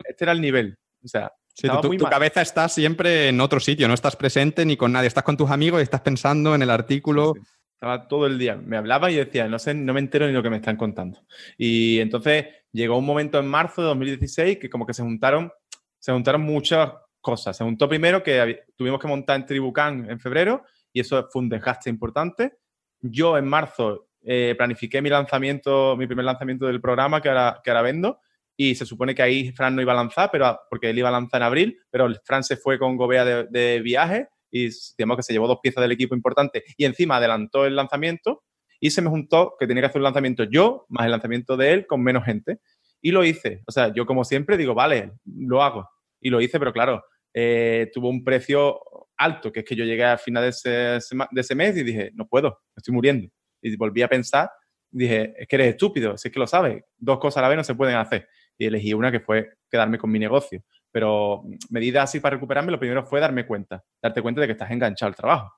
A: Este era el nivel. O sea,
B: tu, cabeza está siempre en otro sitio, no estás presente ni con nadie, estás con tus amigos y estás pensando en el artículo.
A: Estaba todo el día. Me hablaba y decía, no sé, no me entero ni lo que me están contando. Y entonces llegó un momento en marzo de 2016 que como que se juntaron, se juntaron muchas cosas. Se juntó primero que tuvimos que montar en Tribucan en febrero y eso fue un desgaste importante. Yo en marzo eh, planifiqué mi lanzamiento, mi primer lanzamiento del programa que ahora, que ahora vendo y se supone que ahí Fran no iba a lanzar, pero porque él iba a lanzar en abril, pero Fran se fue con Gobea de, de viaje y digamos que se llevó dos piezas del equipo importante y encima adelantó el lanzamiento y se me juntó que tenía que hacer un lanzamiento yo más el lanzamiento de él con menos gente y lo hice. O sea, yo como siempre digo, vale, lo hago. Y lo hice, pero claro, eh, tuvo un precio alto, que es que yo llegué al final de ese, mes y dije, no puedo, estoy muriendo. Y volví a pensar, dije, es que eres estúpido, si es que lo sabes, dos cosas a la vez no se pueden hacer. Y elegí una que fue quedarme con mi negocio. Pero medidas así para recuperarme, lo primero fue darme cuenta, darte cuenta de que estás enganchado al trabajo,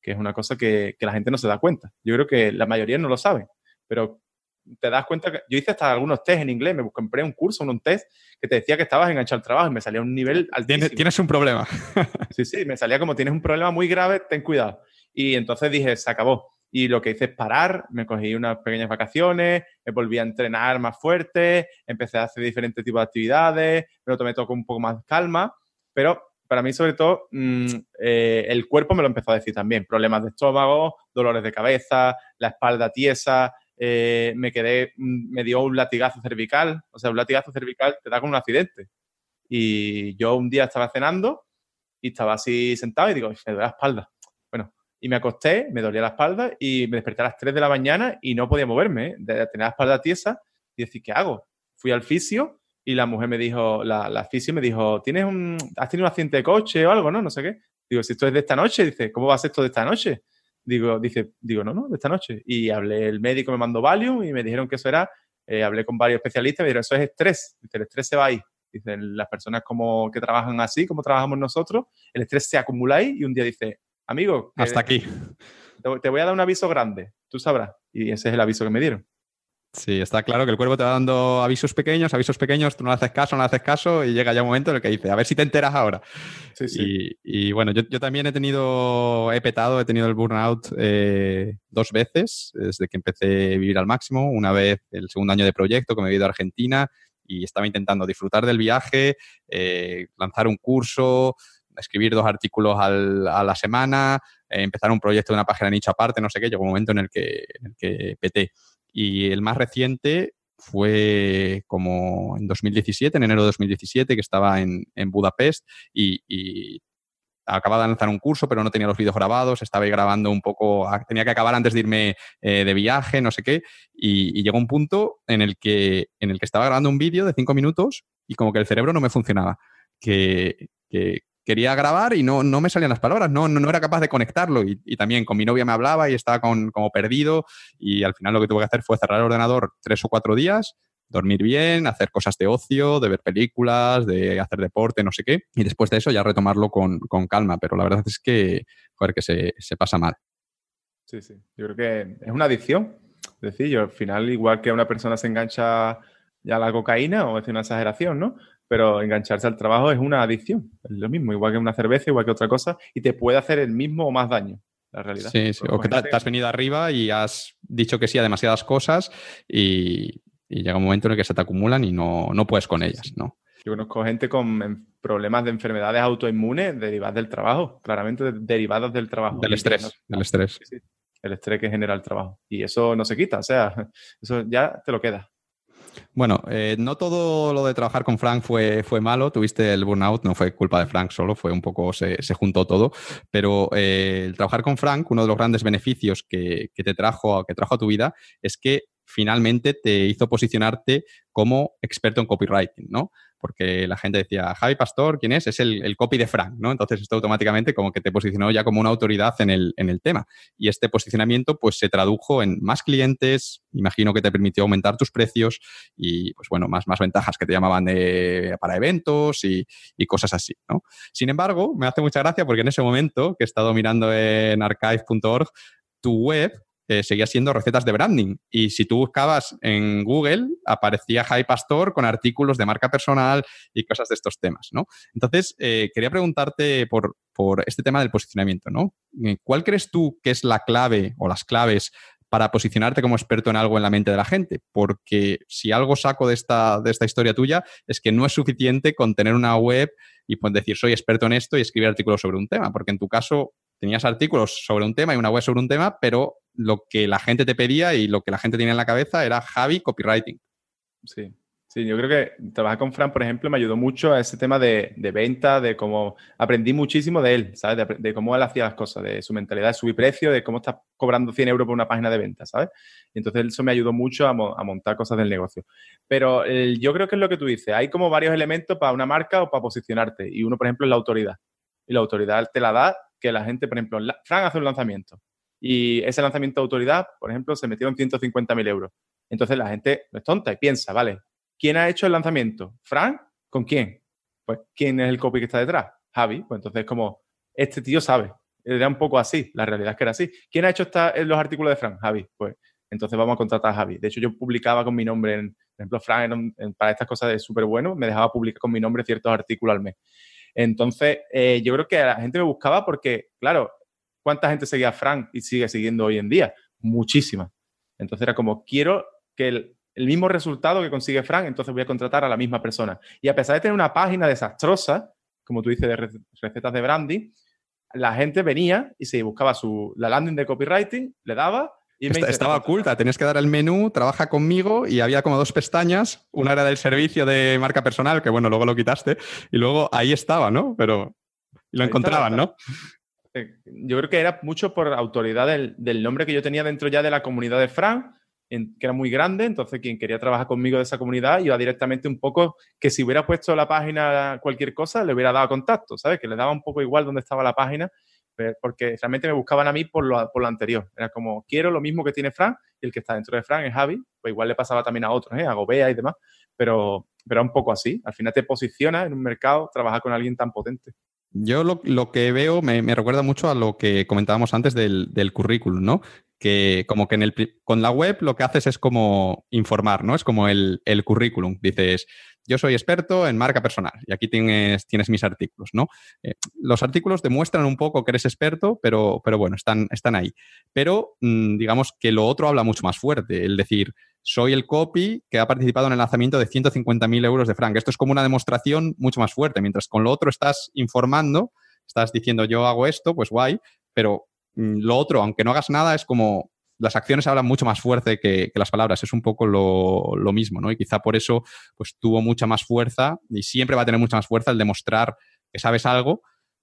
A: que es una cosa que, que la gente no se da cuenta. Yo creo que la mayoría no lo sabe, pero te das cuenta que yo hice hasta algunos test en inglés, me compré un curso, un test que te decía que estabas enganchado al trabajo y me salía un nivel altísimo.
B: Tienes un problema.
A: sí, sí, me salía como tienes un problema muy grave, ten cuidado. Y entonces dije, se acabó. Y lo que hice es parar, me cogí unas pequeñas vacaciones, me volví a entrenar más fuerte, empecé a hacer diferentes tipos de actividades, me tomé todo con un poco más calma, pero para mí sobre todo mm, eh, el cuerpo me lo empezó a decir también, problemas de estómago, dolores de cabeza, la espalda tiesa, eh, me quedé, mm, me dio un latigazo cervical, o sea, un latigazo cervical te da con un accidente. Y yo un día estaba cenando y estaba así sentado y digo, me duele la espalda. Y me acosté, me dolía la espalda y me desperté a las 3 de la mañana y no podía moverme, ¿eh? de tener la espalda tiesa y decir, ¿qué hago? Fui al fisio y la mujer me dijo, la, la fisio me dijo, ¿tienes un, has tenido un accidente de coche o algo, no? No sé qué. Digo, si esto es de esta noche, dice, ¿cómo va a ser esto de esta noche? Digo, dice, digo, no, no, de esta noche. Y hablé, el médico me mandó Valium y me dijeron que eso era, eh, hablé con varios especialistas, me dijeron, eso es estrés. Dice, el estrés se va ahí. Dicen, las personas como que trabajan así, como trabajamos nosotros, el estrés se acumula ahí y un día dice, amigo.
B: Hasta aquí.
A: te voy a dar un aviso grande, tú sabrás. Y ese es el aviso que me dieron.
B: Sí, está claro que el cuerpo te va dando avisos pequeños, avisos pequeños, tú no le haces caso, no le haces caso y llega ya un momento en el que dice, a ver si te enteras ahora. Sí, sí. Y, bueno, yo, también he tenido, he petado, he tenido el burnout eh, dos veces desde que empecé a vivir al máximo. Una vez el segundo año de proyecto que me he ido a Argentina y estaba intentando disfrutar del viaje, eh, lanzar un curso, escribir dos artículos a la semana, eh, empezar un proyecto de una página nicho aparte, no sé qué, llegó un momento en el que, en el que peté. Y el más reciente fue como en 2017, en enero de 2017, que estaba en, Budapest y, acababa de lanzar un curso, pero no tenía los vídeos grabados, estaba ahí grabando un poco, tenía que acabar antes de irme eh, de viaje, no sé qué, y, llegó un punto en el que, en el que estaba grabando un vídeo de cinco minutos y como que el cerebro no me funcionaba, que, que, quería grabar y no, no me salían las palabras, no, no, era capaz de conectarlo. Y, también con mi novia me hablaba y estaba con, como perdido y al final lo que tuve que hacer fue cerrar el ordenador tres o cuatro días, dormir bien, hacer cosas de ocio, de ver películas, de hacer deporte, no sé qué. Y después de eso ya retomarlo con, calma. Pero la verdad es que, joder, que se, se pasa mal.
A: Sí, sí. Yo creo que es una adicción. Es decir, yo al final, igual que una persona se engancha ya la cocaína, o es una exageración, ¿no? Pero engancharse al trabajo es una adicción, es lo mismo, igual que una cerveza, igual que otra cosa, y te puede hacer el mismo o más daño, la realidad.
B: Sí, sí. o que te, has venido arriba y has dicho que sí a demasiadas cosas y, llega un momento en el que se te acumulan y no, no puedes con ellas, ¿no?
A: Yo conozco gente con problemas de enfermedades autoinmunes derivadas del trabajo, claramente derivadas del trabajo.
B: Del estrés, del estrés.
A: El estrés que genera el trabajo. Y eso no se quita, o sea, eso ya te lo queda.
B: Bueno, eh, no todo lo de trabajar con Frank fue, fue malo. Tuviste el burnout, no fue culpa de Frank solo, fue un poco, se, se juntó todo. Pero eh, el trabajar con Frank, uno de los grandes beneficios que, que, te trajo, que trajo a tu vida es que finalmente te hizo posicionarte como experto en copywriting, ¿no? Porque la gente decía, Javi Pastor, ¿quién es? Es el, copy de Frank, ¿no? Entonces esto automáticamente como que te posicionó ya como una autoridad en el, en el tema. Y este posicionamiento pues se tradujo en más clientes, imagino que te permitió aumentar tus precios y pues bueno, más, más ventajas que te llamaban de, para eventos y, y cosas así, ¿no? Sin embargo, me hace mucha gracia porque en ese momento que he estado mirando en archive.org, tu web eh, seguía siendo recetas de branding. Y si tú buscabas en Google, aparecía Jai Pastor con artículos de marca personal y cosas de estos temas, ¿no? Entonces, eh, quería preguntarte por, por, este tema del posicionamiento, ¿no? Eh, ¿Cuál crees tú que es la clave o las claves para posicionarte como experto en algo en la mente de la gente? Porque si algo saco de esta, de esta historia tuya es que no es suficiente con tener una web y pues decir soy experto en esto y escribir artículos sobre un tema, porque en tu caso tenías artículos sobre un tema y una web sobre un tema, pero lo que la gente te pedía y lo que la gente tenía en la cabeza era Javi Copywriting.
A: Sí, sí, yo creo que trabajar con Fran, por ejemplo, me ayudó mucho a ese tema de, venta, de cómo aprendí muchísimo de él, ¿sabes? De, cómo él hacía las cosas, de su mentalidad de subir precio, de cómo estás cobrando 100 euros por una página de venta, ¿sabes? Y entonces eso me ayudó mucho a, montar cosas del negocio. Pero yo creo que es lo que tú dices, hay como varios elementos para una marca o para posicionarte. Y uno, por ejemplo, es la autoridad. Y la autoridad te la da que la gente, por ejemplo, Fran hace un lanzamiento y ese lanzamiento de autoridad, por ejemplo, se metió en 150.000 euros. Entonces la gente no es tonta y piensa, vale, ¿quién ha hecho el lanzamiento? ¿Fran? ¿Con quién? Pues, ¿quién es el copy que está detrás? Javi. Pues entonces, como, este tío sabe. Era un poco así, la realidad es que era así. ¿Quién ha hecho esta, los artículos de Fran? Javi. Pues entonces vamos a contratar a Javi. De hecho, yo publicaba con mi nombre, en, por ejemplo, Fran para estas cosas es súper bueno, me dejaba publicar con mi nombre ciertos artículos al mes. Entonces, eh, yo creo que la gente me buscaba porque, claro, ¿cuánta gente seguía a Frank y sigue siguiendo hoy en día? Muchísima. Entonces era como, quiero que el, el mismo resultado que consigue Frank, entonces voy a contratar a la misma persona. Y a pesar de tener una página desastrosa, como tú dices, de recetas de brandy, la gente venía y se buscaba su, la landing de copywriting, le daba y
B: me Estaba oculta, tenías que dar el menú, trabaja conmigo y había como dos pestañas, una era del servicio de marca personal, que bueno, luego lo quitaste, y luego ahí estaba, ¿no? Pero lo encontraban, ¿no?
A: Eh, yo creo que era mucho por autoridad del, del, nombre que yo tenía dentro ya de la comunidad de Frank que era muy grande, entonces quien quería trabajar conmigo de esa comunidad iba directamente un poco que si hubiera puesto la página cualquier cosa, le hubiera dado contacto, ¿sabes? Que le daba un poco igual dónde estaba la página, porque realmente me buscaban a mí por lo, por lo anterior. Era como, quiero lo mismo que tiene Fran, y el que está dentro de Fran es Javi, pues igual le pasaba también a otros, ¿eh? a Gobea y demás, pero, pero un poco así. Al final te posiciona en un mercado, trabajar con alguien tan potente.
B: Yo lo, lo, que veo me, me, recuerda mucho a lo que comentábamos antes del, del currículum, ¿no? Que como que en el, con la web lo que haces es como informar, ¿no? Es como el, el, currículum. Dices, yo soy experto en marca personal y aquí tienes, tienes mis artículos, ¿no? Eh, los artículos demuestran un poco que eres experto, pero, pero bueno, están, están ahí. Pero mmm, digamos que lo otro habla mucho más fuerte, el decir, soy el copy que ha participado en el lanzamiento de 150.000 euros de Frank. Esto es como una demostración mucho más fuerte, mientras con lo otro estás informando, estás diciendo yo hago esto, pues guay, pero Mm, lo otro, aunque no hagas nada, es como las acciones hablan mucho más fuerte que, las palabras. Es un poco lo, mismo, ¿no? Y quizá por eso pues, tuvo mucha más fuerza y siempre va a tener mucha más fuerza el demostrar que sabes algo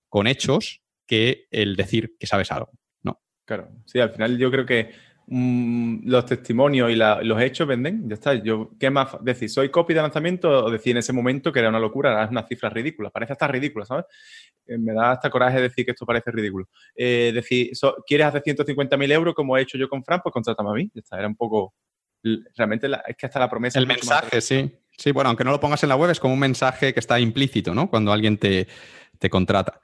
B: con hechos que el decir que sabes algo, ¿no?
A: Claro, sí, al final yo creo que Mm, los testimonios y los hechos venden, ya está. Yo, ¿qué más decir? ¿Soy copy de lanzamiento o decir en ese momento que era una locura? Era una cifra ridícula, parece hasta ridícula, ¿sabes? Eh, me da hasta coraje decir que esto parece ridículo. Eh, decir, ¿quieres hacer 150.000 euros como he hecho yo con Fran? Pues contrátame a mí, ya está. Era un poco. Realmente es que hasta la promesa.
B: El mensaje, sí. Sí, bueno, aunque no lo pongas en la web, es como un mensaje que está implícito, ¿no? Cuando alguien te, te contrata.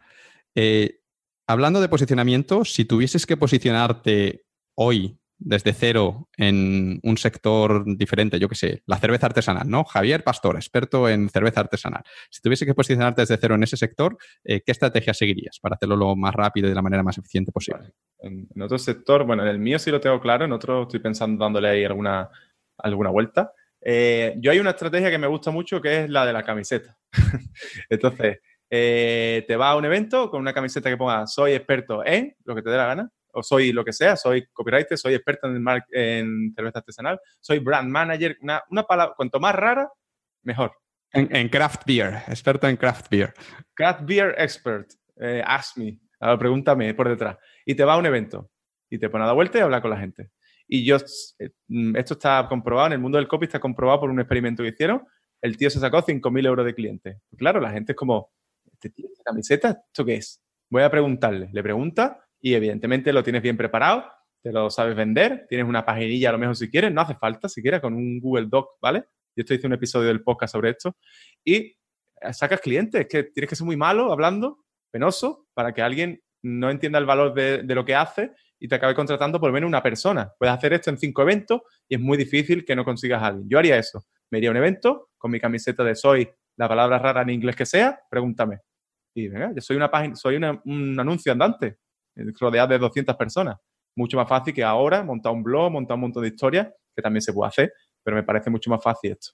B: Eh, hablando de posicionamiento, si tuvieses que posicionarte hoy desde cero en un sector diferente, yo qué sé, la cerveza artesanal, ¿no? Javier Pastor, experto en cerveza artesanal. Si tuviese que posicionarte desde cero en ese sector, eh, ¿qué estrategia seguirías para hacerlo lo más rápido y de la manera más eficiente posible?
A: En, otro sector, bueno, en el mío sí lo tengo claro, en otro estoy pensando dándole ahí alguna, alguna vuelta. Eh, yo hay una estrategia que me gusta mucho que es la de la camiseta. Entonces, eh, te vas a un evento con una camiseta que ponga soy experto en lo que te dé la gana o soy lo que sea, soy copywriter, soy experto en, en cerveza artesanal, soy brand manager, una, una, palabra, cuanto más rara, mejor.
B: En, craft beer, experto en craft beer.
A: Craft beer expert, eh, ask me, pregúntame por detrás. Y te va a un evento y te pone a la vuelta y habla con la gente. Y yo, eh, esto está comprobado, en el mundo del copy está comprobado por un experimento que hicieron. El tío se sacó 5.000 euros de clientes. Claro, la gente es como, ¿este tío, esta camiseta, ¿esto qué es? Voy a preguntarle. Le pregunta y evidentemente lo tienes bien preparado, te lo sabes vender, tienes una paginilla a lo mejor si quieres, no hace falta siquiera con un Google Doc, ¿vale? Yo estoy hice un episodio del podcast sobre esto y sacas clientes, que tienes que ser muy malo hablando, penoso, para que alguien no entienda el valor de, lo que hace y te acabe contratando por lo menos una persona. Puedes hacer esto en cinco eventos y es muy difícil que no consigas a alguien. Yo haría eso. Me iría a un evento con mi camiseta de soy la palabra rara en inglés que sea, pregúntame. Y venga, yo soy una página, soy un anuncio andante rodeado de 200 personas. Mucho más fácil que ahora montar un blog, montar un montón de historias, que también se puede hacer, pero me parece mucho más fácil esto.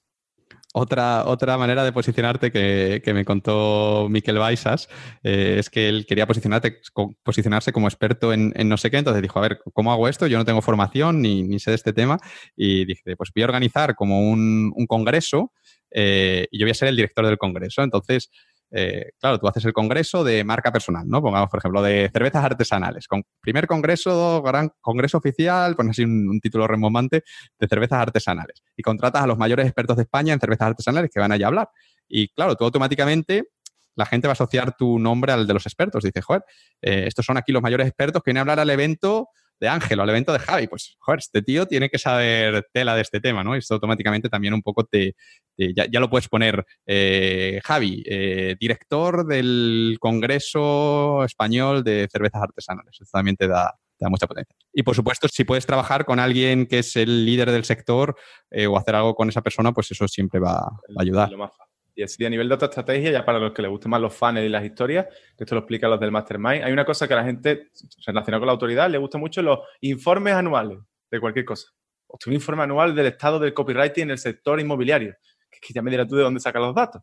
B: Otra, otra manera de posicionarte que, me contó Miquel Baisas eh, es que él quería posicionarte, posicionarse como experto en, no sé qué. Entonces dijo, a ver, ¿cómo hago esto? Yo no tengo formación ni, ni sé de este tema. Y dije, pues voy a organizar como un, un congreso eh, y yo voy a ser el director del congreso. Entonces, eh, claro, tú haces el congreso de marca personal, ¿no? Pongamos, por ejemplo, de cervezas artesanales. Con primer congreso, gran congreso oficial, pones así un, título remontante de cervezas artesanales. Y contratas a los mayores expertos de España en cervezas artesanales que van allá a hablar. Y claro, tú automáticamente la gente va a asociar tu nombre al de los expertos. Dice, joder, eh, estos son aquí los mayores expertos que vienen a hablar al evento de Ángel o al evento de Javi, pues, joder, este tío tiene que saber tela de este tema, ¿no? Esto automáticamente también un poco te, ya, lo puedes poner, eh, Javi, eh, director del Congreso Español de Cervezas Artesanales. Esto también te da, mucha potencia. Y por supuesto, si puedes trabajar con alguien que es el líder del sector eh, o hacer algo con esa persona, pues eso siempre va, a ayudar.
A: Y así a nivel de otra estrategia, ya para los que les gusten más los funnels y las historias, que esto lo explican los del Mastermind, hay una cosa que a la gente relacionada con la autoridad le gusta mucho los informes anuales de cualquier cosa. O un informe anual del estado del copywriting en el sector inmobiliario. Que, que ya me dirás tú de dónde sacas los datos.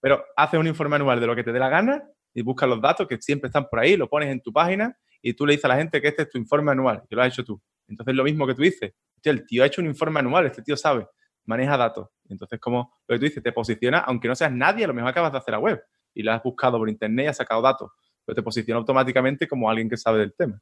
A: Pero haces un informe anual de lo que te dé la gana y buscas los datos que siempre están por ahí, lo pones en tu página y tú le dices a la gente que este es tu informe anual, que lo has hecho tú. Entonces, lo mismo que tú dices, el tío ha hecho un informe anual, este tío sabe, maneja datos. Entonces, como lo que tú dices, te posiciona, aunque no seas nadie, a lo mejor acabas de hacer la web y la has buscado por internet y has sacado datos, pero te posiciona automáticamente como alguien que sabe del tema.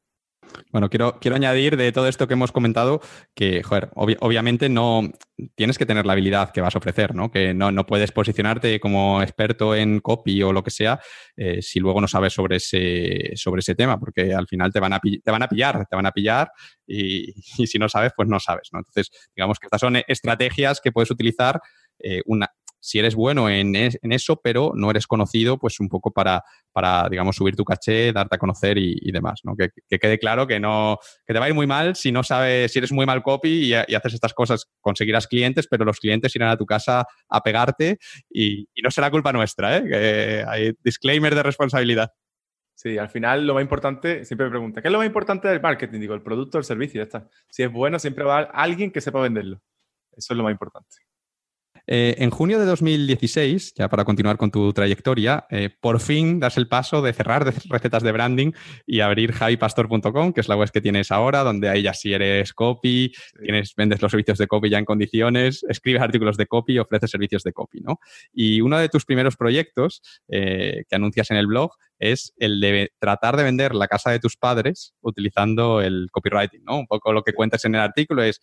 B: Bueno, quiero, quiero añadir de todo esto que hemos comentado que, joder, obviamente no tienes que tener la habilidad que vas a ofrecer, ¿no? Que no, no puedes posicionarte como experto en copy o lo que sea eh, si luego no sabes sobre ese, sobre ese tema, porque al final te van a, te van a pillar, te van a pillar y, si no sabes, pues no sabes, ¿no? Entonces, digamos que estas son estrategias que puedes utilizar eh, una, si eres bueno en, eso, pero no eres conocido, pues un poco para, para digamos, subir tu caché, darte a conocer y, demás, ¿no? Que, quede claro que no, que te va a ir muy mal si no sabes, si eres muy mal copy y, haces estas cosas, conseguirás clientes, pero los clientes irán a tu casa a pegarte y, no será culpa nuestra, ¿eh? Hay disclaimer de responsabilidad.
A: Sí, al final lo más importante, siempre me pregunta, ¿qué es lo más importante del marketing? Digo, el producto el servicio, ya está. Si es bueno, siempre va a alguien que sepa venderlo. Eso es lo más importante.
B: Eh, en junio de 2016, ya para continuar con tu trayectoria, eh, por fin das el paso de cerrar recetas de branding y abrir javipastor.com, que es la web que tienes ahora, donde ahí ya sí eres copy, tienes, vendes los servicios de copy ya en condiciones, escribes artículos de copy y ofreces servicios de copy, ¿no? Y uno de tus primeros proyectos eh, que anuncias en el blog es el de tratar de vender la casa de tus padres utilizando el copywriting, ¿no? Un poco lo que cuentas en el artículo es,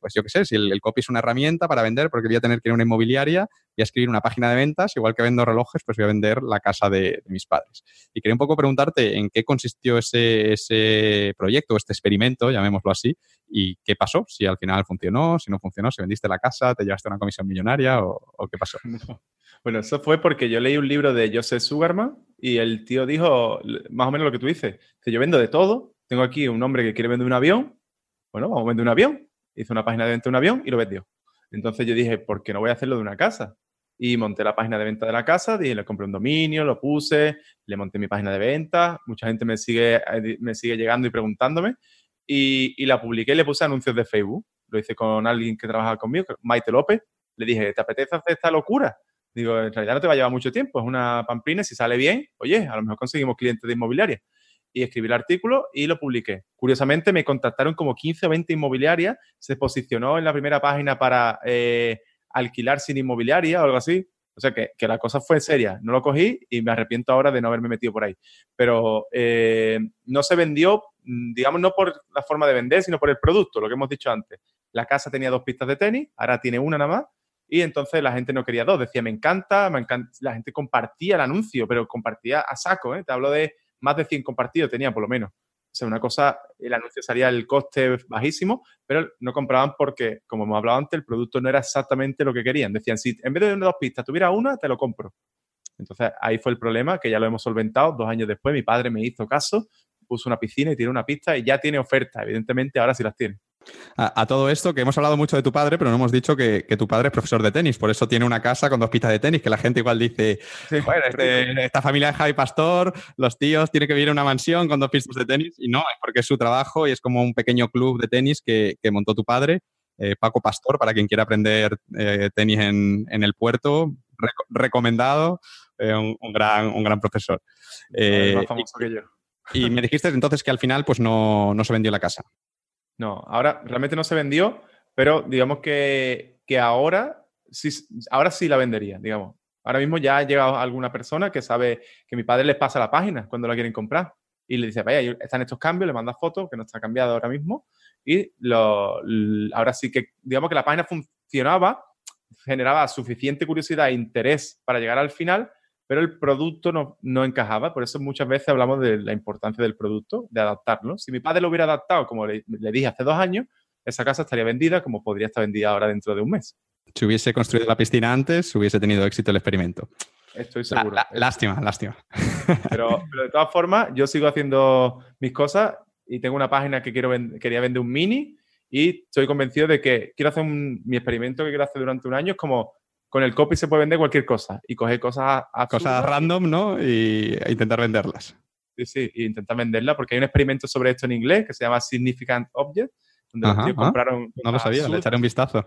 B: pues yo qué sé, si el, copy es una herramienta para vender, porque voy a tener a una inmobiliaria y a escribir una página de ventas, igual que vendo relojes, pues voy a vender la casa de, mis padres. Y quería un poco preguntarte en qué consistió ese, ese proyecto, este experimento, llamémoslo así, y qué pasó, si al final funcionó, si no funcionó, si vendiste la casa, te llevaste una comisión millonaria o, o qué pasó.
A: Bueno, eso fue porque yo leí un libro de Joseph Sugarman y el tío dijo más o menos lo que tú dices, que yo vendo de todo, tengo aquí un hombre que quiere vender un avión, bueno, vamos a vender un avión, hizo una página de venta de un avión y lo vendió. Entonces yo dije, ¿por qué no voy a hacerlo de una casa? Y monté la página de venta de la casa, dije, le compré un dominio, lo puse, le monté mi página de venta, mucha gente me sigue, me sigue llegando y preguntándome, y, la publiqué y le puse anuncios de Facebook. Lo hice con alguien que trabajaba conmigo, Maite López, le dije, ¿te apetece hacer esta locura? Digo, en realidad no te va a llevar mucho tiempo, es una pamplina, si sale bien, oye, a lo mejor conseguimos clientes de inmobiliaria. Y escribí el artículo y lo publiqué. Curiosamente me contactaron como 15 o 20 inmobiliarias, se posicionó en la primera página para eh, alquilar sin inmobiliaria o algo así. O sea que, que, la cosa fue seria. No lo cogí y me arrepiento ahora de no haberme metido por ahí. Pero eh, no se vendió, mm, digamos, no por la forma de vender, sino por el producto, lo que hemos dicho antes. La casa tenía dos pistas de tenis, ahora tiene una nada más y entonces la gente no quería dos, decía, me encanta, me encanta. La gente compartía el anuncio, pero compartía a saco, ¿eh? Te hablo de más de 100 compartidos, tenía por lo menos. O sea, una cosa, el anuncio salía el coste bajísimo, pero no compraban porque, como hemos hablado antes, el producto no era exactamente lo que querían. Decían, si en vez de dos pistas tuviera una, te lo compro. Entonces ahí fue el problema, que ya lo hemos solventado. Dos años después mi padre me hizo caso, puso una piscina y tiró una pista y ya tiene oferta. Evidentemente ahora sí las tiene.
B: A, todo esto, que hemos hablado mucho de tu padre, pero no hemos dicho que, tu padre es profesor de tenis, por eso tiene una casa con dos pistas de tenis, que la gente igual dice, este, esta familia de Javi Pastor, los tíos tienen que vivir en una mansión con dos pistas de tenis, y no, es porque es su trabajo y es como un pequeño club de tenis que, montó tu padre, eh, Paco Pastor, para quien quiera aprender eh, tenis en, el puerto, recomendado, eh, un, gran, un gran profesor.
A: más famoso y, que yo.
B: Y me dijiste entonces que al final pues no, no se vendió la casa.
A: No, ahora realmente no se vendió, pero digamos que, ahora, sí, ahora sí la vendería, digamos. Ahora mismo ya ha llegado alguna persona que sabe que mi padre les pasa la página cuando la quieren comprar y le dice, vaya, están estos cambios, le manda fotos, que no está cambiado ahora mismo, y lo, ahora sí que, digamos que la página funcionaba, generaba suficiente curiosidad e interés para llegar al final, pero el producto no, no, encajaba. Por eso muchas veces hablamos de la importancia del producto, de adaptarlo. Si mi padre lo hubiera adaptado, como le, dije hace dos años, esa casa estaría vendida como podría estar vendida ahora dentro de un mes.
B: Si hubiese construido la piscina antes, hubiese tenido éxito el experimento.
A: Estoy seguro.
B: lástima, lástima.
A: Pero, pero, de todas formas, yo sigo haciendo mis cosas y tengo una página que quiero quería vender un mini y estoy convencido de que quiero hacer un, mi experimento que quiero hacer durante un año es como con el copy se puede vender cualquier cosa y coger cosas
B: Cosas random, ¿no? Y e intentar venderlas.
A: Sí, sí, e intentar venderlas porque hay un experimento sobre esto en inglés que se llama Significant Object, donde los tíos compraron...
B: No lo sabía, le echaré un vistazo.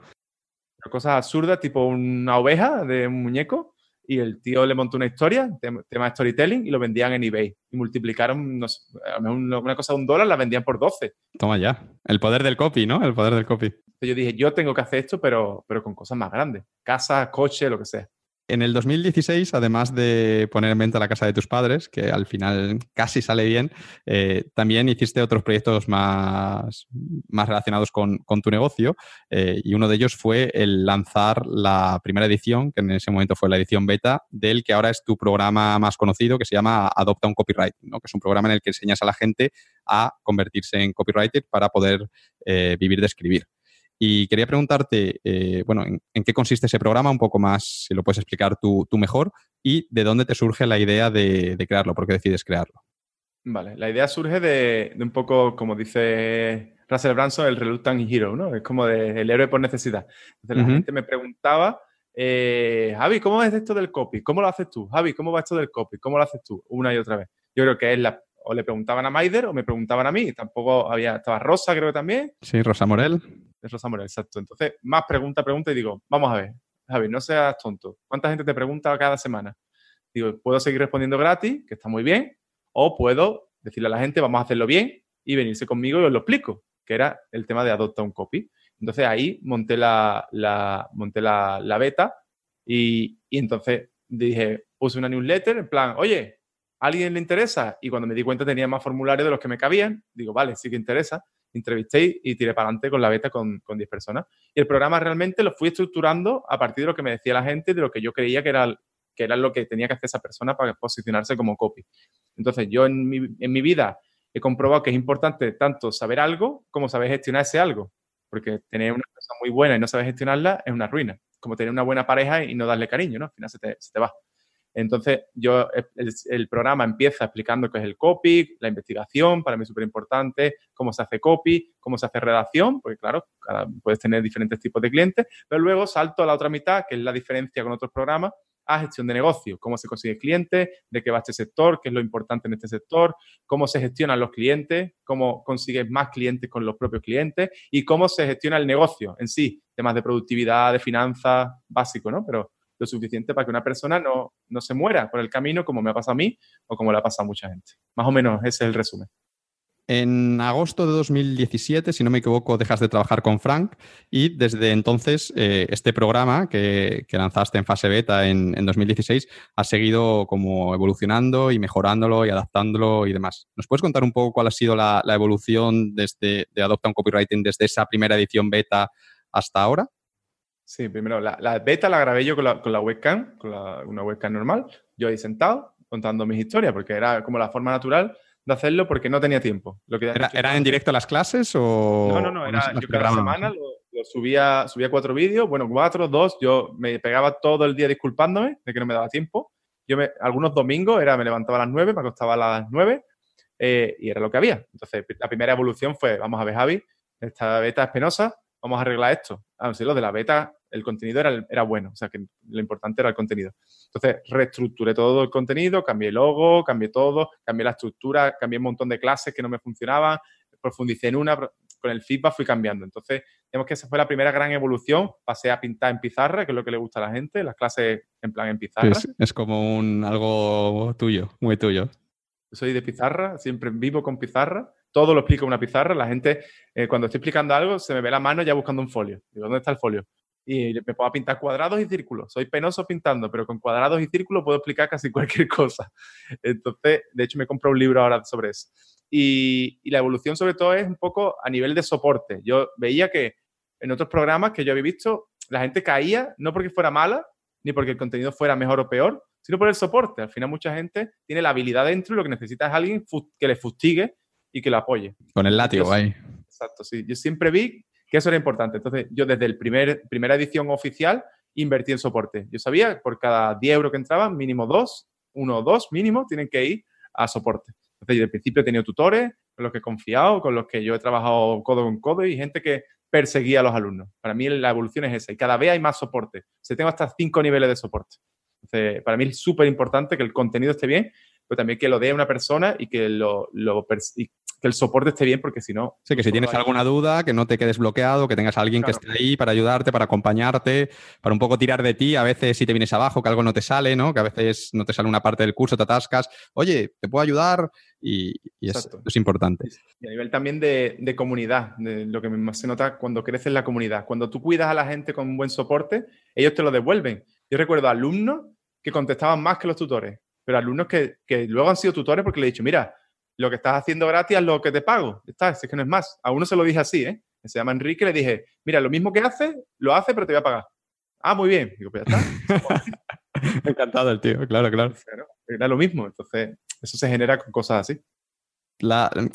A: Cosas absurdas, tipo una oveja de un muñeco y el tío le montó una historia, tema de storytelling, y lo vendían en eBay. Y multiplicaron, no sé, una cosa de un dólar, la vendían por 12.
B: Toma ya. El poder del copy, ¿no? El poder del copy.
A: yo dije, yo tengo que hacer esto, pero, pero con cosas más grandes. Casa, coche, lo que sea.
B: En el 2016, además de poner en venta la casa de tus padres, que al final casi sale bien, eh, también hiciste otros proyectos más, relacionados con, tu negocio eh, y uno de ellos fue el lanzar la primera edición, que en ese momento fue la edición beta, del que ahora es tu programa más conocido, que se llama Adopta un Copyright, ¿no? que es un programa en el que enseñas a la gente a convertirse en copywriter para poder eh, vivir de escribir. Y quería preguntarte, eh, bueno, en, qué consiste ese programa, un poco más, si lo puedes explicar tú, mejor, y de dónde te surge la idea de, crearlo, por qué decides crearlo.
A: Vale, la idea surge de, un poco, como dice Russell Branson, el reluctant hero, ¿no? Es como de, el héroe por necesidad. Entonces la gente me preguntaba, eh, Javi, ¿cómo es esto del copy? ¿Cómo lo haces tú? Javi, ¿cómo va esto del copy? ¿Cómo lo haces tú? Una y otra vez. Yo creo que es la, o le preguntaban a Maider o me preguntaban a mí. Tampoco había, estaba Rosa creo que también.
B: Sí, Rosa Morel
A: es Rosa Morel, exacto. Entonces, más pregunta, pregunta y digo, vamos a ver, Javi, no seas tonto. ¿Cuánta gente te pregunta cada semana? Digo, puedo seguir respondiendo gratis, que está muy bien, o puedo decirle a la gente, vamos a hacerlo bien y venirse conmigo y os lo explico, que era el tema de adopta un copy. Entonces ahí monté la, monté la, beta y, y, entonces dije, puse una newsletter en plan, oye, ¿a alguien le interesa? Y cuando me di cuenta tenía más formularios de los que me cabían, digo, vale, sí que interesa entrevisté y tiré para adelante con la beta con, con 10 personas. Y el programa realmente lo fui estructurando a partir de lo que me decía la gente, de lo que yo creía que era, que era lo que tenía que hacer esa persona para posicionarse como copy. Entonces, yo en mi, en mi vida he comprobado que es importante tanto saber algo como saber gestionar ese algo. Porque tener una cosa muy buena y no saber gestionarla es una ruina. Como tener una buena pareja y no darle cariño, ¿no? Al final se te, se te va. Entonces, yo, el, programa empieza explicando qué es el copy, la investigación, para mí es súper importante, cómo se hace copy, cómo se hace redacción, porque claro, puedes tener diferentes tipos de clientes, pero luego salto a la otra mitad, que es la diferencia con otros programas, a gestión de negocio, cómo se consigue clientes, de qué va este sector, qué es lo importante en este sector, cómo se gestionan los clientes, cómo consigues más clientes con los propios clientes y cómo se gestiona el negocio en sí, temas de productividad, de finanzas, básico, ¿no? Pero lo suficiente para que una persona no, no se muera por el camino como me ha pasado a mí o como le ha pasado a mucha gente. Más o menos ese es el resumen.
B: En agosto de 2017, si no me equivoco, dejas de trabajar con Frank y desde entonces eh, este programa que, lanzaste en fase beta en, 2016 ha seguido como evolucionando y mejorándolo y adaptándolo y demás. ¿Nos puedes contar un poco cuál ha sido la, evolución desde, de Adopta un Copywriting desde esa primera edición beta hasta ahora?
A: Sí, primero, la, beta la grabé yo con la, con la webcam, con una webcam normal, yo ahí sentado contando mis historias, porque era como la forma natural de hacerlo porque no tenía tiempo.
B: Lo que, ¿Era, en directo las clases o...?
A: No, no, no, era, yo cada semana lo, subía, subía cuatro vídeos, bueno, cuatro, dos, yo me pegaba todo el día disculpándome de que no me daba tiempo. Yo me, algunos domingos era, me levantaba a las nueve, me acostaba a las nueve eh, y era lo que había. Entonces, la primera evolución fue, vamos a ver, Javi, esta beta es penosa, vamos a arreglar esto. A ver, lo de la beta, el contenido era, era bueno, o sea que lo importante era el contenido. Entonces, reestructuré todo el contenido, cambié el logo, cambié todo, cambié la estructura, cambié un montón de clases que no me funcionaban, profundicé en una, con el feedback fui cambiando. Entonces, digamos que esa fue la primera gran evolución. Pasé a pintar en pizarra, que es lo que le gusta a la gente, las clases en plan en pizarra.
B: Es, como un algo tuyo, muy tuyo.
A: soy de pizarra, siempre vivo con pizarra todo lo explico en una pizarra. La gente, eh, cuando estoy explicando algo, se me ve la mano ya buscando un folio. Digo, ¿dónde está el folio? Y me puedo pintar cuadrados y círculos. Soy penoso pintando, pero con cuadrados y círculos puedo explicar casi cualquier cosa. Entonces, de hecho, me compro un libro ahora sobre eso. Y, y la evolución, sobre todo, es un poco a nivel de soporte. Yo veía que en otros programas que yo había visto, la gente caía no porque fuera mala, ni porque el contenido fuera mejor o peor, sino por el soporte. Al final, mucha gente tiene la habilidad dentro y lo que necesita es alguien que le fustigue y que lo apoye.
B: Con el látigo ahí.
A: Exacto, sí. Yo siempre vi que eso era importante. Entonces, yo desde el primer, primera edición oficial invertí en soporte. Yo sabía que por cada 10 euros que entraban, mínimo dos, uno o dos mínimo, tienen que ir a soporte. Entonces, yo al principio he tenido tutores con los que he confiado, con los que yo he trabajado codo con codo y gente que perseguir a los alumnos. Para mí la evolución es esa y cada vez hay más soporte. Se tengo hasta cinco niveles de soporte. Entonces, para mí es súper importante que el contenido esté bien, pero también que lo dé una persona y que, lo, lo que el soporte esté bien, porque si no...
B: Sí, que si tienes alguna duda, que no te quedes bloqueado, que tengas a alguien que esté ahí para ayudarte, para acompañarte, para un poco tirar de ti. A veces si te vienes abajo, que algo no te sale, ¿no? Que a veces no te sale una parte del curso, te atascas. Oye, ¿te puedo ayudar? Y, es, es, importante.
A: Y a nivel también de, de comunidad, de lo que más se nota cuando crece en la comunidad. Cuando tú cuidas a la gente con un buen soporte, ellos te lo devuelven. Yo recuerdo alumnos que contestaban más que los tutores, pero alumnos que, que luego han sido tutores porque le he dicho, mira, lo que estás haciendo gratis es lo que te pago. Está, es que no es más. A uno se lo dije así, ¿eh? Se llama Enrique, le dije, mira, lo mismo que hace, lo hace, pero te voy a pagar. Ah, muy bien. Digo, pues ya está.
B: Encantado el tío, claro, claro.
A: Era lo mismo. Entonces, eso se genera con cosas así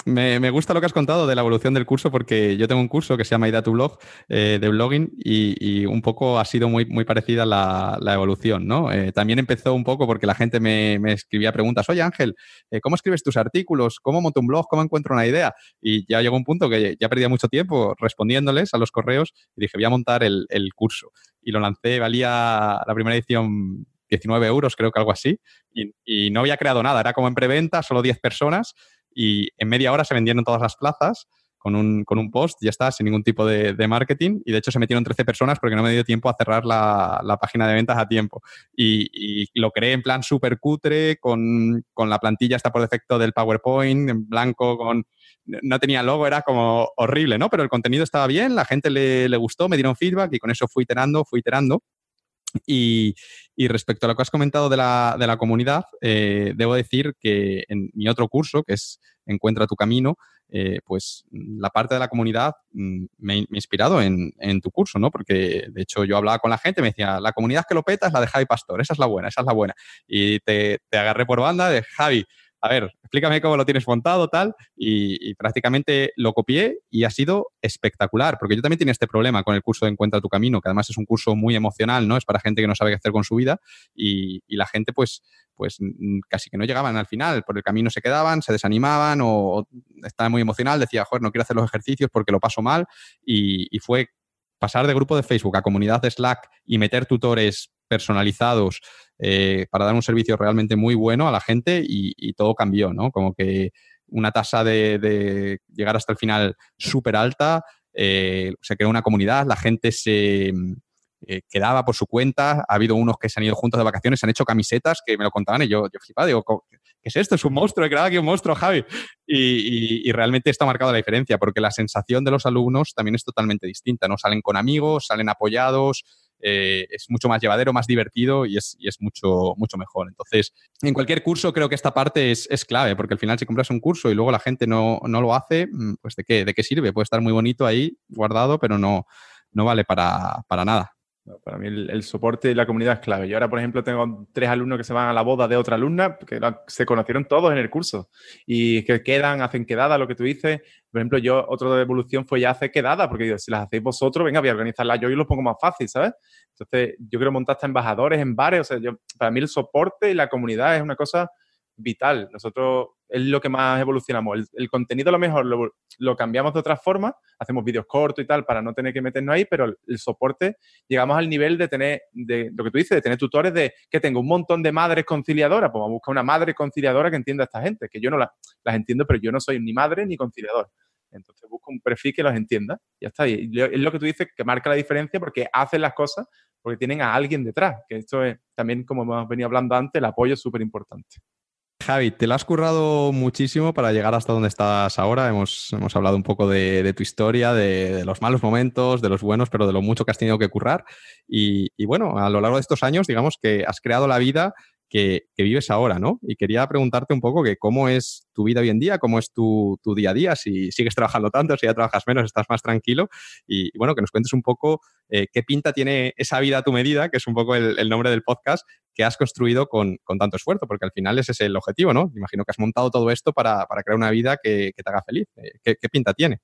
B: me, gusta lo que has contado de la evolución del curso porque yo tengo un curso que se llama Ida tu Blog eh, de blogging y, un poco ha sido muy, muy parecida la, evolución, ¿no? Eh, también empezó un poco porque la gente me, escribía preguntas, oye Ángel, eh, ¿cómo escribes tus artículos? ¿Cómo monto un blog? ¿Cómo encuentro una idea? Y ya llegó un punto que ya perdía mucho tiempo respondiéndoles a los correos y dije, voy a montar el, el curso. Y lo lancé, valía la primera edición 19 euros, creo que algo así, y, y no había creado nada, era como en preventa, solo 10 personas y en media hora se vendieron todas las plazas con un, con un post, ya está, sin ningún tipo de, marketing. Y de hecho se metieron 13 personas porque no me dio tiempo a cerrar la, la página de ventas a tiempo. Y, y lo creé en plan súper cutre, con, con, la plantilla está por defecto del PowerPoint, en blanco, con... No tenía logo, era como horrible, ¿no? Pero el contenido estaba bien, la gente le, le gustó, me dieron feedback y con eso fui iterando, fui iterando. Y, respecto a lo que has comentado de la, de la comunidad, eh, debo decir que en mi otro curso, que es Encuentra tu camino, eh, pues la parte de la comunidad mm, me, me, he inspirado en, en, tu curso, ¿no? Porque de hecho yo hablaba con la gente, me decía, la comunidad que lo peta es la de Javi Pastor, esa es la buena, esa es la buena. Y te, te agarré por banda de Javi, a ver, explícame cómo lo tienes montado, tal, y, prácticamente lo copié y ha sido espectacular, porque yo también tenía este problema con el curso de Encuentra tu Camino, que además es un curso muy emocional, ¿no? Es para gente que no sabe qué hacer con su vida y, la gente, pues, pues casi que no llegaban al final, por el camino se quedaban, se desanimaban o, estaba muy emocional, decía, joder, no quiero hacer los ejercicios porque lo paso mal y fue pasar de grupo de Facebook a comunidad de Slack y meter tutores personalizados eh, para dar un servicio realmente muy bueno a la gente y, todo cambió, ¿no? Como que una tasa de, llegar hasta el final súper alta, eh, se creó una comunidad, la gente se eh, quedaba por su cuenta, ha habido unos que se han ido juntos de vacaciones, se han hecho camisetas que me lo contaban y yo, yo flipaba, digo, ¿qué es esto? Es un monstruo, he creado aquí un monstruo, Javi. Y, y, realmente esto ha marcado la diferencia, porque la sensación de los alumnos también es totalmente distinta, ¿no? Salen con amigos, salen apoyados, eh, es mucho más llevadero, más divertido y es, y es mucho, mucho mejor. Entonces, en cualquier curso creo que esta parte es, es, clave, porque al final si compras un curso y luego la gente no, no lo hace, mm, pues ¿de qué, ¿de qué sirve? Puede estar muy bonito ahí guardado, pero no, no vale para, para nada.
A: Para mí el, soporte y la comunidad es clave. Yo ahora, por ejemplo, tengo tres alumnos que se van a la boda de otra alumna, que se conocieron todos en el curso y que quedan, hacen quedada, lo que tú dices. Por ejemplo, yo, otro de evolución fue ya hacer quedada, porque si las hacéis vosotros, venga, voy a organizarla yo y lo pongo más fácil, ¿sabes? Entonces, yo quiero montar hasta embajadores en bares. O sea, para mí el soporte y la comunidad es una cosa vital. Nosotros es lo que más evolucionamos. El, contenido lo mejor lo, cambiamos de otra forma, hacemos vídeos cortos y tal para no tener que meternos ahí, pero el, soporte llegamos al nivel de tener, de lo que tú dices, de tener tutores de que tengo un montón de madres conciliadoras, pues vamos a buscar una madre conciliadora que entienda a esta gente, que yo no las entiendo, pero yo no soy ni madre ni conciliador. Entonces busco un perfil que los entienda. Ya está. Y es lo que tú dices que marca la diferencia porque hacen las cosas porque tienen a alguien detrás. Que esto es también, como hemos venido hablando antes, el apoyo es súper importante.
B: Javi, te lo has currado muchísimo para llegar hasta donde estás ahora. Hemos, hemos hablado un poco de, tu historia, de, los malos momentos, de los buenos, pero de lo mucho que has tenido que currar. Y, y, bueno, a lo largo de estos años, digamos que has creado la vida que, vives ahora, ¿no? Y quería preguntarte un poco que cómo es tu vida hoy en día, cómo es tu, día a día, si sigues trabajando tanto, si ya trabajas menos, estás más tranquilo. Y, bueno, que nos cuentes un poco eh, qué pinta tiene esa vida a tu medida, que es un poco el, nombre del podcast, que has construido con, tanto esfuerzo, porque al final ese es el objetivo, ¿no? Imagino que has montado todo esto para, crear una vida que, te haga feliz. Eh, ¿Qué, pinta tiene?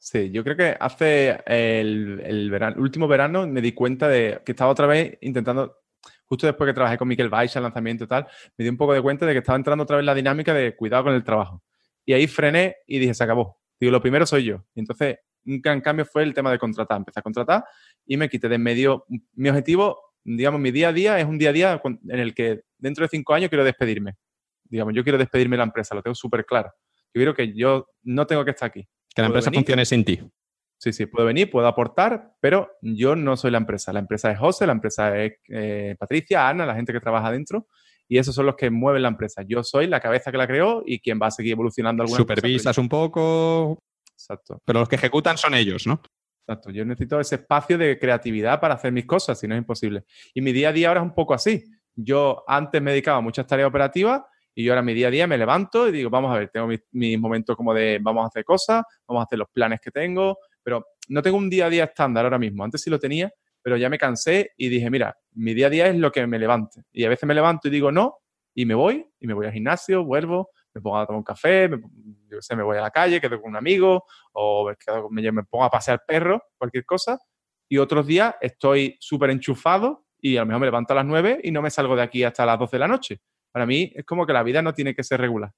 A: Sí, yo creo que hace el, el último verano me di cuenta de que estaba otra vez intentando justo después que trabajé con Miquel Baixa, el lanzamiento y tal, me di un poco de cuenta de que estaba entrando otra vez la dinámica de cuidado con el trabajo. Y ahí frené y dije, se acabó. Digo, lo primero soy yo. Y entonces un gran cambio fue el tema de contratar. Empecé a contratar y me quité de en medio. Mi objetivo, digamos, mi día a día es un día a día en el que dentro de cinco años quiero despedirme. Digamos, yo quiero despedirme de la empresa, lo tengo súper claro. Yo quiero que yo no tengo que estar aquí.
B: Que la empresa funcione sin ti.
A: Sí, sí, puedo venir, puedo aportar, pero yo no soy la empresa. La empresa es José, la empresa es eh, Patricia, Ana, la gente que trabaja dentro, y esos son los que mueven la empresa. Yo soy la cabeza que la creó y quien va a seguir evolucionando alguna
B: Supervisas un poco.
A: Exacto.
B: Pero los que ejecutan son ellos, ¿no?
A: Exacto. Yo necesito ese espacio de creatividad para hacer mis cosas, si no es imposible. Y mi día a día ahora es un poco así. Yo antes me dedicaba a muchas tareas operativas y yo ahora mi día a día me levanto y digo, vamos a ver, tengo mis, mis momentos como de vamos a hacer cosas, vamos a hacer los planes que tengo, pero no tengo un día a día estándar ahora mismo. Antes sí lo tenía, pero ya me cansé y dije, mira, mi día a día es lo que me levante. Y a veces me levanto y digo no, y me voy, y me voy al gimnasio, vuelvo, me pongo a tomar un café, me, yo sé, me voy a la calle, quedo con un amigo, o me, me pongo a pasear perro, cualquier cosa. Y otros días estoy súper enchufado y a lo mejor me levanto a las 9 y no me salgo de aquí hasta las 12 de la noche. Para mí es como que la vida no tiene que ser regular.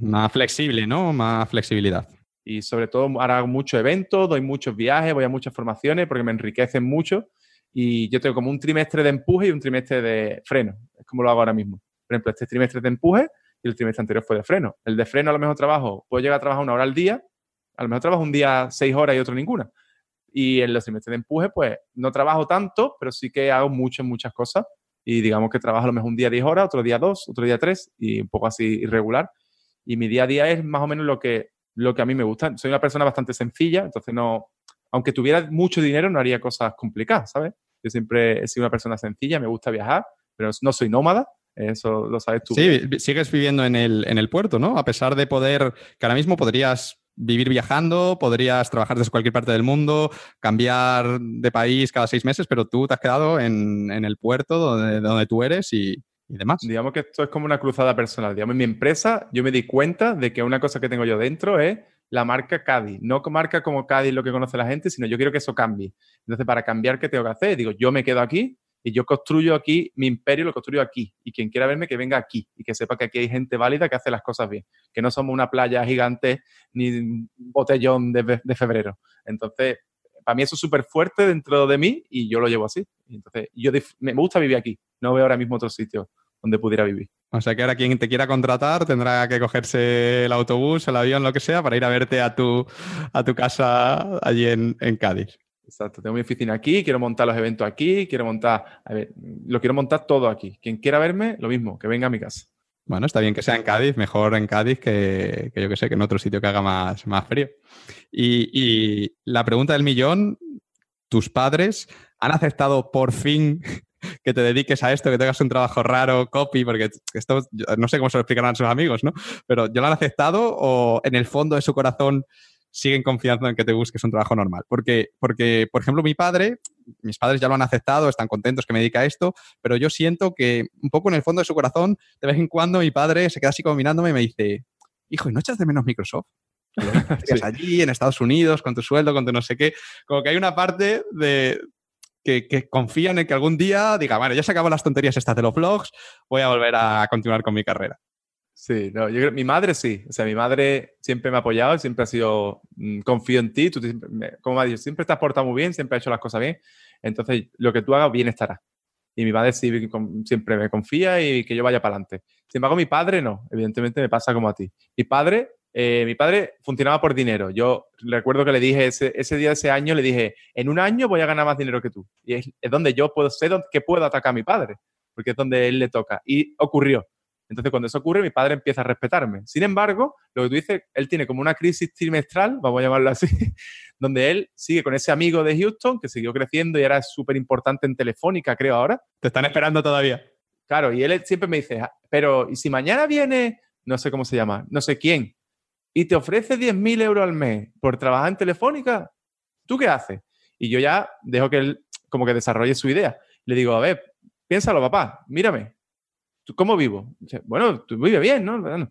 B: Más flexible, ¿no? Más flexibilidad
A: y sobre todo hago muchos eventos, doy muchos viajes, voy a muchas formaciones porque me enriquecen mucho y yo tengo como un trimestre de empuje y un trimestre de freno. Es como lo hago ahora mismo. Por ejemplo, este trimestre de empuje y el trimestre anterior fue de freno. El de freno a lo mejor trabajo, puedo llegar a trabajar una hora al día, a lo mejor trabajo un día seis horas y otro ninguna. Y en los trimestres de empuje, pues no trabajo tanto, pero sí que hago muchas, muchas cosas. Y digamos que trabajo a lo mejor un día diez horas, otro día dos, otro día tres y un poco así irregular. Y mi día a día es más o menos lo que lo que a mí me gusta. Soy una persona bastante sencilla, entonces no, aunque tuviera mucho dinero, no haría cosas complicadas, ¿sabes? Yo siempre he sido una persona sencilla, me gusta viajar, pero no soy nómada, eso lo sabes tú.
B: Sí, sigues viviendo en el, en el puerto, ¿no? A pesar de poder, que ahora mismo podrías vivir viajando, podrías trabajar desde cualquier parte del mundo, cambiar de país cada seis meses, pero tú te has quedado en, en el puerto donde, donde tú eres y, y demás.
A: Digamos que esto es como una cruzada personal. Digamos, en mi empresa yo me di cuenta de que una cosa que tengo yo dentro es la marca Cádiz. No marca como Cádiz lo que conoce la gente, sino yo quiero que eso cambie. Entonces, para cambiar, ¿qué tengo que hacer? Digo, yo me quedo aquí y yo construyo aquí, mi imperio lo construyo aquí. Y quien quiera verme, que venga aquí y que sepa que aquí hay gente válida que hace las cosas bien. Que no somos una playa gigante ni un botellón de, de febrero. Entonces, para mí eso es súper fuerte dentro de mí y yo lo llevo así. Entonces, yo me gusta vivir aquí, no veo ahora mismo otro sitio donde pudiera vivir.
B: O sea que ahora quien te quiera contratar tendrá que cogerse el autobús, el avión, lo que sea, para ir a verte a tu, a tu casa allí en, en Cádiz.
A: Exacto, tengo mi oficina aquí, quiero montar los eventos aquí, quiero montar, a ver, lo quiero montar todo aquí. Quien quiera verme, lo mismo, que venga a mi casa.
B: Bueno, está bien que sea en Cádiz, mejor en Cádiz que, yo que sé, que en otro sitio que haga más, más frío. Y, y, la pregunta del millón, ¿tus padres han aceptado por fin que te dediques a esto, que tengas un trabajo raro, copy, porque esto no sé cómo se lo explicarán sus amigos, ¿no? Pero ¿yo lo han aceptado o en el fondo de su corazón siguen confiando en que te busques un trabajo normal? Porque, porque, por ejemplo, mi padre, mis padres ya lo han aceptado, están contentos que me dedique a esto, pero yo siento que un poco en el fondo de su corazón, de vez en cuando mi padre se queda así como mirándome y me dice, hijo, ¿y no echas de menos Microsoft? sí. allí en Estados Unidos con tu sueldo, con tu no sé qué. Como que hay una parte de, que, confían en que algún día diga, bueno, ya se acaban las tonterías estas de los vlogs, voy a volver a continuar con mi carrera.
A: Sí, no, yo creo, mi madre sí, o sea, mi madre siempre me ha apoyado, siempre ha sido, mmm, confío en ti, tú como me ha dicho, siempre te has portado muy bien, siempre has hecho las cosas bien, entonces lo que tú hagas bien estará. Y mi madre sí, siempre me confía y que yo vaya para adelante. Sin embargo, mi padre no, evidentemente me pasa como a ti. Mi padre eh, mi padre funcionaba por dinero. Yo recuerdo que le dije ese, ese, día, ese año, le dije, en un año voy a ganar más dinero que tú. Y es, donde yo puedo ser que puedo atacar a mi padre, porque es donde él le toca. Y ocurrió. Entonces, cuando eso ocurre, mi padre empieza a respetarme. Sin embargo, lo que tú dices, él tiene como una crisis trimestral, vamos a llamarlo así, donde él sigue con ese amigo de Houston que siguió creciendo y es súper importante en Telefónica, creo ahora.
B: Te están esperando todavía.
A: Claro, y él siempre me dice, ah, pero ¿y si mañana viene, no sé cómo se llama, no sé quién, y te ofrece 10.000 euros al mes por trabajar en Telefónica, ¿tú qué haces? Y yo ya dejo que él como que desarrolle su idea. Le digo, a ver, piénsalo, papá, mírame. ¿Cómo vivo? Bueno, tú vives bien, ¿no?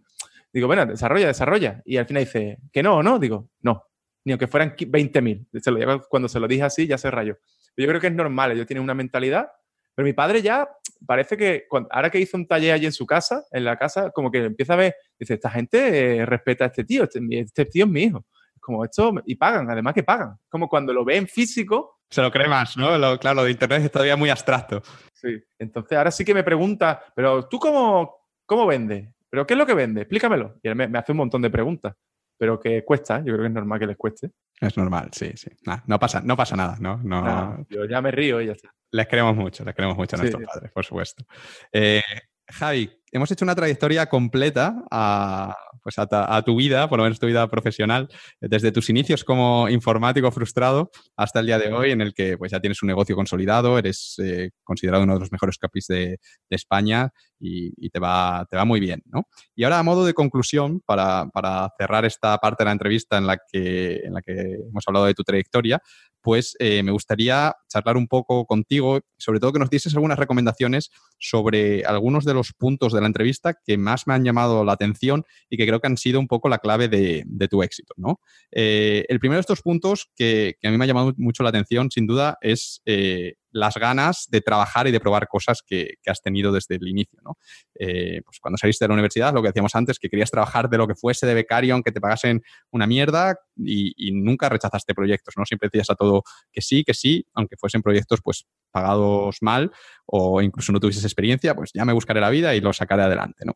A: Digo, bueno, desarrolla, desarrolla. Y al final dice, que no, ¿no? Digo, no. Ni aunque fueran 20.000. Cuando se lo dije así, ya se rayó. Yo creo que es normal. Ellos tienen una mentalidad pero mi padre ya parece que ahora que hizo un taller allí en su casa, en la casa, como que empieza a ver, dice, esta gente eh, respeta a este tío, este, este, tío es mi hijo. como esto, y pagan, además que pagan. Como cuando lo ven físico.
B: Se lo cree más, ¿no? claro, lo de Internet es todavía muy abstracto.
A: Sí. Entonces ahora sí que me pregunta, pero tú cómo, cómo vendes? ¿Pero qué es lo que vende? Explícamelo. Y él me, hace un montón de preguntas. Pero que cuesta, yo creo que es normal que les cueste.
B: Es normal, sí, sí. no, pasa, no pasa nada, ¿no? no...
A: yo ya me río y ya está.
B: Les queremos mucho, les queremos mucho a nuestros padres, por supuesto. Eh, Javi, hemos hecho una trayectoria completa a, pues a, tu vida, por lo menos tu vida profesional, desde tus inicios como informático frustrado hasta el día de hoy, en el que pues, ya tienes un negocio consolidado, eres eh, considerado uno de los mejores capis de, España y, te, va, te va muy bien. ¿no? Y ahora, a modo de conclusión, para, para, cerrar esta parte de la entrevista en la, que, en la que hemos hablado de tu trayectoria, pues eh, me gustaría charlar un poco contigo, sobre todo que nos dieses algunas recomendaciones sobre algunos de los puntos de la entrevista que más me han llamado la atención y que creo que han sido un poco la clave de, tu éxito. ¿no? Eh, el primero de estos puntos que, a mí me ha llamado mucho la atención, sin duda, es eh, las ganas de trabajar y de probar cosas que, has tenido desde el inicio. ¿no? Eh, pues cuando saliste de la universidad, lo que decíamos antes, que querías trabajar de lo que fuese de becario, aunque te pagasen una mierda, y, nunca rechazaste proyectos, ¿no? Siempre decías a todo que sí, que sí, aunque fuesen proyectos pues pagados mal o incluso no tuvieses experiencia, pues ya me buscaré la vida y lo sacaré adelante, ¿no?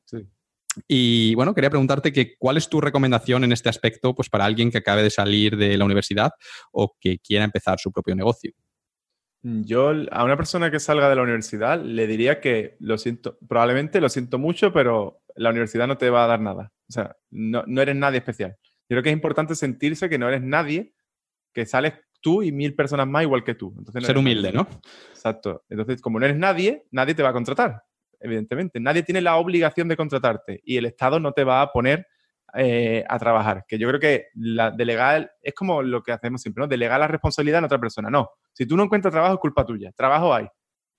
B: Y bueno, quería preguntarte que cuál es tu recomendación en este aspecto pues, para alguien que acabe de salir de la universidad o que quiera empezar su propio negocio.
A: Yo a una persona que salga de la universidad le diría que lo siento, probablemente lo siento mucho, pero la universidad no te va a dar nada. O sea, no, eres nadie especial. Yo creo que es importante sentirse que no eres nadie, que sales tú y mil personas más igual que tú.
B: Entonces, Ser humilde, ¿no?
A: Exacto. Entonces, como no eres nadie, nadie te va a contratar, evidentemente. Nadie tiene la obligación de contratarte y el Estado no te va a poner eh, a trabajar. Que yo creo que la delegar es como lo que hacemos siempre. Delegar la responsabilidad en otra persona. No. Si tú no encuentras trabajo, es culpa tuya. Trabajo hay.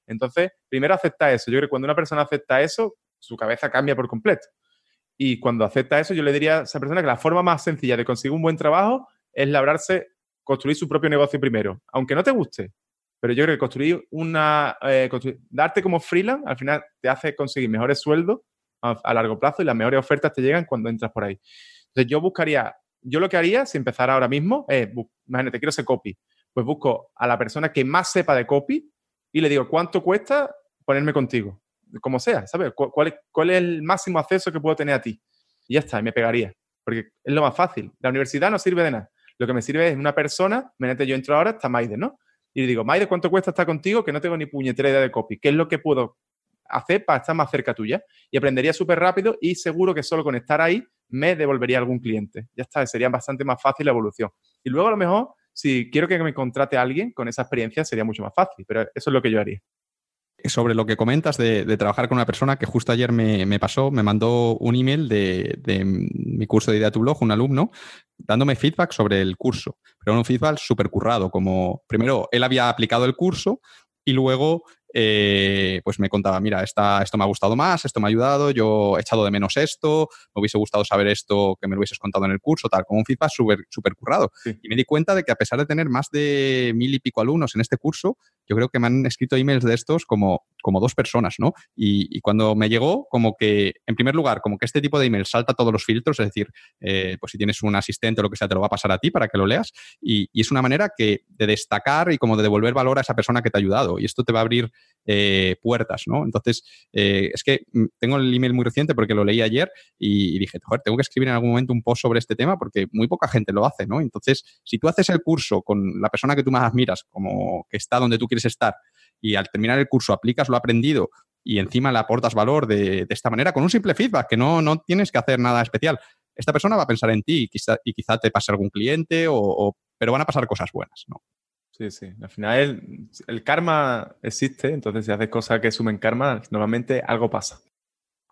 A: Entonces, primero acepta eso. Yo creo que cuando una persona acepta eso, su cabeza cambia por completo. Y cuando acepta eso, yo le diría a esa persona que la forma más sencilla de conseguir un buen trabajo es labrarse, construir su propio negocio primero. Aunque no te guste. Pero yo creo que construir una. Eh, darte como freelance al final te hace conseguir mejores sueldos a, largo plazo y las mejores ofertas te llegan cuando entras por ahí. Entonces yo buscaría, yo lo que haría si empezara ahora mismo es, imagínate, quiero ser copy, pues busco a la persona que más sepa de copy y le digo, ¿cuánto cuesta ponerme contigo? Como sea, ¿sabes? ¿Cuál, es, es el máximo acceso que puedo tener a ti? Y ya está, y me pegaría, porque es lo más fácil. La universidad no sirve de nada. Lo que me sirve es una persona, imagínate, yo entro ahora, está Maide, ¿no? Y le digo, Maide, ¿cuánto cuesta estar contigo? Que no tengo ni puñetera idea de copy. ¿Qué es lo que puedo hacer para estar más cerca tuya. Y aprendería súper rápido y seguro que solo con estar ahí me devolvería algún cliente. Ya está, sería bastante más fácil la evolución. Y luego a lo mejor, si quiero que me contrate alguien con esa experiencia, sería mucho más fácil, pero eso es lo que yo haría
B: sobre lo que comentas de, trabajar con una persona que justo ayer me, pasó, me mandó un email de, de, mi curso de Idea tu Blog, un alumno, dándome feedback sobre el curso, pero un feedback súper currado, como primero él había aplicado el curso y luego eh, pues me contaba, mira, esta, esto me ha gustado más, esto me ha ayudado, yo he echado de menos esto, me hubiese gustado saber esto que me lo hubieses contado en el curso, tal, como un feedback súper super currado. Y me di cuenta de que a pesar de tener más de mil y pico alumnos en este curso, yo creo que me han escrito emails de estos como, como dos personas, ¿no? Y, cuando me llegó, como que, en primer lugar, como que este tipo de email salta todos los filtros, es decir, eh, pues si tienes un asistente o lo que sea, te lo va a pasar a ti para que lo leas. Y, y es una manera que de destacar y como de devolver valor a esa persona que te ha ayudado. Y esto te va a abrir eh, puertas, ¿no? Entonces, eh, es que mm, tengo el email muy reciente porque lo leí ayer y, dije, joder, tengo que escribir en algún momento un post sobre este tema porque muy poca gente lo hace, ¿no? Entonces, si tú haces el curso con la persona que tú más admiras, como que está donde tú quieres estar, y al terminar el curso aplicas lo aprendido y encima le aportas valor de, esta manera, con un simple feedback, que no, no tienes que hacer nada especial. Esta persona va a pensar en ti y quizá, y quizá te pase algún cliente, o, pero van a pasar cosas buenas, ¿no?
A: Sí, sí. Al final el, karma existe, entonces si haces cosas que sumen karma, normalmente algo pasa.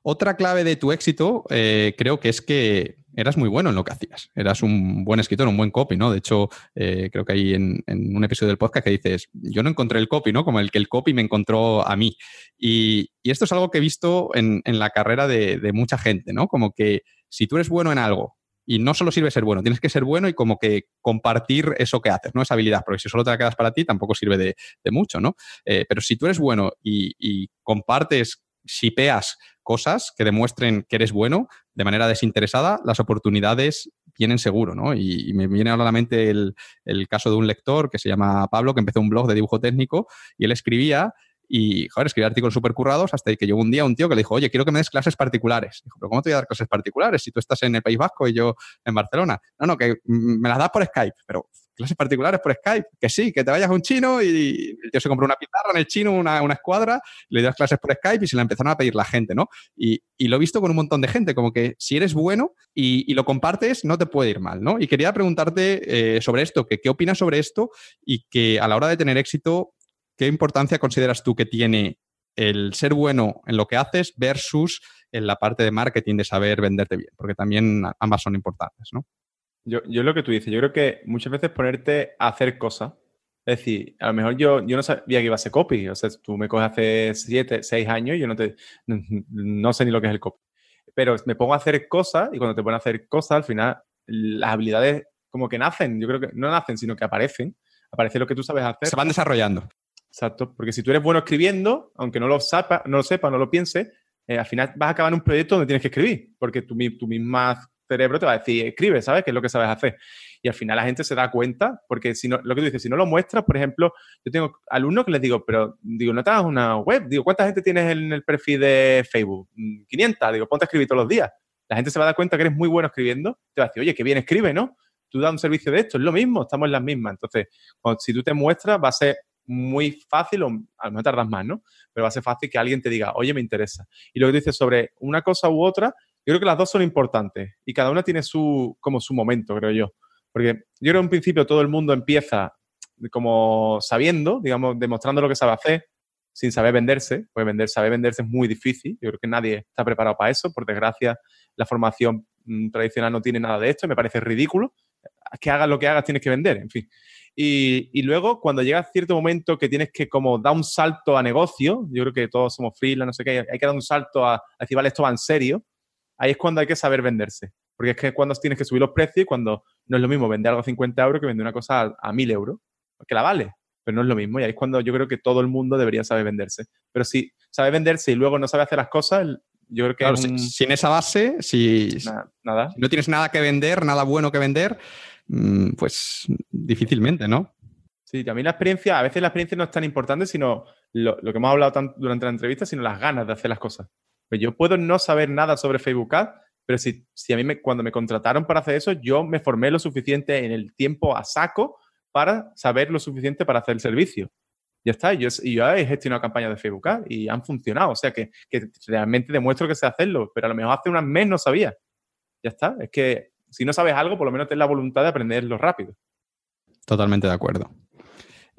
B: Otra clave de tu éxito eh, creo que es que eras muy bueno en lo que hacías. Eras un buen escritor, un buen copy, ¿no? De hecho, eh, creo que hay en, un episodio del podcast que dices, yo no encontré el copy, ¿no? Como el que el copy me encontró a mí. Y, esto es algo que he visto en, la carrera de, de, mucha gente, ¿no? Como que si tú eres bueno en algo y no solo sirve ser bueno, tienes que ser bueno y como que compartir eso que haces, ¿no? Esa habilidad, porque si solo te la quedas para ti tampoco sirve de, mucho, ¿no? Eh, pero si tú eres bueno y, y compartes, shipeas cosas que demuestren que eres bueno de manera desinteresada, las oportunidades vienen seguro, ¿no? Y, me viene ahora a la mente el, el caso de un lector que se llama Pablo, que empezó un blog de dibujo técnico y él escribía y, joder, escribía artículos súper currados hasta que llegó un día un tío que le dijo, oye, quiero que me des clases particulares. Dijo, pero ¿cómo te voy a dar clases particulares si tú estás en el País Vasco y yo en Barcelona? No, no, que me las das por Skype, pero clases particulares por Skype, que sí, que te vayas a un chino y el tío se compró una pizarra en el chino, una, una escuadra, le das clases por Skype y se la empezaron a pedir la gente, ¿no? Y, y lo he visto con un montón de gente, como que si eres bueno y, y lo compartes, no te puede ir mal, ¿no? Y quería preguntarte eh, sobre esto, que qué opinas sobre esto y que a la hora de tener éxito, ¿qué importancia consideras tú que tiene el ser bueno en lo que haces versus en la parte de marketing, de saber venderte bien? Porque también ambas son importantes, ¿no?
A: Yo, yo lo que tú dices, yo creo que muchas veces ponerte a hacer cosas, es decir, a lo mejor yo, yo no sabía que iba a ser copy, o sea, tú me coges hace siete, seis años y yo no, te, no, sé ni lo que es el copy, pero me pongo a hacer cosas y cuando te pones a hacer cosas, al final las habilidades como que nacen, yo creo que no nacen, sino que aparecen, aparece lo que tú sabes hacer.
B: Se van desarrollando.
A: Exacto, porque si tú eres bueno escribiendo, aunque no lo sepa, no lo sepa, no lo piense, eh, al final vas a acabar en un proyecto donde tienes que escribir, porque tu, tu misma cerebro te va a decir, escribe, ¿sabes? ¿Qué es lo que sabes hacer? Y al final la gente se da cuenta, porque si no, lo que tú dices, si no lo muestras, por ejemplo, yo tengo alumnos que les digo, pero digo, no te hagas una web, digo, ¿cuánta gente tienes en el perfil de Facebook? 500, mm, digo, ponte a escribir todos los días. La gente se va a dar cuenta que eres muy bueno escribiendo, te va a decir, oye, qué bien escribe, ¿no? Tú das un servicio de esto, es lo mismo, estamos en las mismas. Entonces, si tú te muestras, va a ser muy fácil, o a lo mejor tardas más, ¿no? Pero va a ser fácil que alguien te diga, oye, me interesa. Y lo que dices sobre una cosa u otra, yo creo que las dos son importantes y cada una tiene su, como su momento, creo yo. Porque yo creo que en principio todo el mundo empieza como sabiendo, digamos, demostrando lo que sabe hacer, sin saber venderse, pues vender, saber venderse es muy difícil. Yo creo que nadie está preparado para eso. Por desgracia, la formación mm, tradicional no tiene nada de esto me parece ridículo. Que hagas lo que hagas, tienes que vender, en fin. Y, y, luego, cuando llega cierto momento que tienes que como dar un salto a negocio, yo creo que todos somos freelance, no sé qué, hay que dar un salto a, a decir, vale, esto va en serio, ahí es cuando hay que saber venderse. Porque es que cuando tienes que subir los precios y cuando no es lo mismo vender algo a 50 euros que vender una cosa a, 1000 euros, que la vale, pero no es lo mismo. Y ahí es cuando yo creo que todo el mundo debería saber venderse. Pero si sabe venderse y luego no sabe hacer las cosas, yo creo que...
B: Claro, si, en esa base, si,
A: nada,
B: no tienes nada que vender, nada bueno que vender, pues difícilmente, ¿no?
A: Sí, mí la experiencia, a veces la experiencia no es tan importante, sino lo, que hemos hablado durante la entrevista, sino las ganas de hacer las cosas. Pues yo puedo no saber nada sobre Facebook Ads, pero si, si a mí me, cuando me contrataron para hacer eso, yo me formé lo suficiente en el tiempo a saco para saber lo suficiente para hacer el servicio. Ya está, yo, he gestionado campañas de Facebook Ads y han funcionado. O sea que, que realmente demuestro que sé hacerlo, pero a lo mejor hace unas mes no sabía. Ya está, es que si no sabes algo, por lo menos ten la voluntad de aprenderlo rápido.
B: Totalmente de acuerdo.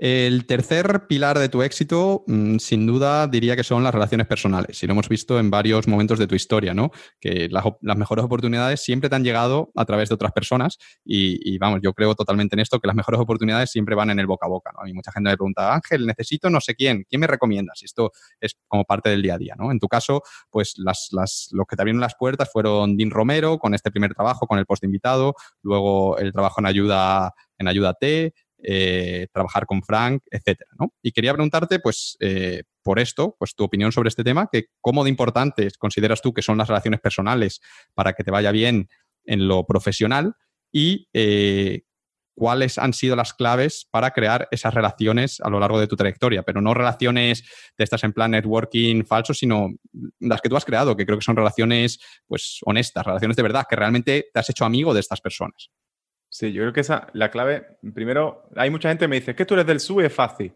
B: El tercer pilar de tu éxito, mm, sin duda, diría que son las relaciones personales. Y lo hemos visto en varios momentos de tu historia, ¿no? Que las, mejores oportunidades siempre te han llegado a través de otras personas. Y, vamos, yo creo totalmente en esto, que las mejores oportunidades siempre van en el boca a boca, ¿no? Y mucha gente me pregunta, Ángel, necesito no sé quién, ¿quién me recomiendas? Esto es como parte del día a día, ¿no? En tu caso, pues las, las, los que te abrieron las puertas fueron Dean Romero con este primer trabajo, con el post invitado, luego el trabajo en ayuda en Ayuda T, eh, trabajar con Frank, etcétera, ¿no? Y quería preguntarte, pues, eh, por esto, pues tu opinión sobre este tema, que cómo de importantes consideras tú que son las relaciones personales para que te vaya bien en lo profesional y eh, cuáles han sido las claves para crear esas relaciones a lo largo de tu trayectoria, pero no relaciones de estas en plan networking falso, sino las que tú has creado, que creo que son relaciones pues honestas, relaciones de verdad, que realmente te has hecho amigo de estas personas.
A: Sí, yo creo que esa, la clave, primero, hay mucha gente que me dice, es que tú eres del SUE, es fácil.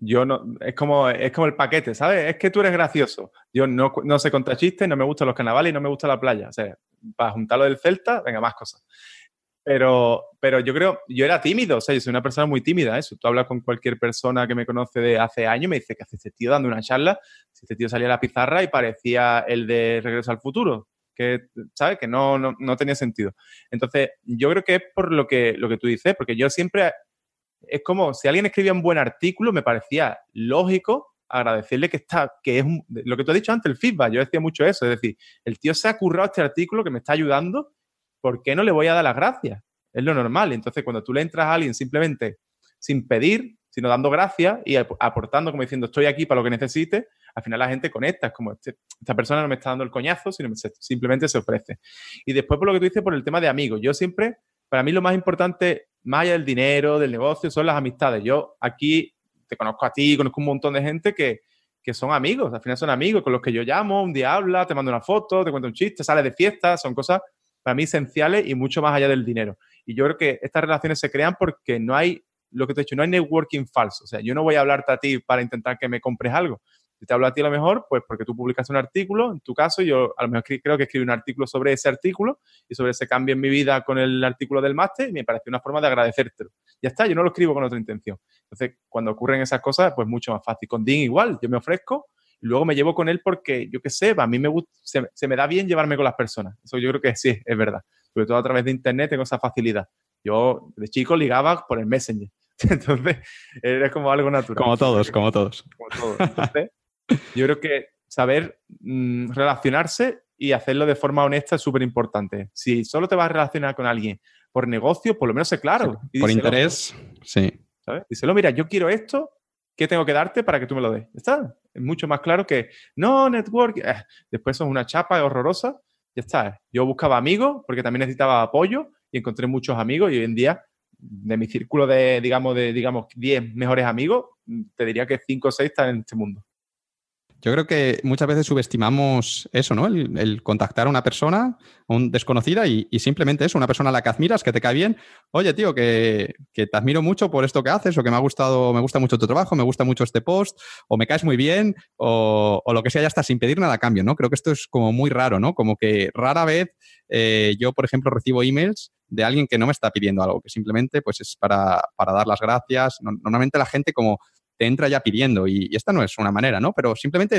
A: Yo no, es como, es como el paquete, ¿sabes? Es que tú eres gracioso. Yo no, no sé contar chistes, no me gustan los carnavales y no me gusta la playa. O sea, para juntarlo del Celta, venga, más cosas. Pero, pero yo creo, yo era tímido, o sea, yo soy una persona muy tímida, eso. Tú hablas con cualquier persona que me conoce de hace años me dice que hace este tío dando una charla, si este tío salía a la pizarra y parecía el de Regreso al Futuro que. Que no, no, tenía sentido. Entonces, yo creo que es por lo que, lo que tú dices, porque yo siempre, es como, si alguien escribía un buen artículo, me parecía lógico agradecerle que está, que es lo que tú has dicho antes, el feedback, yo decía mucho eso, es decir, el tío se ha currado este artículo que me está ayudando, ¿por qué no le voy a dar las gracias? Es lo normal. Entonces, cuando tú le entras a alguien simplemente sin pedir, sino dando gracias y aportando, como diciendo, estoy aquí para lo que necesite, al final la gente conecta, es como, este, esta persona no me está dando el coñazo, sino simplemente se ofrece. Y después, por lo que tú dices, por el tema de amigos, yo siempre, para mí lo más importante, más allá del dinero, del negocio, son las amistades. Yo aquí te conozco a ti, conozco un montón de gente que, que son amigos, al final son amigos con los que yo llamo, un día habla, te mando una foto, te cuento un chiste, sales de fiesta, son cosas para mí esenciales y mucho más allá del dinero. Y yo creo que estas relaciones se crean porque no hay, lo que te he dicho, no hay networking falso. O sea, yo no voy a hablarte a ti para intentar que me compres algo. Si te hablo a ti a lo mejor, pues porque tú publicaste un artículo, en tu caso, yo a lo mejor creo que escribí un artículo sobre ese artículo y sobre ese cambio en mi vida con el artículo del máster y me pareció una forma de agradecértelo. Ya está, yo no lo escribo con otra intención. Entonces, cuando ocurren esas cosas, pues mucho más fácil. Con Dean igual, yo me ofrezco y luego me llevo con él porque, yo qué sé, a mí me gusta, se, me da bien llevarme con las personas. Eso yo creo que sí, es verdad. Sobre todo a través de Internet tengo esa facilidad. Yo de chico ligaba por el Messenger. Entonces, era como algo natural.
B: Como todos, como todos.
A: Como todos. Entonces, yo creo que saber mm, relacionarse y hacerlo de forma honesta es súper importante. Si solo te vas a relacionar con alguien por negocio, por lo menos sé claro.
B: por interés, sí.
A: ¿sabes? Díselo, mira, yo quiero esto, ¿qué tengo que darte para que tú me lo des? ¿Está? Es mucho más claro que, no, network, eh, después son una chapa horrorosa, ya está. Yo buscaba amigos porque también necesitaba apoyo y encontré muchos amigos y hoy en día de mi círculo de, digamos, de, digamos, 10 mejores amigos, te diría que 5 o 6 están en este mundo.
B: Yo creo que muchas veces subestimamos eso, ¿no? El, contactar a una persona, un desconocida, y, simplemente eso, una persona a la que admiras, que te cae bien. Oye, tío, que, te admiro mucho por esto que haces, o que me ha gustado, me gusta mucho tu trabajo, me gusta mucho este post, o me caes muy bien, o, lo que sea, ya está, sin pedir nada a cambio, ¿no? Creo que esto es como muy raro, ¿no? Como que rara vez eh, yo, por ejemplo, recibo emails de alguien que no me está pidiendo algo, que simplemente pues es para, para dar las gracias. Normalmente la gente como te entra ya pidiendo y, esta no es una manera, ¿no? Pero simplemente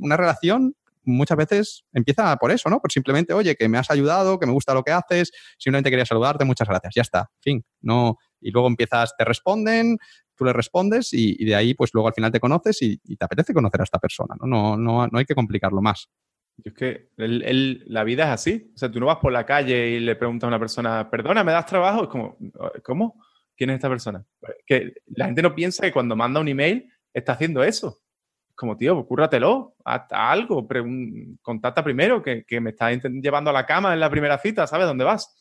B: una relación muchas veces empieza por eso, ¿no? Por simplemente, oye, que me has ayudado, que me gusta lo que haces, simplemente quería saludarte, muchas gracias, ya está, fin, no. Y luego empiezas, te responden, tú le respondes y, de ahí, pues luego al final te conoces y, te apetece conocer a esta persona, ¿no? No, no, no hay que complicarlo más.
A: es que la vida es así. O sea, tú no vas por la calle y le preguntas a una persona, perdona, ¿me das trabajo? Es como, ¿cómo? ¿Quién es esta persona? Que la gente no piensa que cuando manda un email está haciendo eso. Como, tío, cúrratelo, haz, algo, contacta primero, que, me estás llevando a la cama en la primera cita, ¿sabes dónde vas?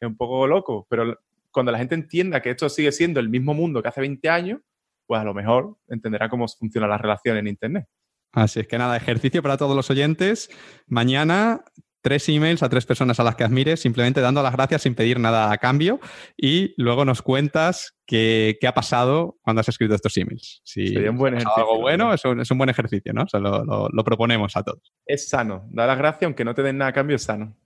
A: Es un poco loco, pero cuando la gente entienda que esto sigue siendo el mismo mundo que hace 20 años, pues a lo mejor entenderá cómo funciona la relación en Internet.
B: Así es que nada, ejercicio para todos los oyentes. Mañana tres emails a tres personas a las que admires, simplemente dando las gracias sin pedir nada a cambio y luego nos cuentas qué, qué ha pasado cuando has escrito estos emails. Si
A: Sería un buen ejercicio.
B: Algo bueno, es un, es un, buen ejercicio, ¿no? O sea, lo, lo, proponemos a todos.
A: Es sano. Da las gracias aunque no te den nada a cambio, es sano.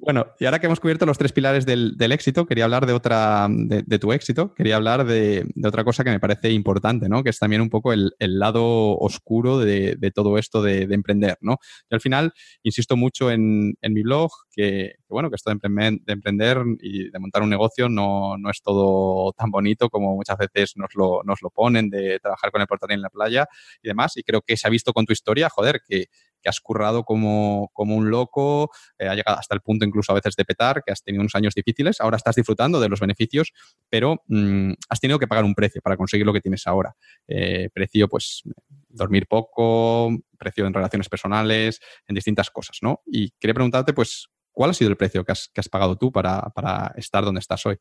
B: Bueno, y ahora que hemos cubierto los tres pilares del, éxito, quería hablar de otra, de, tu éxito, quería hablar de, otra cosa que me parece importante, ¿no? Que es también un poco el, lado oscuro de, todo esto de, emprender, ¿no? Yo al final insisto mucho en, mi blog que, bueno, que esto de emprender, y de montar un negocio no, es todo tan bonito como muchas veces nos lo, nos lo ponen, de trabajar con el portátil en la playa y demás. Y creo que se ha visto con tu historia, joder, que, que has currado como, como un loco, eh, ha llegado hasta el punto incluso a veces de petar, que has tenido unos años difíciles, ahora estás disfrutando de los beneficios, pero mm, has tenido que pagar un precio para conseguir lo que tienes ahora. Eh, precio, pues, dormir poco, precio en relaciones personales, en distintas cosas, ¿no? Y quería preguntarte, pues, ¿cuál ha sido el precio que has, que has pagado tú para, para estar donde estás hoy?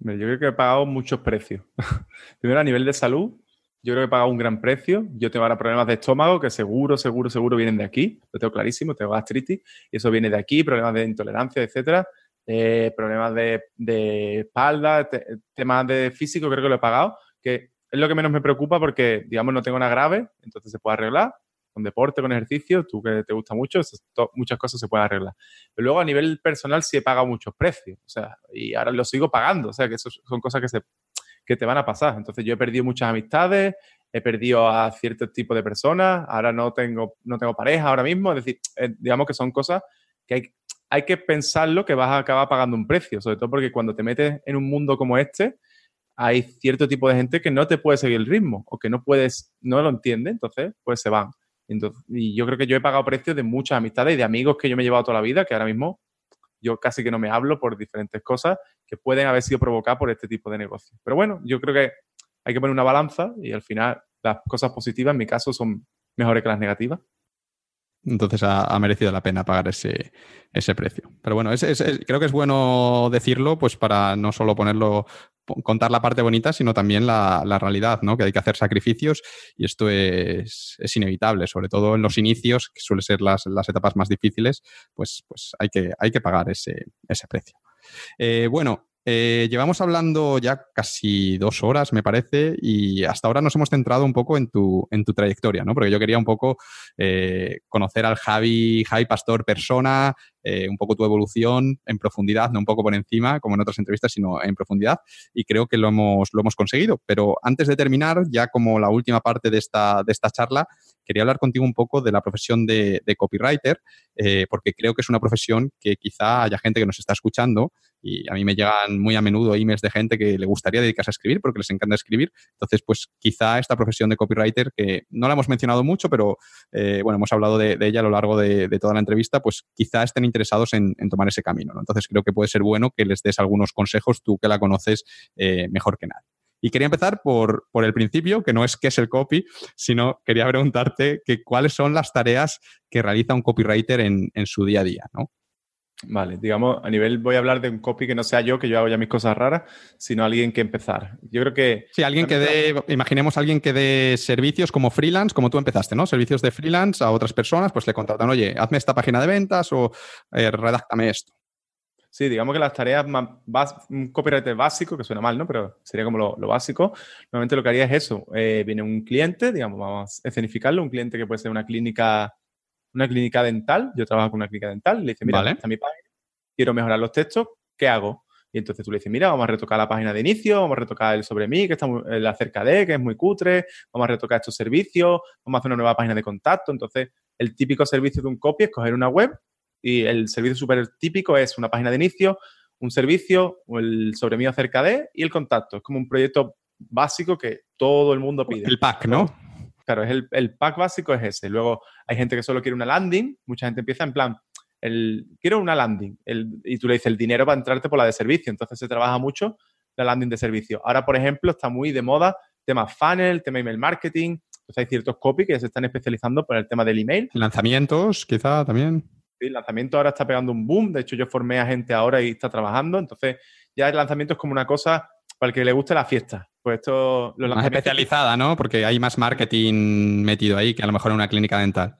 A: Yo creo que he pagado muchos precios. Primero a nivel de salud, yo creo que he pagado un gran precio. Yo tengo ahora problemas de estómago que seguro, seguro, seguro vienen de aquí. Lo tengo clarísimo, tengo gastritis y eso viene de aquí, problemas de intolerancia, etcétera. Eh, problemas de, espalda, temas de físico, creo que lo he pagado, que es lo que menos me preocupa porque, digamos, no tengo nada grave, entonces se puede arreglar con deporte, con ejercicio, tú que te gusta mucho, muchas cosas se pueden arreglar. Pero luego a nivel personal sí he pagado muchos precios, o sea, y ahora lo sigo pagando, o sea, que son cosas que se, que te van a pasar. Entonces yo he perdido muchas amistades, he perdido a ciertos tipos de personas, ahora no tengo, no tengo pareja ahora mismo, es decir, eh, digamos que son cosas que hay, hay que pensarlo que vas a acabar pagando un precio, sobre todo porque cuando te metes en un mundo como este, hay cierto tipo de gente que no te puede seguir el ritmo o que no puedes, no lo entiende, entonces pues se van. Y yo creo que yo he pagado precios de muchas amistades y de amigos que yo me he llevado toda la vida, que ahora mismo yo casi que no me hablo por diferentes cosas que pueden haber sido provocadas por este tipo de negocio. Pero bueno, yo creo que hay que poner una balanza y al final las cosas positivas en mi caso son mejores que las negativas.
B: Entonces ha, merecido la pena pagar ese, ese precio. Pero bueno, creo que es bueno decirlo, pues para no solo ponerlo, contar la parte bonita, sino también la, realidad, ¿no? Que hay que hacer sacrificios y esto es, inevitable, sobre todo en los inicios, que suelen ser las, etapas más difíciles, pues, pues hay, que, hay que pagar ese, ese precio. Eh, bueno, eh, llevamos hablando ya casi dos horas, me parece, y hasta ahora nos hemos centrado un poco en tu, en tu trayectoria, ¿no? Porque yo quería un poco eh, conocer al Javi, Javi Pastor persona, un poco tu evolución en profundidad, no un poco por encima, como en otras entrevistas, sino en profundidad, y creo que lo hemos, lo hemos conseguido. Pero antes de terminar, ya como la última parte de esta, de esta charla, quería hablar contigo un poco de la profesión de, copywriter, porque creo que es una profesión que quizá haya gente que nos está escuchando y a mí me llegan muy a menudo emails de gente que le gustaría dedicarse a escribir porque les encanta escribir. Entonces, pues quizá esta profesión de copywriter, que no la hemos mencionado mucho, pero eh, bueno, hemos hablado de, ella a lo largo de, toda la entrevista, pues quizá estén interesados en, tomar ese camino. Entonces, creo que puede ser bueno que les des algunos consejos, tú que la conoces eh, mejor que nadie. Y quería empezar por, por, el principio, que no es qué es el copy, sino quería preguntarte que cuáles son las tareas que realiza un copywriter en, en su día a día, ¿no?
A: Vale, digamos, a nivel voy a hablar de un copy que no sea yo, que yo hago ya mis cosas raras, sino alguien que empezar. Yo creo que...
B: Sí, alguien que dé, imaginemos alguien que dé servicios como freelance, como tú empezaste, ¿no? Servicios de freelance a otras personas, pues le contratan, oye, hazme esta página de ventas o eh, redáctame esto.
A: Sí, digamos que las tareas más, un copywriter básico, que suena mal, ¿no? Pero sería como lo, básico. Normalmente lo que haría es eso. Eh, viene un cliente, digamos, vamos a escenificarlo, un cliente que puede ser una clínica una clínica dental, yo trabajo con una clínica dental, le dice, mira, vale. está mi página, quiero mejorar los textos, ¿qué hago? Y entonces tú le dices, mira, vamos a retocar la página de inicio, vamos a retocar el sobre mí, que está muy, el acerca de, que es muy cutre, vamos a retocar estos servicios, vamos a hacer una nueva página de contacto. Entonces, el típico servicio de un copy es coger una web y el servicio súper típico es una página de inicio, un servicio, el sobre mí acerca de y el contacto. Es como un proyecto básico que todo el mundo pide.
B: El pack, ¿no?
A: Claro, es el, pack básico es ese. Luego hay gente que solo quiere una landing, mucha gente empieza en plan, el, quiero una landing, y tú le dices el dinero para entrarte por la de servicio, entonces se trabaja mucho la landing de servicio. Ahora, por ejemplo, está muy de moda tema funnel, tema email marketing, entonces hay ciertos copy que ya se están especializando por el tema del email.
B: Lanzamientos, quizá también.
A: El lanzamiento ahora está pegando un boom, de hecho yo formé a gente ahora y está trabajando, entonces ya el lanzamiento es como una cosa para el que le guste la fiesta. Pues esto...
B: más especializada, ¿no? Porque hay más marketing metido ahí que a lo mejor en una clínica dental.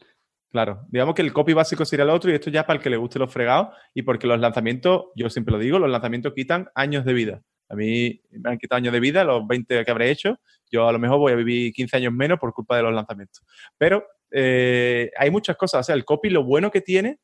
A: Claro, digamos que el copy básico sería el otro y esto ya para el que le guste los fregados y porque los lanzamientos, yo siempre lo digo, los lanzamientos quitan años de vida. A mí me han quitado años de vida, los 20 que habré hecho. Yo a lo mejor voy a vivir 15 años menos por culpa de los lanzamientos. Pero eh, hay muchas cosas. O sea, el copy lo bueno que tiene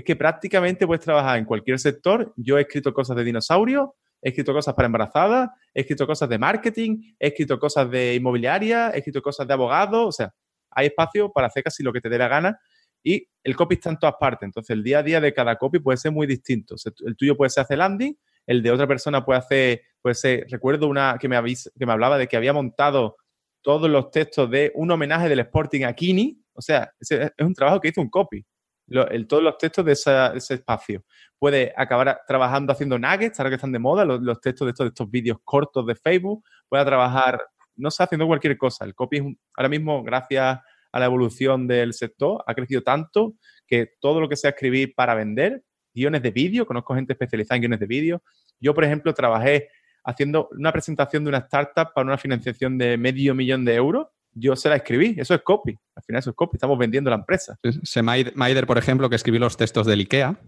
A: es que prácticamente puedes trabajar en cualquier sector. Yo he escrito cosas de dinosaurios, he escrito cosas para embarazadas, he escrito cosas de marketing, he escrito cosas de inmobiliaria, he escrito cosas de abogado, o sea, hay espacio para hacer casi lo que te dé la gana y el copy está en todas partes, entonces el día a día de cada copy puede ser muy distinto. el tuyo puede ser hacer landing, el de otra persona puede hacer, puede ser, recuerdo una que me, que me hablaba de que había montado todos los textos de un homenaje del Sporting a Kini, o sea, es un trabajo que hizo un copy el, todos los textos de, ese espacio. Puede acabar trabajando haciendo nuggets, ahora que están de moda, los, textos de estos, de estos vídeos cortos de Facebook. Puede trabajar, no sé, haciendo cualquier cosa. El copy ahora mismo, gracias a la evolución del sector, ha crecido tanto que todo lo que sea escribir para vender, guiones de vídeo, conozco gente especializada en guiones de vídeo. Yo, por ejemplo, trabajé haciendo una presentación de una startup para una financiación de medio millón de euros yo se la escribí, eso es copy, al final eso es copy, estamos vendiendo la empresa.
B: Maider, por ejemplo, que escribió los textos del IKEA,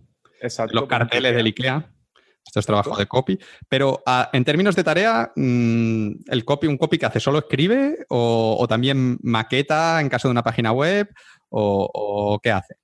B: Exacto, los carteles del IKEA. Esto es trabajo de copy. Pero ah, en términos de tarea, mm, ¿el copy, un copy que hace solo escribe o, también maqueta en caso de una página web o, qué hace?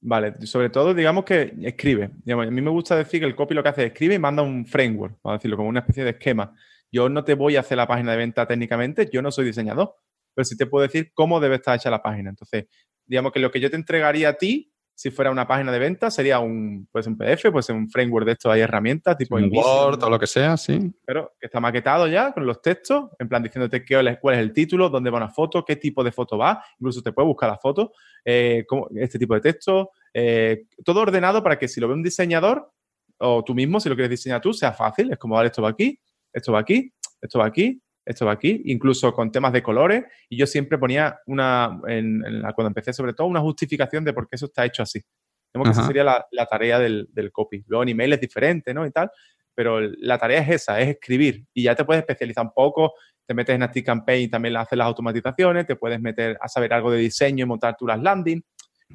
A: Vale, sobre todo digamos que escribe. a mí me gusta decir que el copy lo que hace es escribe y manda un framework, vamos a decirlo, como una especie de esquema. Yo no te voy a hacer la página de venta técnicamente, yo no soy diseñador pero sí te puedo decir cómo debe estar hecha la página. Entonces, digamos que lo que yo te entregaría a ti, si fuera una página de venta, sería un, pues un PDF, pues un framework de esto, hay herramientas tipo
B: un Word o lo que sea, sí.
A: Pero que está maquetado ya con los textos, en plan diciéndote qué, cuál es el título, dónde va una foto, qué tipo de foto va, incluso te puede buscar la foto, eh, este tipo de texto, eh, todo ordenado para que si lo ve un diseñador o tú mismo, si lo quieres diseñar tú, sea fácil. Es como, vale, esto va aquí, esto va aquí, esto va aquí, esto va aquí, incluso con temas de colores, y yo siempre ponía una, en, cuando empecé sobre todo, una justificación de por qué eso está hecho así. Tengo que esa sería la, tarea del, del, copy. Luego en email es diferente, ¿no? Y tal, pero la tarea es esa, es escribir, y ya te puedes especializar un poco, te metes en Campaign y también haces las automatizaciones, te puedes meter a saber algo de diseño y montar tú las landing.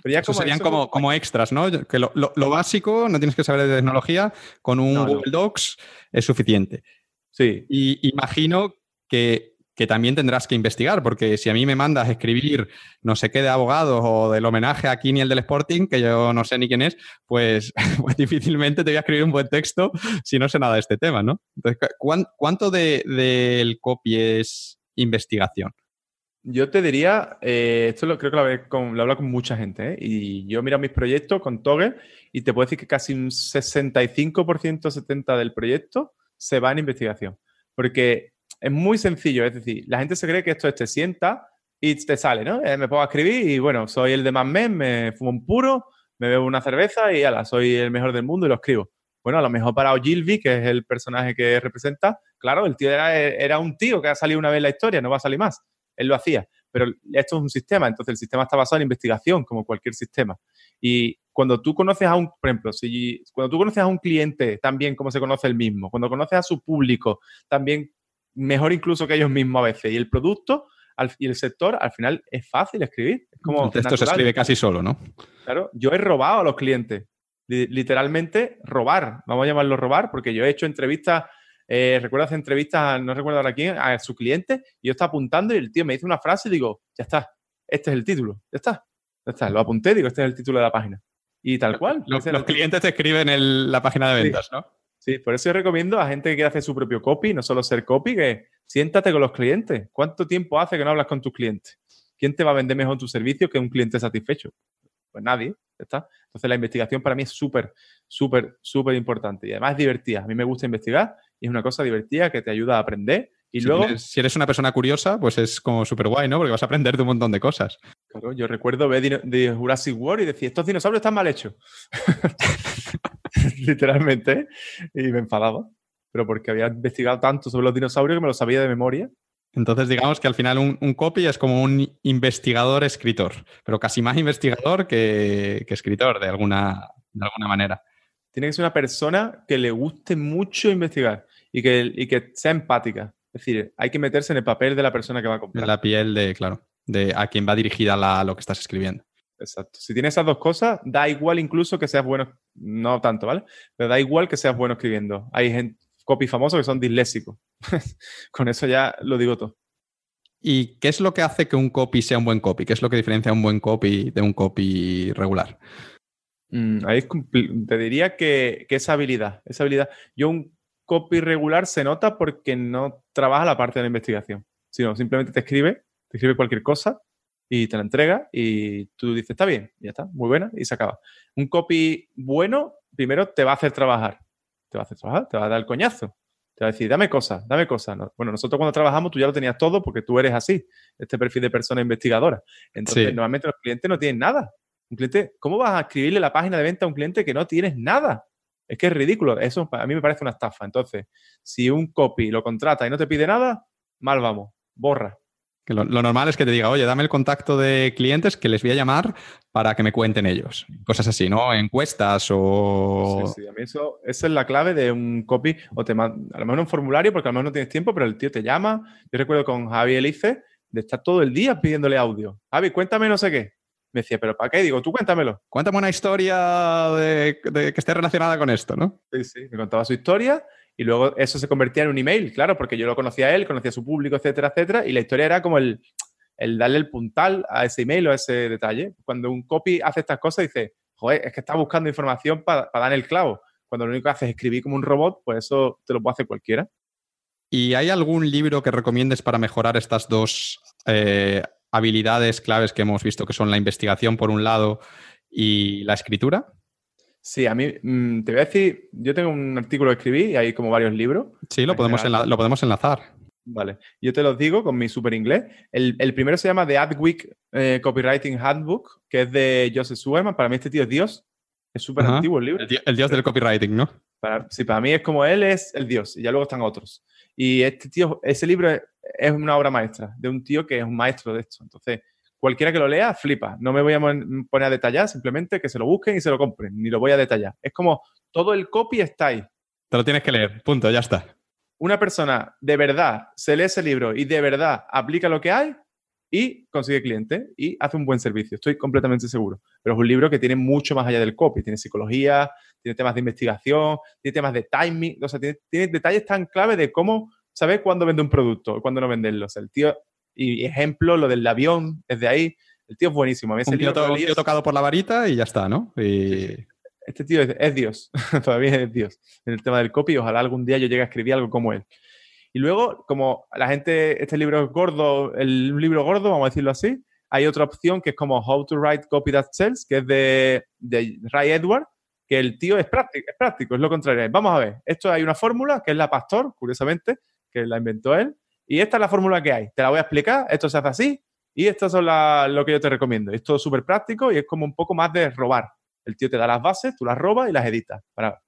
B: Pero ya como serían como, como, extras, ¿no? Que lo, lo, básico, no tienes que saber de tecnología, con un Google Docs es suficiente.
A: Sí.
B: Y imagino que, también tendrás que investigar, porque si a mí me mandas escribir no sé qué de abogados o del homenaje a Kini el del Sporting, que yo no sé ni quién es, pues, pues, difícilmente te voy a escribir un buen texto si no sé nada de este tema, ¿no? Entonces, ¿cuánto del de, es investigación?
A: Yo te diría, eh, esto lo, creo que lo, con, hablo con mucha gente, ¿eh? y yo miro mis proyectos con Toge y te puedo decir que casi un 65%, 70% del proyecto se va en investigación. Porque es muy sencillo, es decir, la gente se cree que esto es te sienta y te sale, ¿no? Eh, me pongo a escribir y bueno, soy el de más men, me fumo un puro, me bebo una cerveza y ala, soy el mejor del mundo y lo escribo. Bueno, a lo mejor para Ogilvy, que es el personaje que representa, claro, el tío era, era un tío que ha salido una vez en la historia, no va a salir más él lo hacía. Pero esto es un sistema, entonces el sistema está basado en investigación, como cualquier sistema. Y cuando tú conoces a un, por ejemplo, si, cuando tú conoces a un cliente también como se conoce el mismo, cuando conoces a su público también mejor incluso que ellos mismos a veces, y el producto y el sector, al final es fácil escribir. como
B: el texto se escribe casi solo, ¿no?
A: Claro, yo he robado a los clientes, literalmente robar, vamos a llamarlo robar, porque yo he hecho entrevistas eh, recuerdo hacer entrevistas, no recuerdo ahora quién, a su cliente, y yo estaba apuntando y el tío me dice una frase y digo, ya está, este es el título, ya está, ya está, lo apunté, digo, este es el título de la página. Y tal cual.
B: Los, clientes te escriben en la página de ventas, ¿no?
A: Sí, por eso yo recomiendo a gente que quiere hacer su propio copy, no solo ser copy, que siéntate con los clientes. ¿Cuánto tiempo hace que no hablas con tus clientes? ¿Quién te va a vender mejor tu servicio que un cliente satisfecho? Pues nadie, ya está. Entonces la investigación para mí es súper, súper, súper importante y además es divertida. A mí me gusta investigar y es una cosa divertida que te ayuda a aprender. Y
B: si
A: luego.
B: Eres, si eres una persona curiosa, pues es como súper guay, ¿no? Porque vas a aprender de un montón de cosas.
A: Claro, yo recuerdo ver de Jurassic World y decir, estos dinosaurios están mal hechos. Literalmente. Y me enfadaba. Pero porque había investigado tanto sobre los dinosaurios que me lo sabía de memoria.
B: Entonces, digamos que al final un, copy es como un investigador-escritor, pero casi más investigador que, que escritor, de alguna, de alguna manera.
A: Tiene que ser una persona que le guste mucho investigar y que, que sea empática. Es decir, hay que meterse en el papel de la persona que va a comprar.
B: En la piel de, claro, de a quien va dirigida la, lo que estás escribiendo.
A: Exacto. Si tienes esas dos cosas, da igual incluso que seas bueno, no tanto, ¿vale? Pero da igual que seas bueno escribiendo. Hay gente, copy famosos que son disléxicos. Con eso ya lo digo todo.
B: ¿Y qué es lo que hace que un copy sea un buen copy? ¿Qué es lo que diferencia un buen copy de un copy regular?
A: Mm, ahí te diría que, que, esa habilidad, esa habilidad. Yo un copy regular se nota porque no trabaja la parte de la investigación, sino simplemente te escribe, te escribe cualquier cosa y te la entrega y tú dices, está bien, ya está, muy buena y se acaba. Un copy bueno, primero te va a hacer trabajar, te va a hacer trabajar, te va a dar el coñazo, te va a decir, dame cosas, dame cosas. Bueno, nosotros cuando trabajamos tú ya lo tenías todo porque tú eres así, este perfil de persona investigadora. Entonces, normalmente los clientes no tienen nada. Un cliente, ¿cómo vas a escribirle la página de venta a un cliente que no tienes nada? Es que es ridículo. Eso a mí me parece una estafa. Entonces, si un copy lo contrata y no te pide nada, mal vamos, borra.
B: Que lo, normal es que te diga, oye, dame el contacto de clientes que les voy a llamar para que me cuenten ellos. Cosas así, ¿no? Encuestas o.
A: Sí, sí, a mí eso, esa es la clave de un copy. O te a lo mejor un formulario, porque a lo mejor no tienes tiempo, pero el tío te llama. Yo recuerdo con Javi Elice de estar todo el día pidiéndole audio. Javi, cuéntame no sé qué me decía, ¿pero para qué? Digo, tú cuéntamelo.
B: Cuéntame una historia de, que esté relacionada con esto, ¿no?
A: Sí, sí, me contaba su historia y luego eso se convertía en un email, claro, porque yo lo conocía a él, conocía a su público, etcétera, etcétera, y la historia era como el, darle el puntal a ese email o a ese detalle. Cuando un copy hace estas cosas, dice, joder, es que está buscando información para dar el clavo. Cuando lo único que hace es escribir como un robot, pues eso te lo puede hacer cualquiera.
B: ¿Y hay algún libro que recomiendes para mejorar estas dos eh, habilidades claves que hemos visto, que son la investigación por un lado y la escritura?
A: Sí, a mí mm, te voy a decir, yo tengo un artículo que escribí y hay como varios libros.
B: Sí, lo podemos, lo podemos enlazar.
A: Vale, yo te los digo con mi super inglés. El, primero se llama The Adweek eh, Copywriting Handbook, que es de Joseph Suerman. Para mí este tío es Dios. Es súper antiguo el libro.
B: El, dios del copywriting, ¿no?
A: Para, sí, para mí es como él, es el Dios. Y ya luego están otros. Y este tío, ese libro es, una obra maestra de un tío que es un maestro de esto. Entonces, cualquiera que lo lea, flipa. No me voy a poner a detallar, simplemente que se lo busquen y se lo compren. Ni lo voy a detallar. Es como todo el copy está ahí.
B: Te lo tienes que leer, punto, ya está.
A: Una persona de verdad se lee ese libro y de verdad aplica lo que hay, y consigue cliente y hace un buen servicio. Estoy completamente seguro. Pero es un libro que tiene mucho más allá del copy. Tiene psicología, tiene temas de investigación, tiene temas de timing, o sea, tiene, detalles tan clave de cómo saber cuándo vende un producto y cuándo no venderlo. O sea, el tío, y ejemplo, lo del avión, desde ahí, el tío es buenísimo.
B: un, tío, tocado por la varita y ya está, ¿no?
A: Este tío es, Dios, todavía es Dios en el tema del copy. Ojalá algún día yo llegue a escribir algo como él. Y luego, como la gente, este libro es gordo, el libro gordo, vamos a decirlo así, hay otra opción que es como How to Write Copy That Sells, que es de, de Ray Edward, que el tío es práctico, es práctico, es lo contrario. Vamos a ver, esto hay una fórmula que es la Pastor, curiosamente, que la inventó él, y esta es la fórmula que hay. Te la voy a explicar, esto se hace así, y esto es lo que yo te recomiendo. Es todo súper práctico y es como un poco más de robar. El tío te da las bases, tú las robas y las editas. Para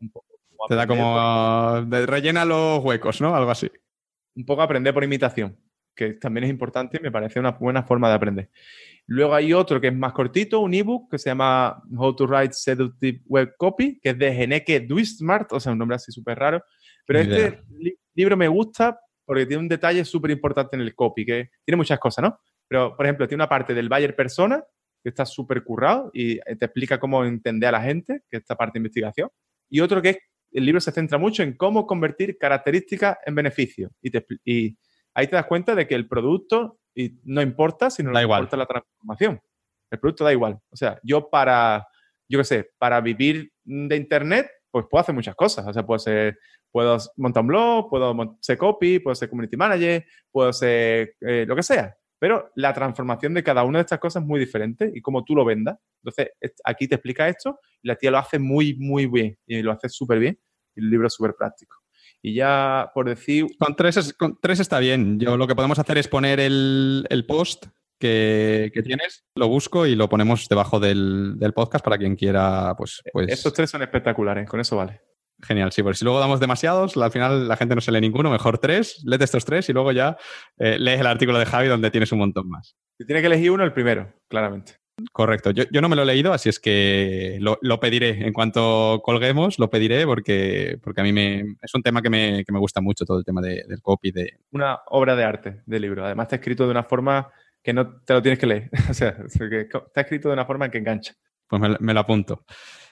B: un poco. Te da como... rellena los huecos, ¿no? Algo así.
A: Un poco aprender por imitación, que también es importante y me parece una buena forma de aprender. Luego hay otro que es más cortito, un ebook que se llama How to Write Seductive Web Copy, que es de Geneke Duistmart, o sea, un nombre así súper raro. Pero este libro me gusta porque tiene un detalle súper importante en el copy, que tiene muchas cosas, ¿no? Pero, por ejemplo, tiene una parte del buyer persona que está súper currado y te explica cómo entender a la gente, que es esta parte de investigación. Y otro que es el libro se centra mucho en cómo convertir características en beneficios. Y, ahí te das cuenta de que el producto y no importa, sino
B: da
A: importa la transformación. El producto da igual. O sea, yo para, yo qué sé, para vivir de Internet, pues puedo hacer muchas cosas. O sea, puedo ser, puedo montar un blog, puedo ser copy, puedo ser community manager, puedo ser eh, lo que sea. Pero la transformación de cada una de estas cosas es muy diferente y cómo tú lo vendas. Entonces, aquí te explica esto y la tía lo hace muy, muy bien y lo hace súper bien y el libro es súper práctico. Y ya por decir...
B: Con tres, con tres está bien. Yo lo que podemos hacer es poner el, post que, tienes, lo busco y lo ponemos debajo del, podcast para quien quiera, pues, pues...
A: Estos tres son espectaculares, con eso vale.
B: Genial, sí, porque si luego damos demasiados, al final la gente no se lee ninguno, mejor tres, léete estos tres y luego ya eh, lees el artículo de Javi donde tienes un montón más.
A: Si tiene que elegir uno, el primero, claramente.
B: Correcto. Yo, no me lo he leído, así es que lo, pediré. En cuanto colguemos, lo pediré porque, porque a mí me, es un tema que me, gusta mucho, todo el tema del copy. De...
A: Una obra de arte de libro. Además está escrito de una forma que no te lo tienes que leer. o sea, está escrito de una forma que engancha.
B: Pues me, lo apunto.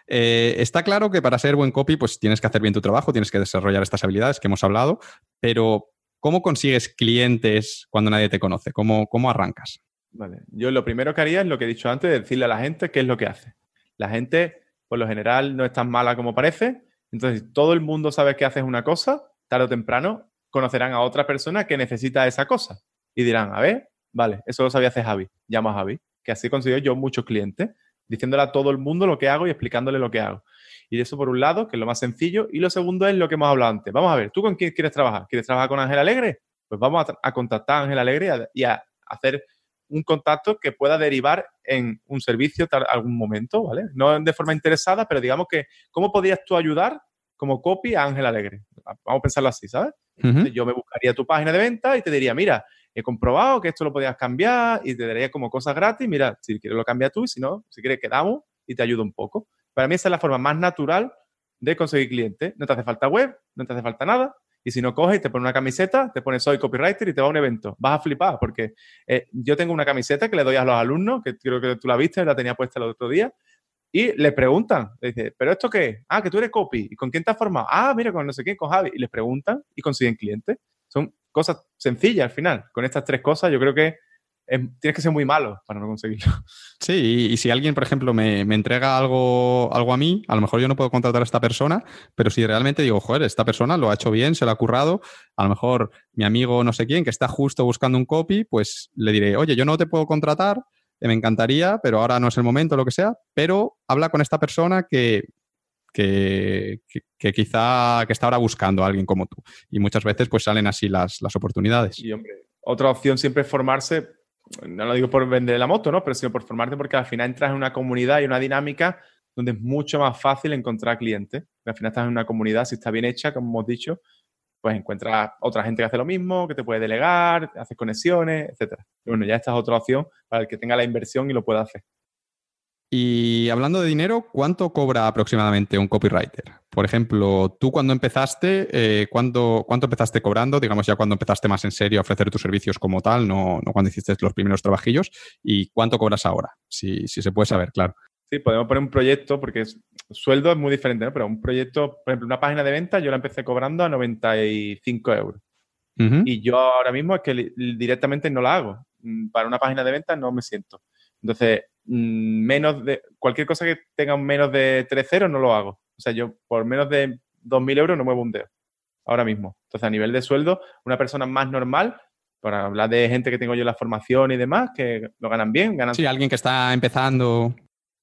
B: Eh, está claro que para ser buen copy, pues tienes que hacer bien tu trabajo, tienes que desarrollar estas habilidades que hemos hablado, pero ¿cómo consigues clientes cuando nadie te conoce? ¿Cómo, cómo arrancas?
A: Vale. Yo lo primero que haría es lo que he dicho antes, decirle a la gente qué es lo que hace. La gente, por lo general, no es tan mala como parece. Entonces, todo el mundo sabe que haces una cosa, tarde o temprano conocerán a otra persona que necesita esa cosa. Y dirán, a ver, vale, eso lo sabía hacer Javi. Llamo a Javi. Que así consigo yo muchos clientes, diciéndole a todo el mundo lo que hago y explicándole lo que hago. Y eso por un lado, que es lo más sencillo. Y lo segundo es lo que hemos hablado antes. Vamos a ver, ¿tú con quién quieres trabajar? ¿Quieres trabajar con Ángel Alegre? Pues vamos a, contactar a Ángel Alegre y a hacer un contacto que pueda derivar en un servicio en algún momento, ¿vale? No de forma interesada, pero digamos que, ¿cómo podrías tú ayudar como copy a Ángel Alegre? Vamos a pensarlo así, ¿sabes? Yo me buscaría tu página de venta y te diría, mira, he comprobado que esto lo podías cambiar y te daría como cosas gratis, mira, si quieres lo cambia tú si no, si quieres quedamos y te ayudo un poco. Para mí esa es la forma más natural de conseguir clientes. No te hace falta web, no te hace falta nada, y si no coges te pones una camiseta, te pones soy copywriter y te va a un evento. Vas a flipar porque eh, yo tengo una camiseta que le doy a los alumnos, que creo que tú la viste, la tenía puesta el otro día, y le preguntan, le ¿pero esto qué? Ah, que tú eres copy. ¿Y con quién te has formado? Ah, mira, con no sé quién, con Javi. Y les preguntan y consiguen clientes. Cosas sencillas al final. Con estas tres cosas yo creo que tienes que ser muy malo para no conseguirlo.
B: Sí, y, si alguien, por ejemplo, me, entrega algo, algo a mí, a lo mejor yo no puedo contratar a esta persona, pero si realmente digo, joder, esta persona lo ha hecho bien, se lo ha currado, a lo mejor mi amigo no sé quién, que está justo buscando un copy, pues le diré, oye, yo no te puedo contratar, me encantaría, pero ahora no es el momento, lo que sea, pero habla con esta persona que, que, quizá que está ahora buscando a alguien como tú. Y muchas veces pues salen así las, las oportunidades.
A: Y hombre, otra opción siempre es formarse no lo digo por vender la moto, ¿no? Pero sino por formarte porque al final entras en una comunidad y una dinámica donde es mucho más fácil encontrar clientes. Al final estás en una comunidad, si está bien hecha, como hemos dicho, pues encuentras otra gente que hace lo mismo, que te puede delegar, haces conexiones, etcétera. bueno, ya esta es otra opción para el que tenga la inversión y lo pueda hacer.
B: Y hablando de dinero, ¿cuánto cobra aproximadamente un copywriter? Por ejemplo, tú cuando empezaste, eh, ¿cuánto, empezaste cobrando? Digamos ya cuando empezaste más en serio a ofrecer tus servicios como tal, no, no cuando hiciste los primeros trabajillos. ¿Y cuánto cobras ahora? Si, si se puede saber, claro.
A: Sí, podemos poner un proyecto porque es, sueldo es muy diferente, ¿no? Pero un proyecto, por ejemplo, una página de venta, yo la empecé cobrando a 95 euros. Y yo ahora mismo es que directamente no la hago. Mm, para una página de venta no me siento. Entonces, menos de cualquier cosa que tenga menos de 3 ceros no lo hago. O sea, yo por menos de 2.000 euros no muevo un dedo. Ahora mismo. Entonces, a nivel de sueldo, una persona más normal, para hablar de gente que tengo yo en la formación y demás, que lo ganan bien. Ganan
B: sí, alguien que está empezando.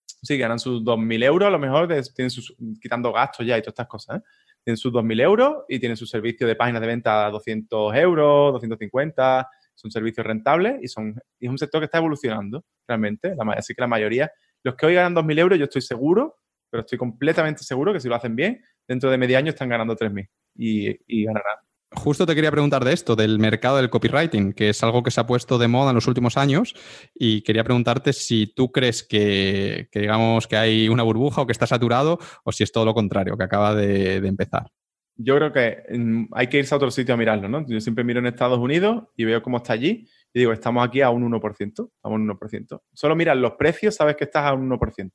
A: Sí, ganan sus 2.000 euros, a lo mejor tienen sus, quitando gastos ya y todas estas cosas. ¿eh? Tienen sus 2.000 euros y tienen su servicio de páginas de venta a 200 euros, 250 son servicios rentables y, son, es un sector que está evolucionando realmente. así que la mayoría, los que hoy ganan 2.000 euros, yo estoy seguro, pero estoy completamente seguro que si lo hacen bien, dentro de medio año están ganando 3.000 y, y ganarán.
B: Justo te quería preguntar de esto, del mercado del copywriting, que es algo que se ha puesto de moda en los últimos años, y quería preguntarte si tú crees que, digamos que hay una burbuja o que está saturado, o si es todo lo contrario, que acaba de empezar
A: yo creo que mm, hay que irse a otro sitio a mirarlo, ¿no? Yo siempre miro en Estados Unidos y veo cómo está allí y digo, estamos aquí a un 1%, estamos a un 1%. Solo miras los precios, sabes que estás a un 1%.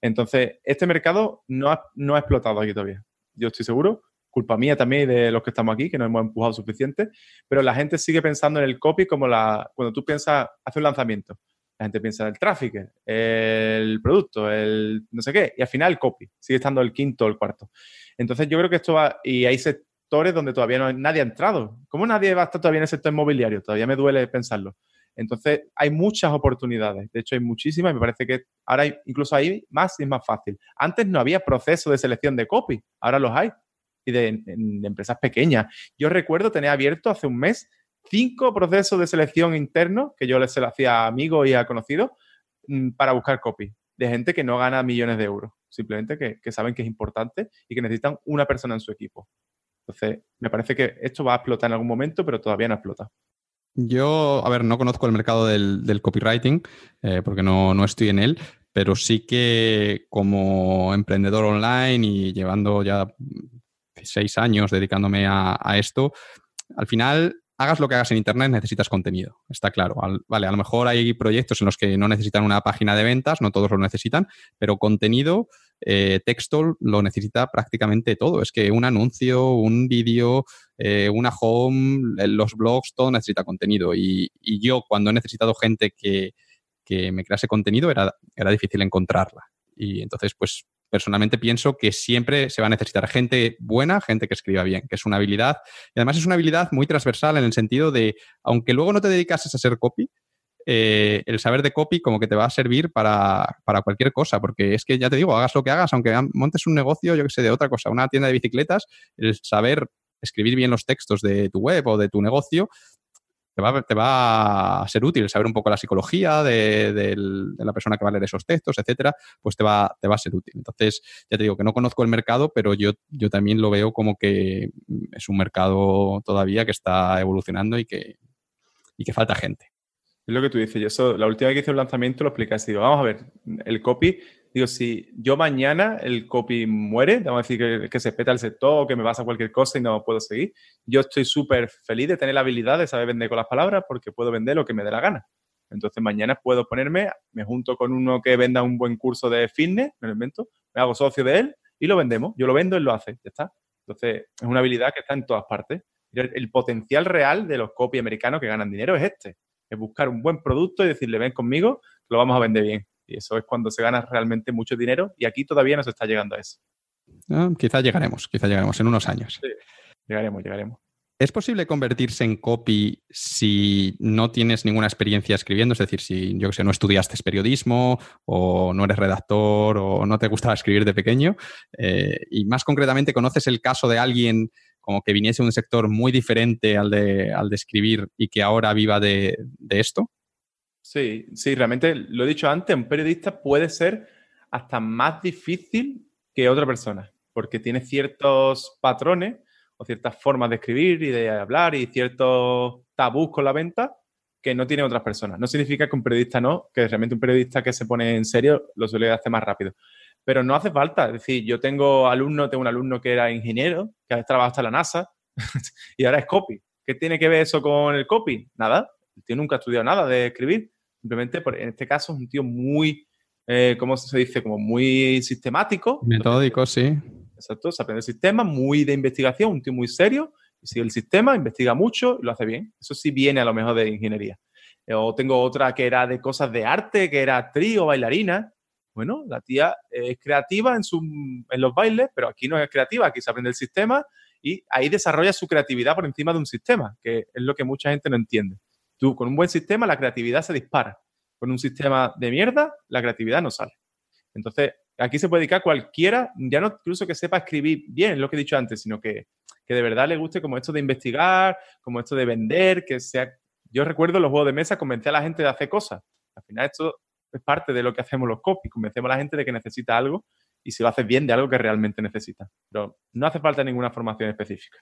A: Entonces, este mercado no ha, explotado aquí todavía. Yo estoy seguro, culpa mía también y de los que estamos aquí, que no hemos empujado suficiente, pero la gente sigue pensando en el copy como la, cuando tú piensas, hace un lanzamiento. La gente piensa en el tráfico, el producto, el no sé qué, y al final el copy. Sigue estando el quinto o el cuarto. Entonces yo creo que esto va, y hay sectores donde todavía no nadie ha entrado. ¿Cómo nadie va a estar todavía en el sector inmobiliario? Todavía me duele pensarlo. Entonces hay muchas oportunidades, de hecho hay muchísimas y me parece que ahora hay, incluso hay más y es más fácil. Antes no había proceso de selección de copy, ahora los hay y de, empresas pequeñas. Yo recuerdo tener abierto hace un mes cinco procesos de selección internos que yo les hacía a amigos y a conocidos mm, para buscar copy de gente que no gana millones de euros simplemente que, saben que es importante y que necesitan una persona en su equipo. Entonces, me parece que esto va a explotar en algún momento, pero todavía no explota.
B: Yo, a ver, no conozco el mercado del, copywriting eh, porque no, estoy en él, pero sí que como emprendedor online y llevando ya seis años dedicándome a esto, al final hagas lo que hagas en Internet, necesitas contenido, está claro. vale, a lo mejor hay proyectos en los que no necesitan una página de ventas, no todos lo necesitan, pero contenido, eh, texto lo necesita prácticamente todo. Es que un anuncio, un vídeo, eh, una home, los blogs, todo necesita contenido. Y, yo cuando he necesitado gente que, que me crease contenido era, era difícil encontrarla. Y entonces, pues personalmente pienso que siempre se va a necesitar gente buena, gente que escriba bien, que es una habilidad. Y además es una habilidad muy transversal en el sentido de, aunque luego no te dedicases a ser copy, eh, el saber de copy como que te va a servir para, para, cualquier cosa, porque es que ya te digo, hagas lo que hagas, aunque montes un negocio, yo que sé, de otra cosa, una tienda de bicicletas, el saber escribir bien los textos de tu web o de tu negocio te va, a ser útil saber un poco la psicología de, la persona que va a leer esos textos, etcétera, pues te va, a ser útil. Entonces, ya te digo que no conozco el mercado, pero yo, también lo veo como que es un mercado todavía que está evolucionando y que, y que falta gente.
A: Es lo que tú dices. Yo eso, la última vez que hice un lanzamiento lo explicaste. Digo, vamos a ver, el copy Digo, si yo mañana el copy muere, vamos a decir que, se peta el sector o que me pasa cualquier cosa y no puedo seguir, yo estoy súper feliz de tener la habilidad de saber vender con las palabras porque puedo vender lo que me dé la gana. Entonces mañana puedo ponerme, me junto con uno que venda un buen curso de fitness, me lo invento, me hago socio de él y lo vendemos. Yo lo vendo, él lo hace, ya está. Entonces es una habilidad que está en todas partes. El, el potencial real de los copy americanos que ganan dinero es este. Es buscar un buen producto y decirle, ven conmigo, lo vamos a vender bien. Y eso es cuando se gana realmente mucho dinero y aquí todavía no se está llegando a eso.
B: Ah, quizá llegaremos, quizá llegaremos en unos años.
A: Sí, llegaremos, llegaremos.
B: ¿Es posible convertirse en copy si no tienes ninguna experiencia escribiendo? Es decir, si yo que sé, no estudiaste periodismo o no eres redactor o no te gustaba escribir de pequeño. Eh, y más concretamente, ¿conoces el caso de alguien como que viniese de un sector muy diferente al de, al de escribir y que ahora viva de, de esto?
A: Sí, sí, realmente lo he dicho antes, un periodista puede ser hasta más difícil que otra persona, porque tiene ciertos patrones o ciertas formas de escribir y de hablar y ciertos tabús con la venta que no tienen otras personas. No significa que un periodista no, que realmente un periodista que se pone en serio lo suele hacer más rápido. Pero no hace falta. Es decir, yo tengo alumno, tengo un alumno que era ingeniero, que ha trabajado hasta la NASA y ahora es copy. ¿Qué tiene que ver eso con el copy? Nada. El tío nunca ha estudiado nada de escribir. Simplemente, en este caso, es un tío muy, eh, ¿cómo se dice? Como muy sistemático.
B: Metódico, sí.
A: Exacto, se aprende el sistema, muy de investigación, un tío muy serio, sigue el sistema, investiga mucho y lo hace bien. Eso sí viene a lo mejor de ingeniería. Eh, o tengo otra que era de cosas de arte, que era actriz o bailarina. Bueno, la tía es creativa en, su, en los bailes, pero aquí no es creativa, aquí se aprende el sistema y ahí desarrolla su creatividad por encima de un sistema, que es lo que mucha gente no entiende. Tú, con un buen sistema, la creatividad se dispara. Con un sistema de mierda, la creatividad no sale. Entonces, aquí se puede dedicar cualquiera, ya no incluso que sepa escribir bien, lo que he dicho antes, sino que, que de verdad le guste como esto de investigar, como esto de vender, que sea... Yo recuerdo los juegos de mesa, convencer a la gente de hacer cosas. Al final esto es parte de lo que hacemos los copies, convencemos a la gente de que necesita algo y si lo haces bien de algo que realmente necesita. Pero no hace falta ninguna formación específica.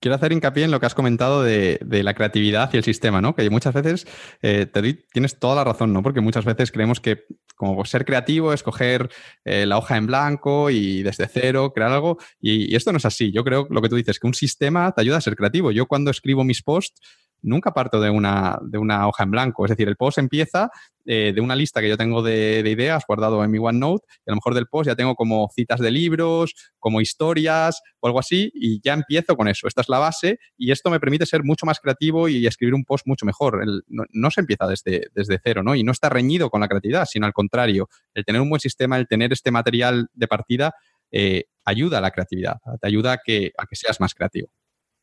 B: Quiero hacer hincapié en lo que has comentado de, la creatividad y el sistema, ¿no? Que muchas veces eh, tienes toda la razón, ¿no? Porque muchas veces creemos que como ser creativo es coger eh, la hoja en blanco y desde cero crear algo. Y, y, esto no es así. Yo creo lo que tú dices, que un sistema te ayuda a ser creativo. Yo cuando escribo mis posts nunca parto de una, de una hoja en blanco. Es decir, el post empieza eh, de una lista que yo tengo de, ideas guardado en mi OneNote y a lo mejor del post ya tengo como citas de libros, como historias o algo así y ya empiezo con eso. Esta es la base y esto me permite ser mucho más creativo y escribir un post mucho mejor. no, se empieza desde, desde cero, ¿no? Y no está reñido con la creatividad, sino al contrario. El tener un buen sistema, el tener este material de partida eh, ayuda a la creatividad, te ayuda a que, a que seas más creativo.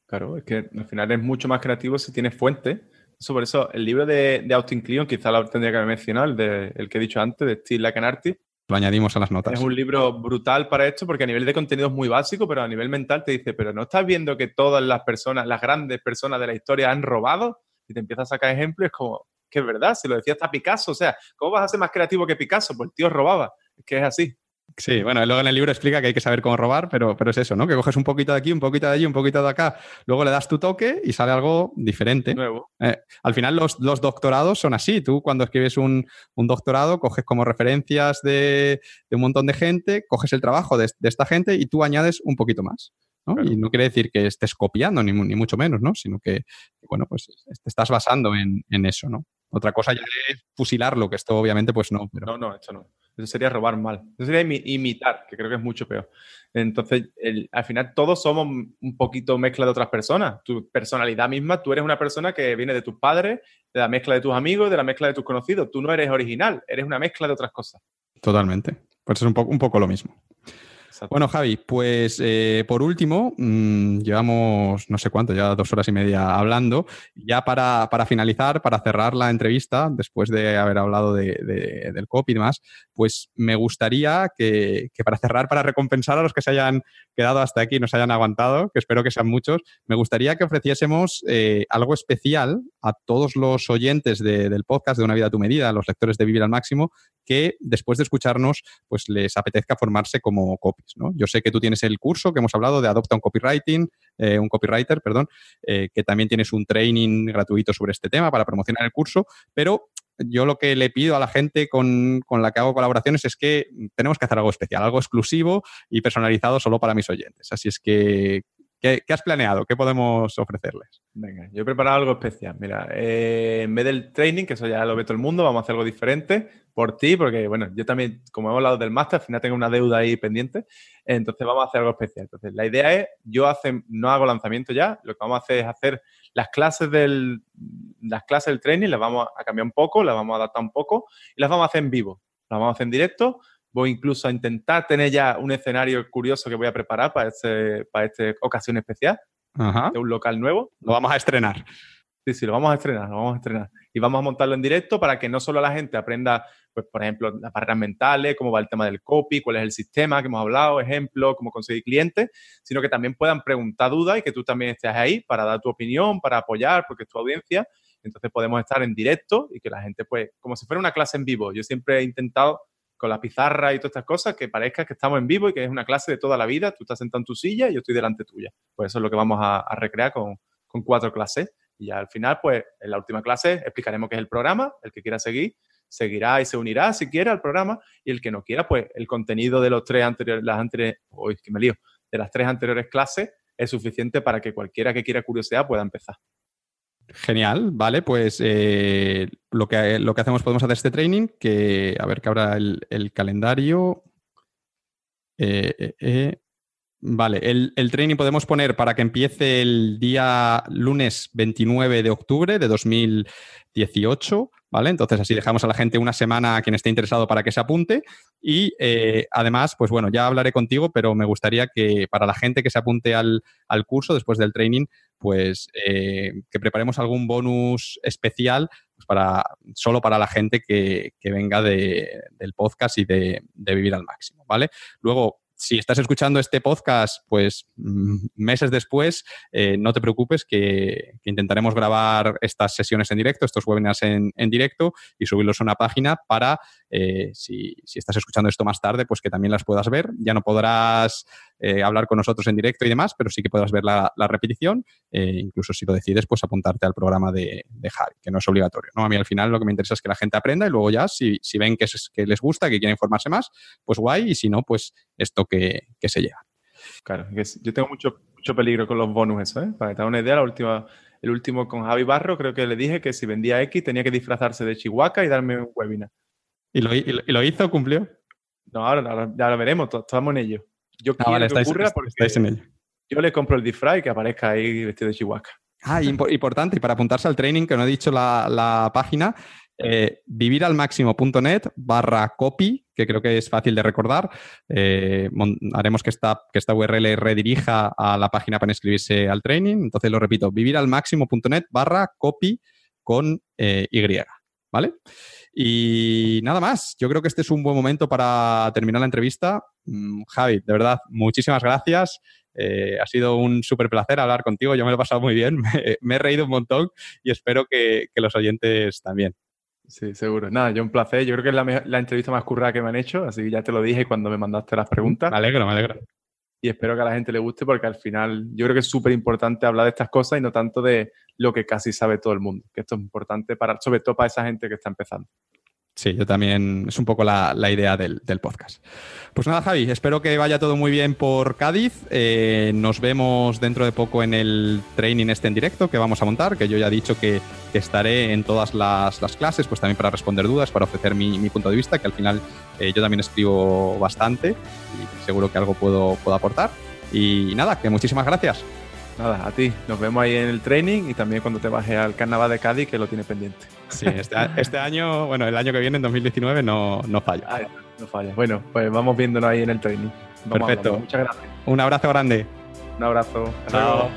A: Claro, es que al final es mucho más creativo si tienes fuente. Sobre eso, el libro de, de Austin Kleon, quizá lo tendría que haber mencionado, el, de, el que he dicho antes, de Steve Lacanarty.
B: Lo añadimos a las notas.
A: Es un libro brutal para esto porque a nivel de contenido es muy básico, pero a nivel mental te dice, pero ¿no estás viendo que todas las personas, las grandes personas de la historia han robado? Y te empieza a sacar ejemplos como, que es verdad, se lo decía hasta Picasso. O sea, ¿cómo vas a ser más creativo que Picasso? Pues el tío robaba. Es que es así.
B: Sí, bueno, luego en el libro explica que hay que saber cómo robar, pero, pero es eso, ¿no? Que coges un poquito de aquí, un poquito de allí, un poquito de acá, luego le das tu toque y sale algo diferente.
A: Nuevo.
B: Eh, al final los, doctorados son así. Tú cuando escribes un, doctorado coges como referencias de, un montón de gente, coges el trabajo de, esta gente y tú añades un poquito más. ¿no? Y no quiere decir que estés copiando, ni, ni mucho menos, ¿no? Sino que, bueno, pues te estás basando en, en eso, ¿no? Otra cosa ya es fusilarlo, que esto obviamente pues no. Pero...
A: No, no, esto no. Eso sería robar mal. Eso sería imitar, que creo que es mucho peor. Entonces, al final todos somos un poquito mezcla de otras personas. Tu personalidad misma, tú eres una persona que viene de tus padres, de la mezcla de tus amigos, de la mezcla de tus conocidos. Tú no eres original, eres una mezcla de otras cosas.
B: Totalmente. Pues es un un poco lo mismo. Bueno, Javi, pues eh, por último, mm, llevamos no sé cuánto, ya dos horas y media hablando. Ya para, finalizar, para cerrar la entrevista, después de haber hablado del copy y demás, pues me gustaría que, para cerrar, para recompensar a los que se hayan quedado hasta aquí nos hayan aguantado, que espero que sean muchos, me gustaría que ofreciésemos eh, algo especial a todos los oyentes del podcast de Una vida a tu medida, los lectores de Vivir al Máximo, que después de escucharnos, pues les apetezca formarse como copies. ¿no? Yo sé que tú tienes el curso que hemos hablado de Adopta un Copywriting, eh, un copywriter, perdón, eh, que también tienes un training gratuito sobre este tema para promocionar el curso, pero yo lo que le pido a la gente con, con, la que hago colaboraciones es que tenemos que hacer algo especial, algo exclusivo y personalizado solo para mis oyentes. Así es que ¿Qué, has planeado? ¿Qué podemos ofrecerles?
A: Venga, yo he preparado algo especial. Mira, eh, en vez del training, que eso ya lo ve todo el mundo, vamos a hacer algo diferente por ti, porque bueno, yo también, como hemos hablado del máster, al final tengo una deuda ahí pendiente, entonces vamos a hacer algo especial. Entonces, la idea es, yo no hago lanzamiento ya, lo que vamos a hacer es hacer las clases del, las clases del training, las vamos a cambiar un poco, las vamos a adaptar un poco y las vamos a hacer en vivo. Las vamos a hacer en directo voy incluso a intentar tener ya un escenario curioso que voy a preparar para, este, para esta ocasión especial, de un local nuevo.
B: Lo vamos a estrenar.
A: Sí, sí, lo vamos a estrenar, lo vamos a estrenar. Y vamos a montarlo en directo para que no solo la gente aprenda, pues, por ejemplo, las barreras mentales, cómo va el tema del copy, cuál es el sistema que hemos hablado, ejemplo, cómo conseguir clientes, sino que también puedan preguntar dudas y que tú también estés ahí para dar tu opinión, para apoyar, porque es tu audiencia. Entonces podemos estar en directo y que la gente, pues, como si fuera una clase en vivo. Yo siempre he intentado con la pizarra y todas estas cosas, que parezca que estamos en vivo y que es una clase de toda la vida. Tú estás sentado en tu silla y yo estoy delante tuya. Pues eso es lo que vamos a, recrear con, con cuatro clases. Y al final, pues en la última clase explicaremos qué es el programa, el que quiera seguir seguirá y se unirá si quiere al programa y el que no quiera, pues el contenido de los tres anteriores, las anteriores, que me lío, de las tres anteriores clases es suficiente para que cualquiera que quiera curiosidad pueda empezar.
B: Genial, vale, pues eh, lo, que, lo que hacemos, podemos hacer este training, que a ver que abra el, calendario. Eh, eh, vale, el, el, training podemos poner para que empiece el día lunes 29 de octubre de 2018. ¿vale? Entonces así dejamos a la gente una semana a quien esté interesado para que se apunte y eh, además, pues bueno, ya hablaré contigo, pero me gustaría que para la gente que se apunte al, curso después del training, pues eh, que preparemos algún bonus especial pues para, solo para la gente que, venga del podcast y de, de, vivir al máximo, ¿vale? Luego, si estás escuchando este podcast, pues mm, meses después, eh, no te preocupes que, intentaremos grabar estas sesiones en directo, estos webinars en, directo y subirlos a una página para, eh, si, estás escuchando esto más tarde, pues que también las puedas ver. Ya no podrás eh, hablar con nosotros en directo y demás, pero sí que podrás ver la, repetición, incluso si lo decides, pues apuntarte al programa de, de Javi, que no es obligatorio. ¿no? A mí al final lo que me interesa es que la gente aprenda y luego ya, si, ven que, que les gusta, que quieren informarse más, pues guay, y si no, pues esto que, se lleva.
A: Claro, yo tengo mucho, mucho peligro con los bonus, eso, ¿eh? Para que te haga una idea, la última, el último con Javi Barro, creo que le dije que si vendía X tenía que disfrazarse de Chihuahua y darme un webinar.
B: ¿Y lo, y lo hizo? ¿Cumplió?
A: No, ahora, ya lo veremos, estamos en ello. Yo ah, quiero que ocurra porque en ello. yo le compro el disfraz y que aparezca ahí vestido de Chihuahua.
B: Ah, importante, y para apuntarse al training, que no he dicho la, la página, eh, viviralmáximo.net barra copy, que creo que es fácil de recordar. Eh, haremos que esta, que esta URL redirija a la página para inscribirse al training. Entonces lo repito, viviralmáximo.net barra copy con eh, Y. ¿Vale? Y nada más, yo creo que este es un buen momento para terminar la entrevista. Mm, Javi, de verdad, muchísimas gracias. ha sido un súper placer hablar contigo, yo me lo he pasado muy bien, me, he reído un montón y espero que los oyentes también.
A: Sí, seguro. Nada, yo un placer. Yo creo que es la, la, entrevista más currada que me han hecho, así que ya te lo dije cuando me mandaste las preguntas.
B: Me alegro, me alegro.
A: Y espero que a la gente le guste porque al final yo creo que es súper importante hablar de estas cosas y no tanto de lo que casi sabe todo el mundo, que esto es importante para, sobre todo para esa gente que está empezando.
B: Sí, yo también, es un poco la, idea del, podcast. Pues nada, Javi, espero que vaya todo muy bien por Cádiz. Eh, nos vemos dentro de poco en el training este en directo que vamos a montar, que yo ya he dicho que, estaré en todas las, clases, pues también para responder dudas, para ofrecer mi, punto de vista, que al final eh, yo también escribo bastante y seguro que algo puedo, puedo aportar. Y nada, que muchísimas gracias.
A: Nada, a ti. Nos vemos ahí en el training y también cuando te bajes al carnaval de Cádiz, que lo tiene pendiente.
B: Sí, este, este año, bueno, el año que viene, en 2019, no, no falla.
A: no falla. Bueno, pues vamos viéndonos ahí en el training.
B: Perfecto. Muchas gracias. Un abrazo grande.
A: Un abrazo.
B: Chao.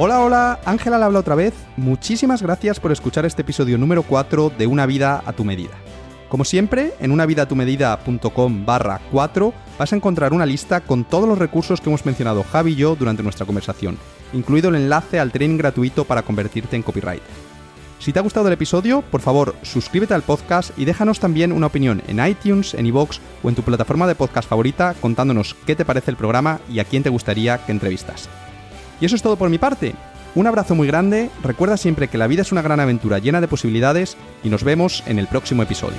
B: Hola, hola, Ángela le habla otra vez. Muchísimas gracias por escuchar este episodio número 4 de Una vida a tu medida. Como siempre, en unavidatumedida.com barra 4 vas a encontrar una lista con todos los recursos que hemos mencionado Javi y yo durante nuestra conversación, incluido el enlace al training gratuito para convertirte en copywriter. Si te ha gustado el episodio, por favor, suscríbete al podcast y déjanos también una opinión en iTunes, en iVoox o en tu plataforma de podcast favorita contándonos qué te parece el programa y a quién te gustaría que entrevistas. Y eso es todo por mi parte. Un abrazo muy grande, recuerda siempre que la vida es una gran aventura llena de posibilidades y nos vemos en el próximo episodio.